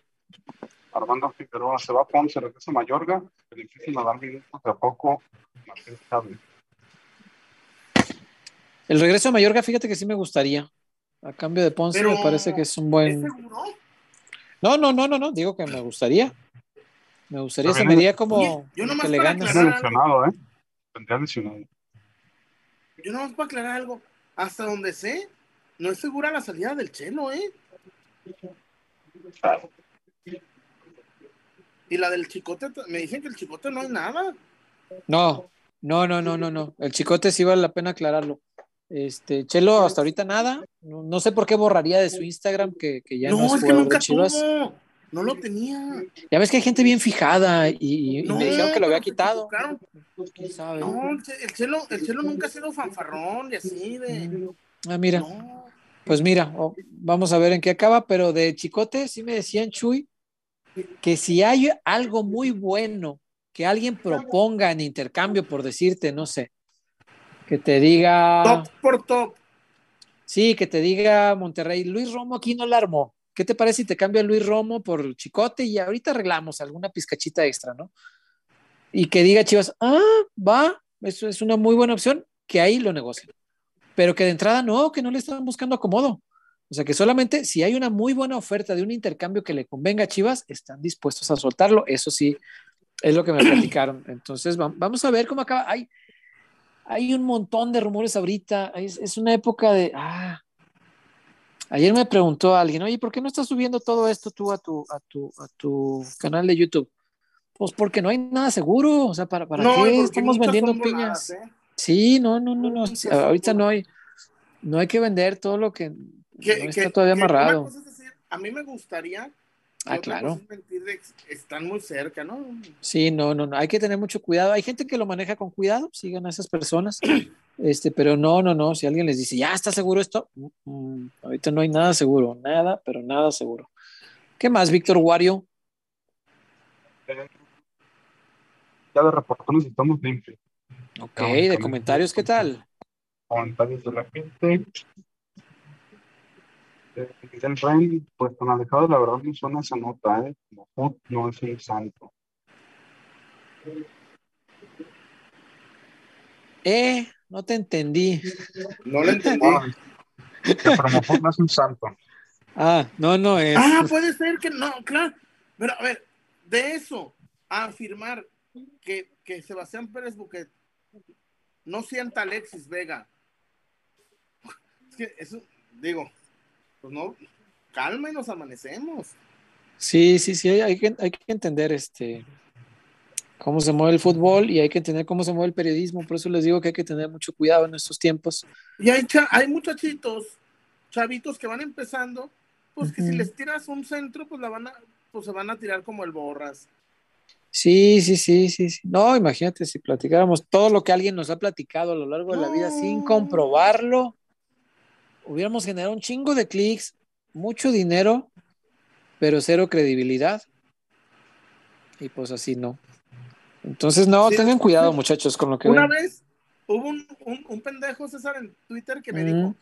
D: Armando Figueroa se va a Ponce, regresa a Mayorga. Le empiezan a dar minutos de a poco. Martín Chávez.
B: El regreso a Mallorca, fíjate que sí me gustaría. A cambio de Ponce,
A: Pero,
B: me parece que es un
A: ¿Es
B: buen.
A: seguro?
B: No, no, no, no, no, digo que me gustaría. Me gustaría, se me diría como
A: yo nomás
B: que le
A: para
B: ganas.
D: lesionado, ¿eh? Lesionado.
A: Yo no para aclarar algo. Hasta donde sé, no es segura la salida del Chelo, ¿eh? Y la del Chicote, me dicen que el Chicote no hay nada.
B: No, no, no, no, no, no. El chicote sí vale la pena aclararlo. Este, Chelo, hasta ahorita nada. No, no sé por qué borraría de su Instagram que, que ya no,
A: no,
B: es
A: es que nunca
B: de Chivas.
A: tuvo. No lo tenía.
B: Ya ves que hay gente bien fijada y, y-
A: No,
B: me dijeron que lo había quitado.
A: equivocaron.
B: ¿Quién sabe?
A: No, el Che- el Chelo, el Chelo nunca ha sido fanfarrón y así de.
B: Ah, mira. Pues mira, oh, vamos a ver en qué acaba, pero de Chicote sí me decían, Chuy, que si hay algo muy bueno que alguien proponga en intercambio, por decirte, no sé, que te diga,
A: Top por top.
B: sí, que te diga Monterrey, Luis Romo aquí no la armó. ¿Qué te parece si te cambia Luis Romo por Chicote y ahorita arreglamos alguna pizcachita extra, ¿no? Y que diga Chivas, ah, va, eso es una muy buena opción, que ahí lo negocien pero que de entrada no, que no le están buscando acomodo. O sea, que solamente si hay una muy buena oferta de un intercambio que le convenga a Chivas, están dispuestos a soltarlo. Eso sí, es lo que me platicaron. Entonces, va- vamos a ver cómo acaba. Hay, hay un montón de rumores ahorita. Es, es una época de... Ah, ayer me preguntó alguien, oye, ¿por qué no estás subiendo todo esto tú a tu, a tu, a tu canal de YouTube? Pues porque no hay nada seguro. O sea, ¿para, para
A: no,
B: qué estamos vendiendo piñas?
A: ¿eh?
B: Sí, no, no, no, no. Ahorita no hay, no hay que vender todo lo que
A: Que-
B: no
A: que-
B: está todavía
A: que una
B: amarrado.
A: cosa es decir, a mí me gustaría.
B: Ah, claro.
A: mentir de que están muy cerca, ¿no?
B: Sí, no, no, no. Hay que tener mucho cuidado. Hay gente que lo maneja con cuidado, sigan a esas personas. Este, pero no, no, no. Si alguien les dice, ya está seguro esto, mm, mm, ahorita no hay nada seguro, nada, pero nada seguro. ¿Qué más, Víctor Wario?
D: Ya de reportones estamos limpios.
B: Ok, de comentarios, ¿qué tal?
D: Comentarios de la gente. Miguel Rey, pues tan alejado, la verdad me suena esa nota, ¿eh? Como Foot no es un santo.
B: Eh, no te entendí.
A: No lo entendí.
D: Que Promofut no es un santo.
B: Ah, no, no es.
A: Ah, puede ser que no, claro. Pero a ver, de eso a afirmar que, que Sebastián Pérez Buquet no sienta Alexis Vega. Es que eso, digo, pues no, calma y nos amanecemos.
B: Sí, sí, sí, hay que, hay que entender este cómo se mueve el fútbol y hay que entender cómo se mueve el periodismo. Por eso les digo que hay que tener mucho cuidado en estos tiempos.
A: Y hay, hay muchachitos, chavitos que van empezando, pues que si les tiras un centro, pues la van a, pues se van a tirar como el borras.
B: Sí, sí, sí, sí, sí. No, imagínate si platicáramos todo lo que alguien nos ha platicado a lo largo de la vida sin comprobarlo, hubiéramos generado un chingo de clics, mucho dinero, pero cero credibilidad. Y pues así no. Entonces, no,
A: Sí,
B: tengan cuidado, muchachos, con lo que
A: Una
B: ven.
A: vez hubo un, un- un pendejo, César, en Twitter que me dijo,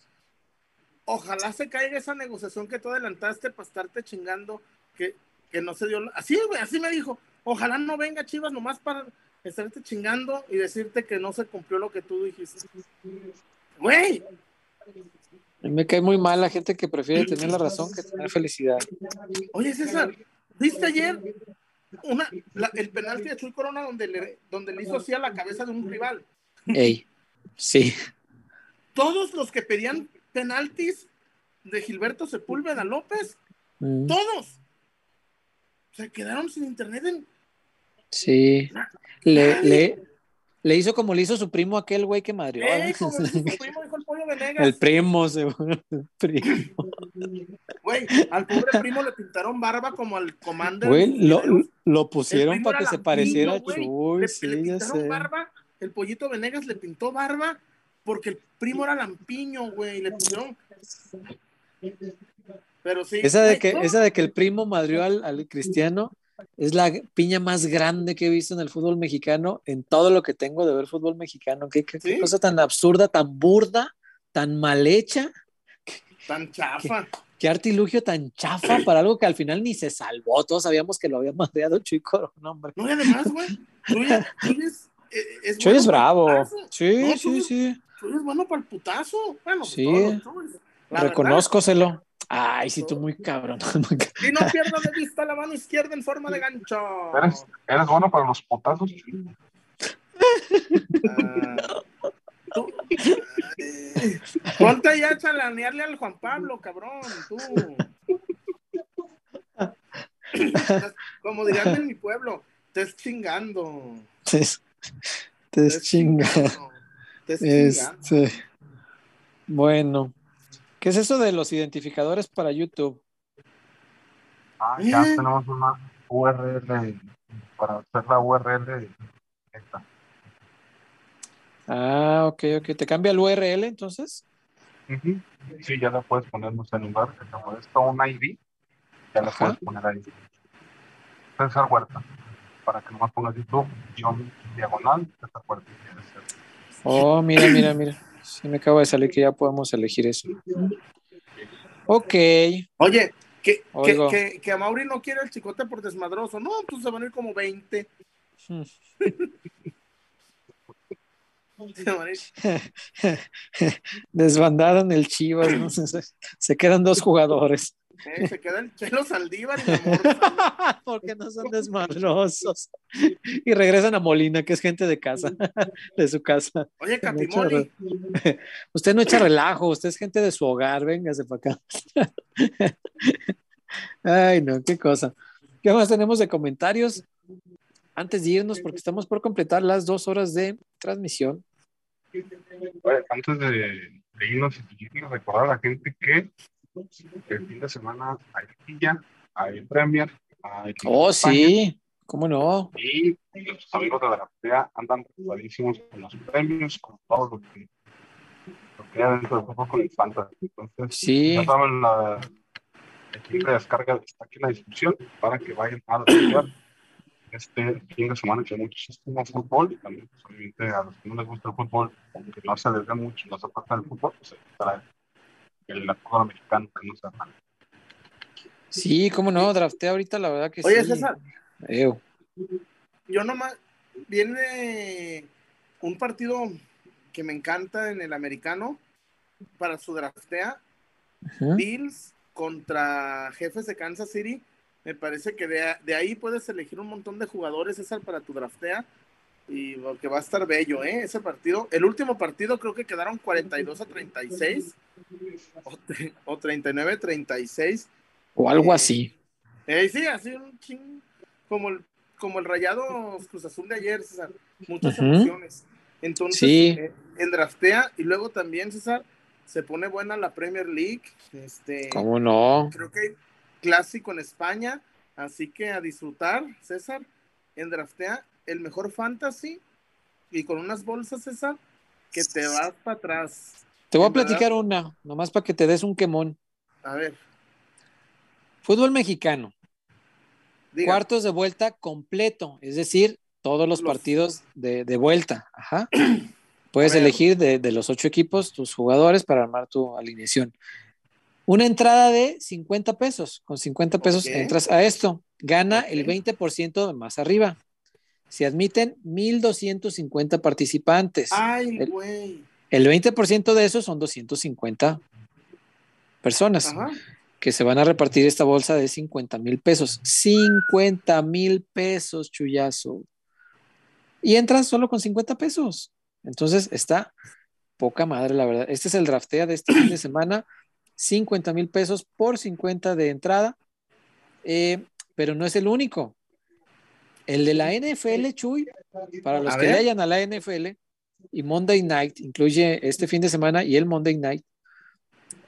A: ojalá se caiga esa negociación que tú adelantaste para estarte chingando, que, que no se dio. la-". Así, güey, así me dijo, ojalá no venga Chivas nomás para estarte chingando y decirte que no se cumplió lo que tú dijiste. Güey,
B: Me cae muy mal la gente que prefiere tener la razón que tener felicidad.
A: oye César, ¿viste ayer una, la- el penalti de Chuy Corona donde le, donde le hizo así a la cabeza de un rival?
B: Ey, sí.
A: Todos los que pedían penaltis de Gilberto Sepúlveda López,
B: Mm,
A: todos se quedaron sin internet en
B: Sí. Le, le, le hizo como le hizo su primo aquel güey que madrió.
A: Dice su primo, dijo el pollo Venegas.
B: El primo, seguro. El primo.
A: Güey, al pobre primo le pintaron barba como al comando.
B: Güey, lo, lo pusieron para que se pareciera a. Chuy,
A: Le,
B: sí,
A: le
B: ya
A: pintaron
B: sé.
A: barba, el pollito Venegas le pintó barba porque el primo era lampiño, güey, le pusieron. Pero sí.
B: Esa de que, esa de que el primo madrió al, al cristiano es la piña más grande que he visto en el fútbol mexicano, en todo lo que tengo de ver fútbol mexicano. Qué, qué- qué
A: Sí.
B: cosa tan absurda, tan burda, tan mal hecha,
A: Tan chafa.
B: qué artilugio tan chafa para algo que al final ni se salvó. Todos sabíamos que lo había madreado hombre.
A: No, y además, güey, es, eh, bueno
B: es bravo. Sí,
A: No,
B: sí, sí.
A: Chuy es bueno para el putazo. Bueno,
B: Sí. Reconózcoselo. Ay, sí, tú muy cabrón.
A: Y no pierdas de vista la mano izquierda en forma de gancho.
D: ¿Eres, eres bueno para los potazos?
A: Tú- eh, Ponte ahí a chalanearle al Juan Pablo, cabrón, tú. Como dirían en mi pueblo, te es chingando.
B: Te, te es chinga.
A: Te es chingando.
B: Este, bueno, ¿qué es eso de los identificadores para YouTube?
D: Ah, ya
A: Eh.
D: tenemos una URL para hacer la URL esta.
B: Ah, ok, ok. ¿Te cambia el URL entonces?
D: Sí, ya la puedes poner no sé, en lugar que te molesta un ID, ya la
B: Ajá.
D: puedes poner ahí. César Huerta, para que nomás pongas YouTube, guion diagonal, César Huerta.
B: Oh, mira, mira, mira. Sí me acaba de salir que ya podemos elegir eso. Ok.
A: Oye, que, que, que, que a Mauri no quiere el chicote por desmadroso. No, pues se van a ir como 20.
B: Hmm.
A: Se van a ir.
B: Desbandaron el Chivas, ¿no? Se, se quedan dos jugadores.
A: Eh, se queda el Chelo Saldívar y la Morsa.
B: Porque no son desmadrosos. Y regresan a Molina, que es gente de casa, de su casa.
A: Oye,
B: re- Usted no echa relajo, usted es gente de su hogar, véngase para acá. Ay, no, qué cosa. ¿Qué más tenemos de comentarios? Antes de irnos, porque estamos por completar las dos horas de transmisión.
D: Antes de, de irnos, recordar a la gente que el fin de semana hay Villa, hay Premier, hay
B: Oh, sí, ¿cómo no?
D: Y los amigos de la Galatea andan preocupadísimos con los premios, con todo lo que, lo que hay dentro del juego con el Fantasy. Entonces,
B: Sí.
D: ya saben, la de descarga está aquí en la descripción para que vayan a descargar este fin de semana que hay muchísimo fútbol y también, pues, obviamente, a los que no les gusta el fútbol, aunque no se les ve mucho, no se pasa el fútbol, pues ahí estará el fútbol americano, que no sea mal.
B: Sí, cómo no, drafté ahorita, la verdad que
A: Oye,
B: sí.
A: César,
B: Eo.
A: yo nomás, viene un partido que me encanta en el americano para su draftea,
B: Ujú.
A: Bills contra Jefes de Kansas City. Me parece que de, de ahí puedes elegir un montón de jugadores, César, para tu draftea. Y porque va a estar bello, ¿eh? Ese partido. El último partido creo que quedaron 42 a 36 o, o 39 a 36.
B: O algo así.
A: Eh, sí, así un ching, como el, como el rayado Cruz Azul de ayer, César. Muchas
B: Ujú.
A: emociones. Entonces,
B: Sí.
A: eh, en draftea y luego también, César, se pone buena la Premier League. Este,
B: ¿Cómo no?
A: creo que hay clásico en España, así que a disfrutar, César, en draftea el mejor fantasy y con unas bolsas, César, que te vas para atrás.
B: Te voy a
A: verdad.
B: platicar una, nomás para que te des un quemón.
A: A ver,
B: Fútbol mexicano,
A: diga.
B: cuartos de vuelta completo, es decir, todos los
A: Los-
B: partidos de, de vuelta. Ajá. Puedes elegir de, de los ocho equipos tus jugadores para armar tu alineación. Una entrada de 50 pesos. Con 50 pesos entras a esto. Gana
A: Ok.
B: el 20% de más arriba. Se admiten 1.250 participantes.
A: Ay,
B: El-
A: güey.
B: El 20% de esos son 250 personas
A: Ajá.
B: que se van a repartir esta bolsa de 50 mil pesos. 50 mil pesos, chullazo. Y entras solo con 50 pesos. Entonces está poca madre, la verdad. Este es el draftea de este fin de semana. 50 mil pesos por 50 de entrada. Eh, pero no es el único. El de la NFL, Chuy, para los
A: A
B: que
A: ver.
B: hayan a la NFL, y Monday Night, incluye este fin de semana y el Monday Night,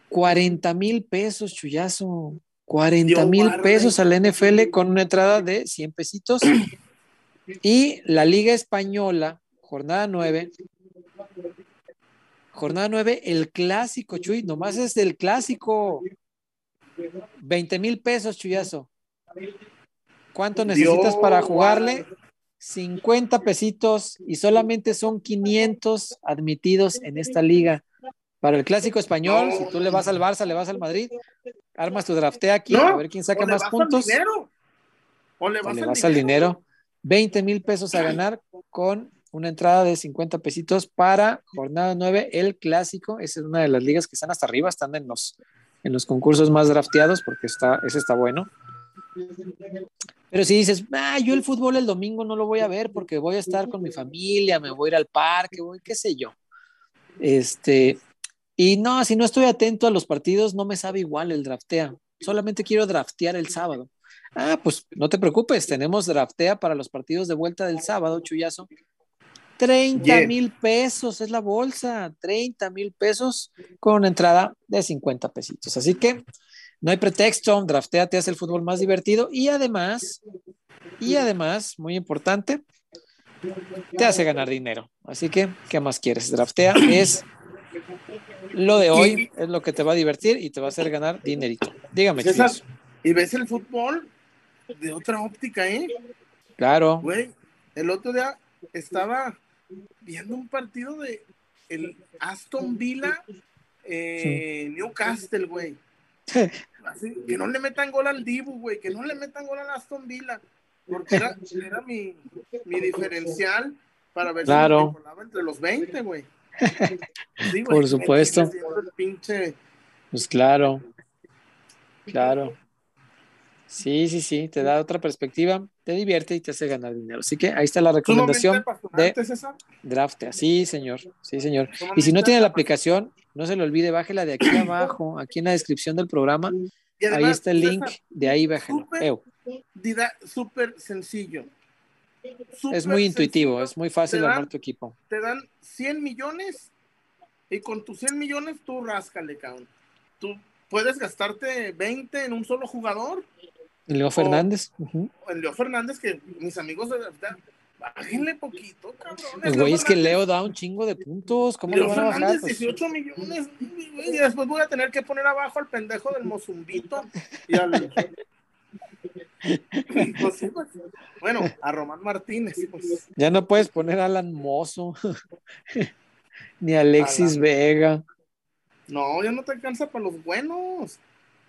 B: 40 mil pesos, chullazo. 40
A: Dios
B: mil pesos a la NFL con una entrada de 100 pesitos. Y la Liga Española, jornada 9. Jornada 9, el clásico, Chuy, nomás es del clásico. 20 mil pesos, chullazo. ¿Cuánto necesitas
A: Dios
B: para jugarle?
A: guarde.
B: 50 pesitos y solamente son 500 admitidos en esta liga. Para el clásico español,
A: No.
B: si tú le vas al Barça, le vas al Madrid, armas tu draftea aquí,
A: No,
B: a ver quién saca
A: o
B: más puntos.
A: dinero. O le
B: O
A: vas,
B: le
A: al,
B: vas al
A: dinero.
B: dinero. 20 mil pesos a ganar con una entrada de 50 pesitos para jornada 9, el clásico. Esa es una de las ligas que están hasta arriba, están en los, en los concursos más drafteados porque está, ese está bueno. Pero si dices, ah, yo el fútbol el domingo no lo voy a ver porque voy a estar con mi familia, me voy a ir al parque, voy, qué sé yo. Este, y no, si no estoy atento a los partidos, no me sabe igual el draftea. Solamente quiero draftear el sábado. Ah, pues no te preocupes, tenemos draftea para los partidos de vuelta del sábado, Chuyazo. 30
A: Yeah.
B: mil pesos es la bolsa, 30 mil pesos con una entrada de 50 pesitos. Así que no hay pretexto, draftea te hace el fútbol más divertido y además, y además, muy importante, te hace ganar dinero. Así que, ¿qué más quieres? Draftea es lo de hoy, es lo que te va a divertir y te va a hacer ganar dinerito. Dígame,
A: César, y ves el fútbol de otra óptica, ¿eh?
B: Claro.
A: Güey, el otro día estaba viendo un partido de el Aston Villa eh, Newcastle, güey. Así, que no le metan gol al Dibu, güey, que no le metan gol al Aston Villa, porque era, era mi, mi diferencial para ver
B: Claro.
A: si me entre los 20, güey. Sí,
B: Por supuesto.
A: pinche
B: Pues claro, claro. Sí, sí, sí, te da otra perspectiva, te divierte y te hace ganar dinero. Así que ahí está la recomendación de. Draftea. Sí, señor, sí, señor. Y si no tiene la aplicación, no se le olvide, bájela de aquí abajo, aquí en la descripción del programa.
A: Y
B: Ahí está el link, de ahí bájelo.
A: súper
B: Ew.
A: dida- súper sencillo.
B: Es muy intuitivo, es muy fácil
A: dan-
B: armar tu equipo.
A: Te dan 100 millones y con tus 100 millones tú ráscale, cabrón. Tú puedes gastarte 20 en un solo jugador.
B: Y Leo Fernández.
A: O en Leo Fernández, que mis amigos de bájenle poquito, cabrón.
B: El güey es que Leo da un chingo de puntos. ¿Cómo
A: Leo
B: van a bajar? Pues,
A: 18 millones. Y después voy a tener que poner abajo al pendejo del Mozumbito y al. Pues pues. Bueno, a Román Martínez. Pues.
B: ya no puedes poner a Alan Mozo, ni a Alexis
A: Alan.
B: Vega.
A: No, ya no te alcanza para los buenos.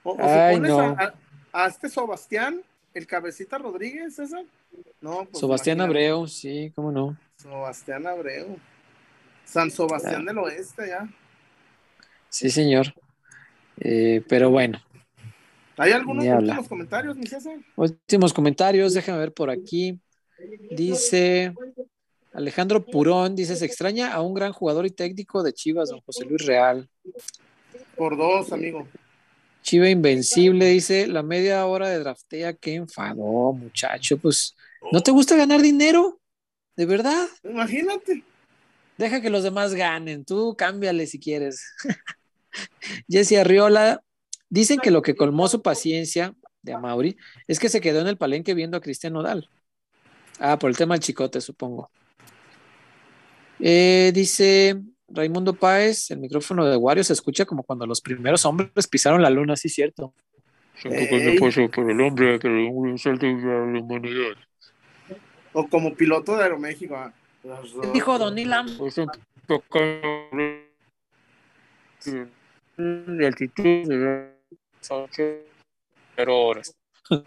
A: O, o si
B: Ay,
A: pones
B: no.
A: a, a- a este Sebastián, el cabecita Rodríguez, esa. No, pues
B: Sebastián
A: imagínate.
B: Abreu, sí, cómo no.
A: Sebastián Abreu. San Sebastián del Oeste, ya.
B: Sí, señor. Eh, pero bueno,
A: ¿Hay algunos últimos comentarios, mi César?
B: últimos comentarios, déjame ver por aquí. Dice Alejandro Purón, dice, se extraña a un gran jugador y técnico de Chivas, don José Luis Real.
A: Por dos, amigo.
B: Chiva Invencible dice, la media hora de draftea, qué enfadó, muchacho. Pues, ¿no te gusta ganar dinero? ¿De verdad?
A: Imagínate.
B: Deja que los demás ganen, tú cámbiale si quieres. Jesse Arriola, dicen que lo que colmó su paciencia de Amauri es que se quedó en el palenque viendo a Cristian Nodal. Ah, por el tema del chicote, supongo. Eh, dice Raimundo Páez, el micrófono de Wario se escucha como cuando los primeros hombres pisaron la luna, sí, cierto.
A: Ey.
E: por el hombre que le un salto a la humanidad.
A: O como piloto de Aeroméxico. ah.
B: Dijo Don Ilam.
E: Pues un poco de altitud de horas.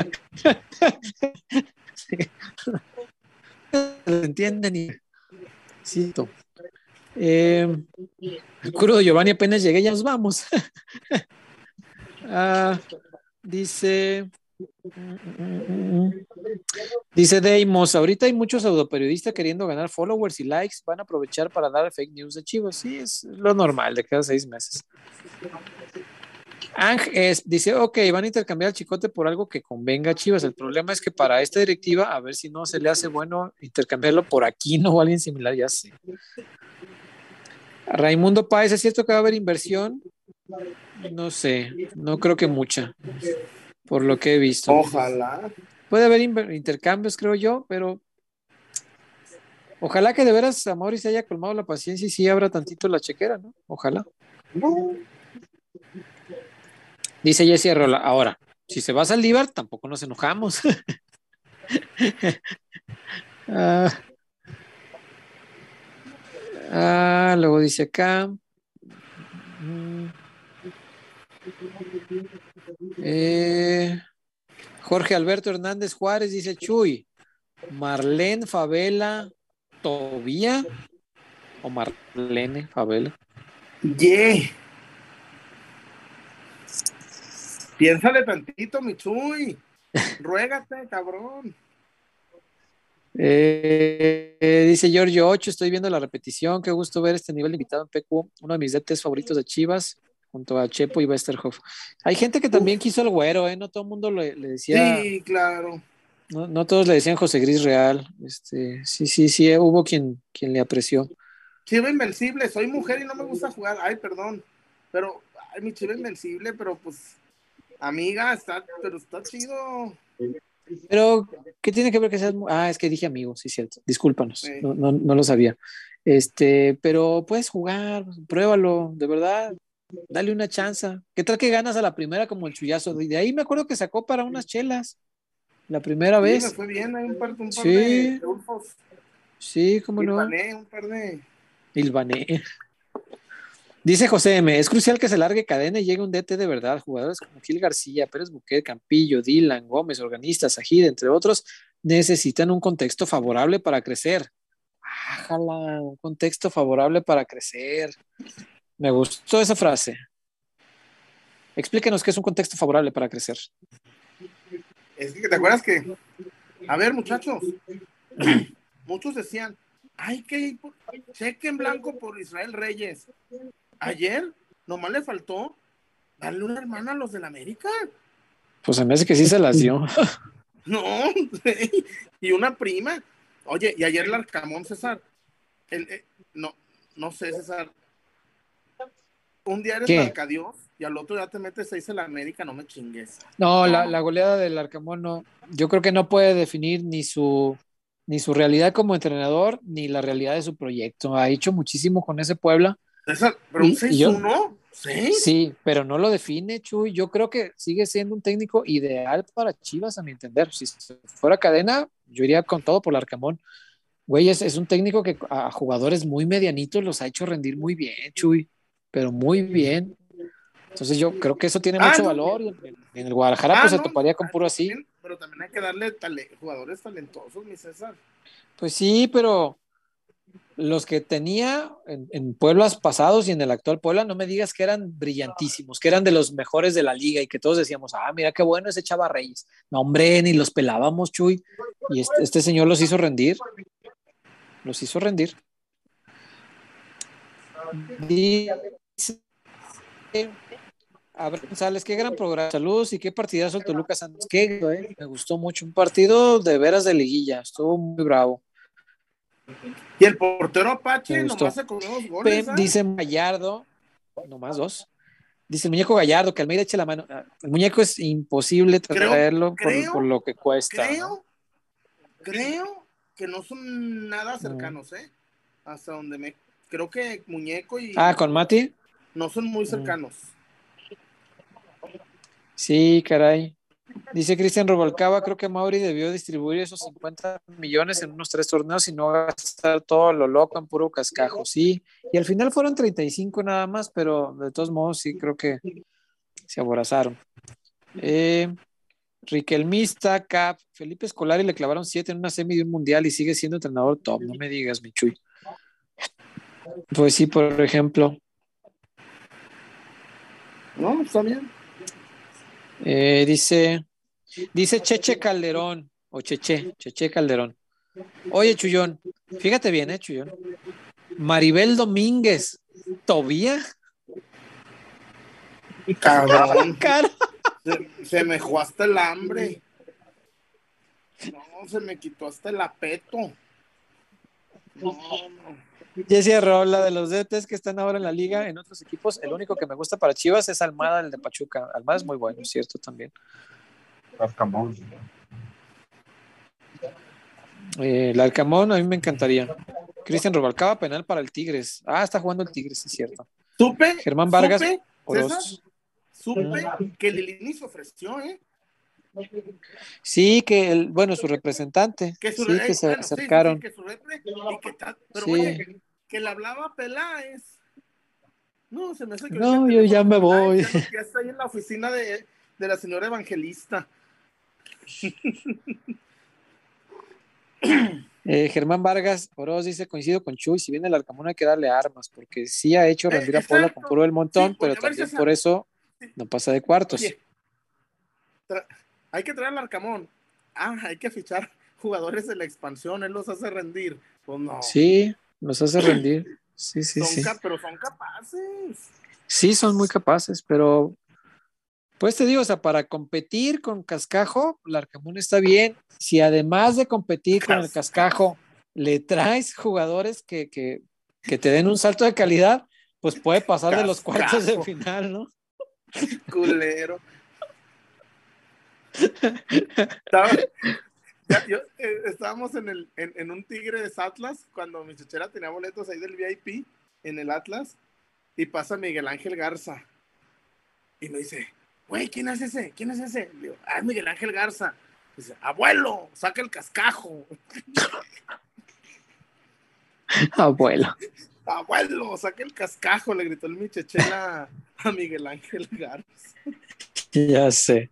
B: entienden y Cito. Eh, el curo de Giovanni apenas llegué, ya nos vamos. Ah, dice. Dice Deimos, ahorita hay muchos pseudoperiodistas queriendo ganar followers y likes, van a aprovechar para dar fake news de Chivas. Sí, es lo normal de cada seis meses. Ang dice, ok, van a intercambiar el chicote por algo que convenga a Chivas. El problema es que para esta directiva, a ver si no se le hace bueno intercambiarlo por Aquino o alguien similar, ya sé. Raimundo Páez, ¿es cierto que va a haber inversión? No sé, no creo que mucha, por lo que he visto.
A: Ojalá.
B: Puede haber intercambios, creo yo, pero ojalá que de veras a Mauri se haya colmado la paciencia y sí abra tantito la chequera, ¿no? Ojalá. Dice Jesse Arrola, ahora, si se va a Saldívar, tampoco nos enojamos. ah, ah, luego dice acá. eh, Jorge Alberto Hernández Juárez dice Chuy, Marlene Favela Tobía o Marlene Favela.
A: Yeah. Piénsale tantito, Mitsui. Ruégate, cabrón.
B: Eh, eh, dice Giorgio 8, estoy viendo la repetición, qué gusto ver este nivel de invitado en PQ, uno de mis DTs favoritos de Chivas, junto a Chepo y Westerhoff. Hay gente que también quiso el güero, ¿eh? No todo el mundo le, le decía,
A: Sí, claro.
B: no, no todos le decían José Gris Real. Este, sí, sí, sí, eh, hubo quien, quien le apreció.
A: Chiva invencible, soy mujer y no me gusta jugar. Ay, perdón. Pero, ay, mi chiva invencible, pero pues, amiga, está, pero está chido.
B: Pero, ¿qué tiene que ver que seas? Ah, es que dije amigo, sí, cierto. Discúlpanos,
A: Sí.
B: no, no, no lo sabía. Este, pero puedes jugar, pruébalo, de verdad. Dale una chance. ¿Qué tal que ganas a la primera como el chullazo? Y de ahí me acuerdo que sacó para unas chelas. La primera
A: Sí,
B: vez.
A: fue bien, hay un par, un par
B: Sí.
A: de triunfos.
B: Sí, cómo
A: Y
B: no.
A: un par de.
B: Ilvané. Dice José M. Es crucial que se largue cadena y llegue un DT de verdad. Jugadores como Gil García, Pérez Buquet, Campillo, Dylan, Gómez, Organistas, Sajid, entre otros, necesitan un contexto favorable para crecer. Ájala, un contexto favorable para crecer. Me gustó esa frase. Explíquenos qué es un contexto favorable para crecer.
A: Es que te acuerdas que, a ver, muchachos, muchos decían, hay que ir cheque en blanco por Israel Reyes. Ayer, nomás le faltó darle una hermana a los del América.
B: Pues se me hace que sí se las dio.
A: No, y una prima. Oye, y ayer el Arcamón, César. el- eh, no, no sé, César. Un día eres
B: ¿Qué?
A: Marcadios y al otro ya te metes seis en la América, no me chingues.
B: No, la, la goleada del Arcamón no. Yo creo que no puede definir ni su, ni su realidad como entrenador, ni la realidad de su proyecto. Ha hecho muchísimo con ese Puebla.
A: Pero un
B: Y- y yo-
A: 6-1, ¿sí?
B: Sí, pero no lo define, Chuy. Yo creo que sigue siendo un técnico ideal para Chivas, a mi entender. Si fuera cadena, yo iría con todo por el Arcamón. Güey, es, es un técnico que a jugadores muy medianitos los ha hecho rendir muy bien, Chuy. Pero muy bien. Entonces yo creo que eso tiene
A: Ah,
B: mucho
A: no.
B: valor. y en, en el Guadalajara
A: Ah,
B: pues se toparía con puro así.
A: Pero también hay que darle tale- jugadores talentosos, mi César.
B: Pues sí, pero los que tenía en, en Pueblas pasados y en el actual Puebla, no me digas que eran brillantísimos, que eran de los mejores de la liga y que todos decíamos, ah, mira qué bueno ese Chava Reyes. No, hombre, ni los pelábamos, Chuy. Y este, señor los hizo rendir. Los hizo rendir. Dice Abraham González, qué gran programa. Saludos y qué partidazo el Toluca Santos. Qué, güey, me gustó mucho. Un partido de veras de liguilla. Estuvo muy bravo.
A: Y el portero Apache nomás se comió dos goles.
B: Pe-
A: ¿ah?
B: dice Gallardo, nomás dos. Dice el muñeco Gallardo que Almeida eche la mano. El muñeco es imposible
A: Creo-
B: traerlo por,
A: creo-
B: por lo que cuesta. ¿no?
A: Creo, creo que no son nada cercanos, ¿eh? Hasta donde me. Creo que Muñeco y.
B: Ah, con Mati.
A: No son muy cercanos.
B: Sí, caray. Dice Cristian Robalcaba, creo que Mauri debió distribuir esos 50 millones en unos tres torneos y no gastar todo lo loco en puro cascajo, sí. Y al final fueron 35 nada más, pero de todos modos sí creo que se aborazaron. Eh, Riquelmista, Cap, Felipe Escolari le clavaron 7 en una semi de un mundial y sigue siendo entrenador top, no me digas, Michuy. Pues sí, por ejemplo.
A: No, está bien.
B: Eh, dice, dice Cheche Calderón, o Cheche, Cheche Calderón. Oye, Chuyón, fíjate bien, eh, Chuyón. Maribel Domínguez, ¿Tobía?
A: Cabrón.
B: Cara.
A: Se, se me jugó hasta el hambre. No, se me quitó hasta el apeto. No, no.
B: Jesse Rola, de los DTs que están ahora en la liga, en otros equipos, el único que me gusta para Chivas es Almada, el de Pachuca. Almada es muy bueno, es cierto también.
D: Arcamón.
B: Eh, el Alcamón a mí me encantaría. Cristian Robalcaba, penal para el Tigres. Ah, está jugando el Tigres, es cierto.
A: Supe.
B: Germán Vargas,
A: Supe. César, supe que Lilini se ofreció, ¿eh?
B: Sí, que el, bueno, su representante,
A: Que su
B: sí, que se
A: bueno, sí, sí, sí,
B: acercaron.
A: que su repre- y que ta- pero
B: Sí.
A: oye, que le hablaba Peláez. No, se me hace que
B: No, yo ya me voy.
A: Ya, ya está ahí en la oficina de, de la señora evangelista.
B: Eh, Germán Vargas Oroz dice, coincido con Chuy, si viene el Arcamón hay que darle armas, porque sí ha hecho
A: Eh,
B: rendir a Puebla con puro del montón,
A: Sí,
B: pero también por eso no pasa de cuartos.
A: Oye, hay que traer al Arcamón. Ah, hay que fichar jugadores de la expansión, él los hace rendir. Pues no.
B: Sí, los hace rendir. Sí, sí,
A: son
B: sí.
A: pero son capaces.
B: Sí, son muy capaces, pero pues te digo, o sea, para competir con Cascajo, el Arcamón está bien. Si además de competir con el Cascajo, le traes jugadores que, que, que te den un salto de calidad, pues puede pasar de los cuartos de final, ¿no?
A: Culero. Estaba- ya, yo, eh, estábamos en, el, en, en un Tigres Atlas cuando mi chuchera tenía boletos ahí del VIP en el Atlas y pasa Miguel Ángel Garza y me dice, güey, ¿quién es ese? ¿Quién es ese? Le digo, ah, es Miguel Ángel Garza. Dice, abuelo, saca el cascajo.
B: Abuelo.
A: Abuelo, saca el cascajo, le gritó el michechela a Miguel Ángel Garza.
B: Ya sé.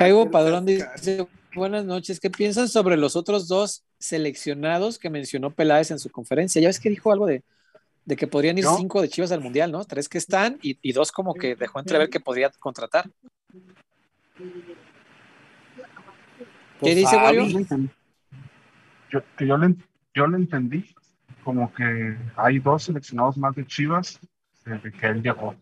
A: El
B: Padrón dice, buenas noches, ¿qué piensan sobre los otros dos seleccionados que mencionó Peláez en su conferencia? Ya ves que dijo algo de, de que podrían ir
D: No.
B: cinco de Chivas al Mundial, ¿no? Tres que están y, y dos como que dejó entrever que podría contratar. ¿Qué
A: Pues,
B: dice,
A: Fabi.
B: Wario?
D: Yo, que yo, le, yo le entendí como que hay dos seleccionados más de Chivas desde que él llegó.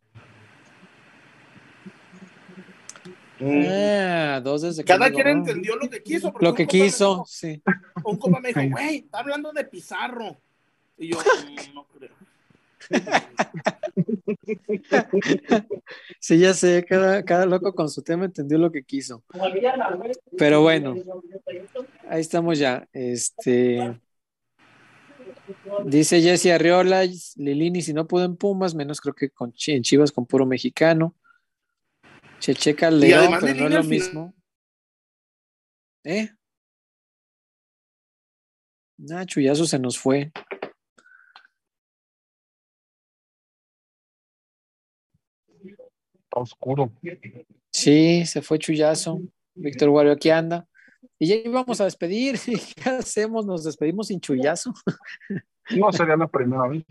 B: Ah, dos desde que
A: Cada
B: llegó.
A: quien entendió lo que quiso. porque
B: Lo que quiso,
A: dijo-
B: sí.
A: Un compa me dijo, güey, está hablando de Pizarro. Y yo, "Mm, no creo.
B: Sí, ya sé, cada, cada loco con su tema entendió lo que quiso. Pero bueno, ahí estamos ya. Este dice Jesse Arriola, Lilini, si no pudo en Pumas, menos creo que con en Chivas con puro mexicano. Cheche Calderón,
A: además
B: pero no es lo mismo. ¿Eh? Nacho, ya eso se nos fue.
D: Está oscuro.
B: Sí, se fue Chuyazo. Víctor Guario aquí anda. Y ya íbamos a despedir. ¿Qué hacemos? ¿Nos despedimos sin Chuyazo?
D: No sería la primera vez.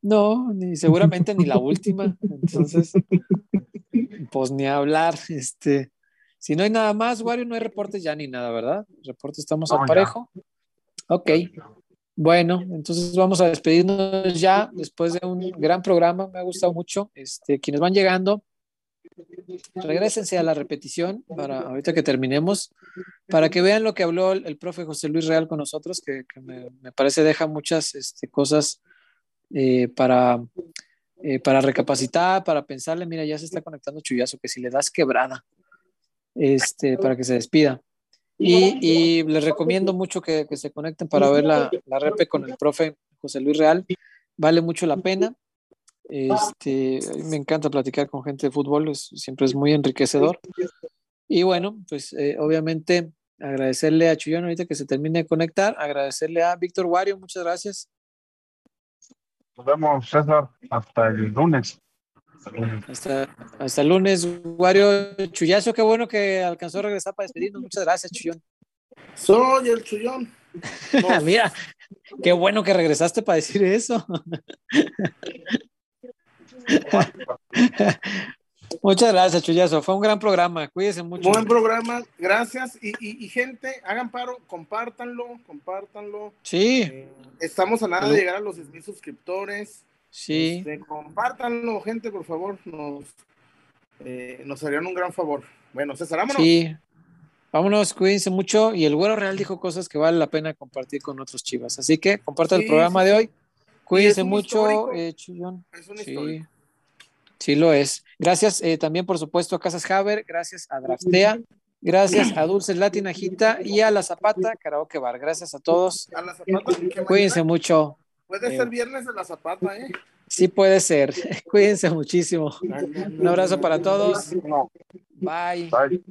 B: No, ni seguramente ni la última. Entonces, pues ni hablar. Este, si no hay nada más, Wario, no hay reportes ya ni nada, ¿verdad? Reportes estamos
D: No,
B: al
D: ya.
B: parejo. Ok. Bueno, entonces vamos a despedirnos ya después de un gran programa. Me ha gustado mucho. Este, quienes van llegando, regresense a la repetición para ahorita que terminemos, para que vean lo que habló el, el profe José Luis Real con nosotros, que, que me, me parece deja muchas este, cosas eh, para, eh, para recapacitar, para pensarle, mira, ya se está conectando Chuyazo, que si le das quebrada, este, para que se despida. Y, y les recomiendo mucho que, que se conecten para ver la, la repe con el profe José Luis Real. Vale mucho la pena. Este, me encanta platicar con gente de fútbol, es- siempre es muy enriquecedor. Y bueno, pues eh, obviamente agradecerle a Chuyón ahorita que se termine de conectar, agradecerle a Víctor Wario, muchas gracias.
D: Nos vemos, César, hasta el lunes. Hasta el lunes.
B: Hasta, el lunes, Wario Chuyazo, qué bueno que alcanzó a regresar para despedirnos. Muchas gracias, Chuyón.
A: Soy el chullón. No,
B: Mira, qué bueno que regresaste para decir eso. Muchas gracias, Chuyazo. Fue un gran programa. Cuídense mucho.
A: Buen programa, gracias. Y, y- y gente, hagan paro, compártanlo, compártanlo.
B: Sí,
A: Eh, estamos a nada de llegar a los 10 mil suscriptores.
B: sí.
A: Este, compártanlo, gente, por favor. Nos, eh, nos harían un gran favor. Bueno, César, vámonos.
B: Sí. Vámonos, cuídense mucho. Y el Güero Real dijo cosas que vale la pena compartir con otros chivas. Así que compartan el
A: Sí,
B: programa
A: sí,
B: de hoy. Cuídense mucho, eh, Chuyón.
A: Es un
B: Sí. Sí lo es. Gracias eh, también, por supuesto, a Casas Haber, gracias a Draftea, gracias a Dulces Latinajita y a La Zapata Karaoke Bar. Gracias a todos.
A: A la zapata,
B: Cuídense mucho.
A: Puede
B: Eh,
A: ser viernes de la zapata, ¿eh?
B: Sí puede ser. Cuídense muchísimo. Un abrazo para todos. Bye.
D: bye.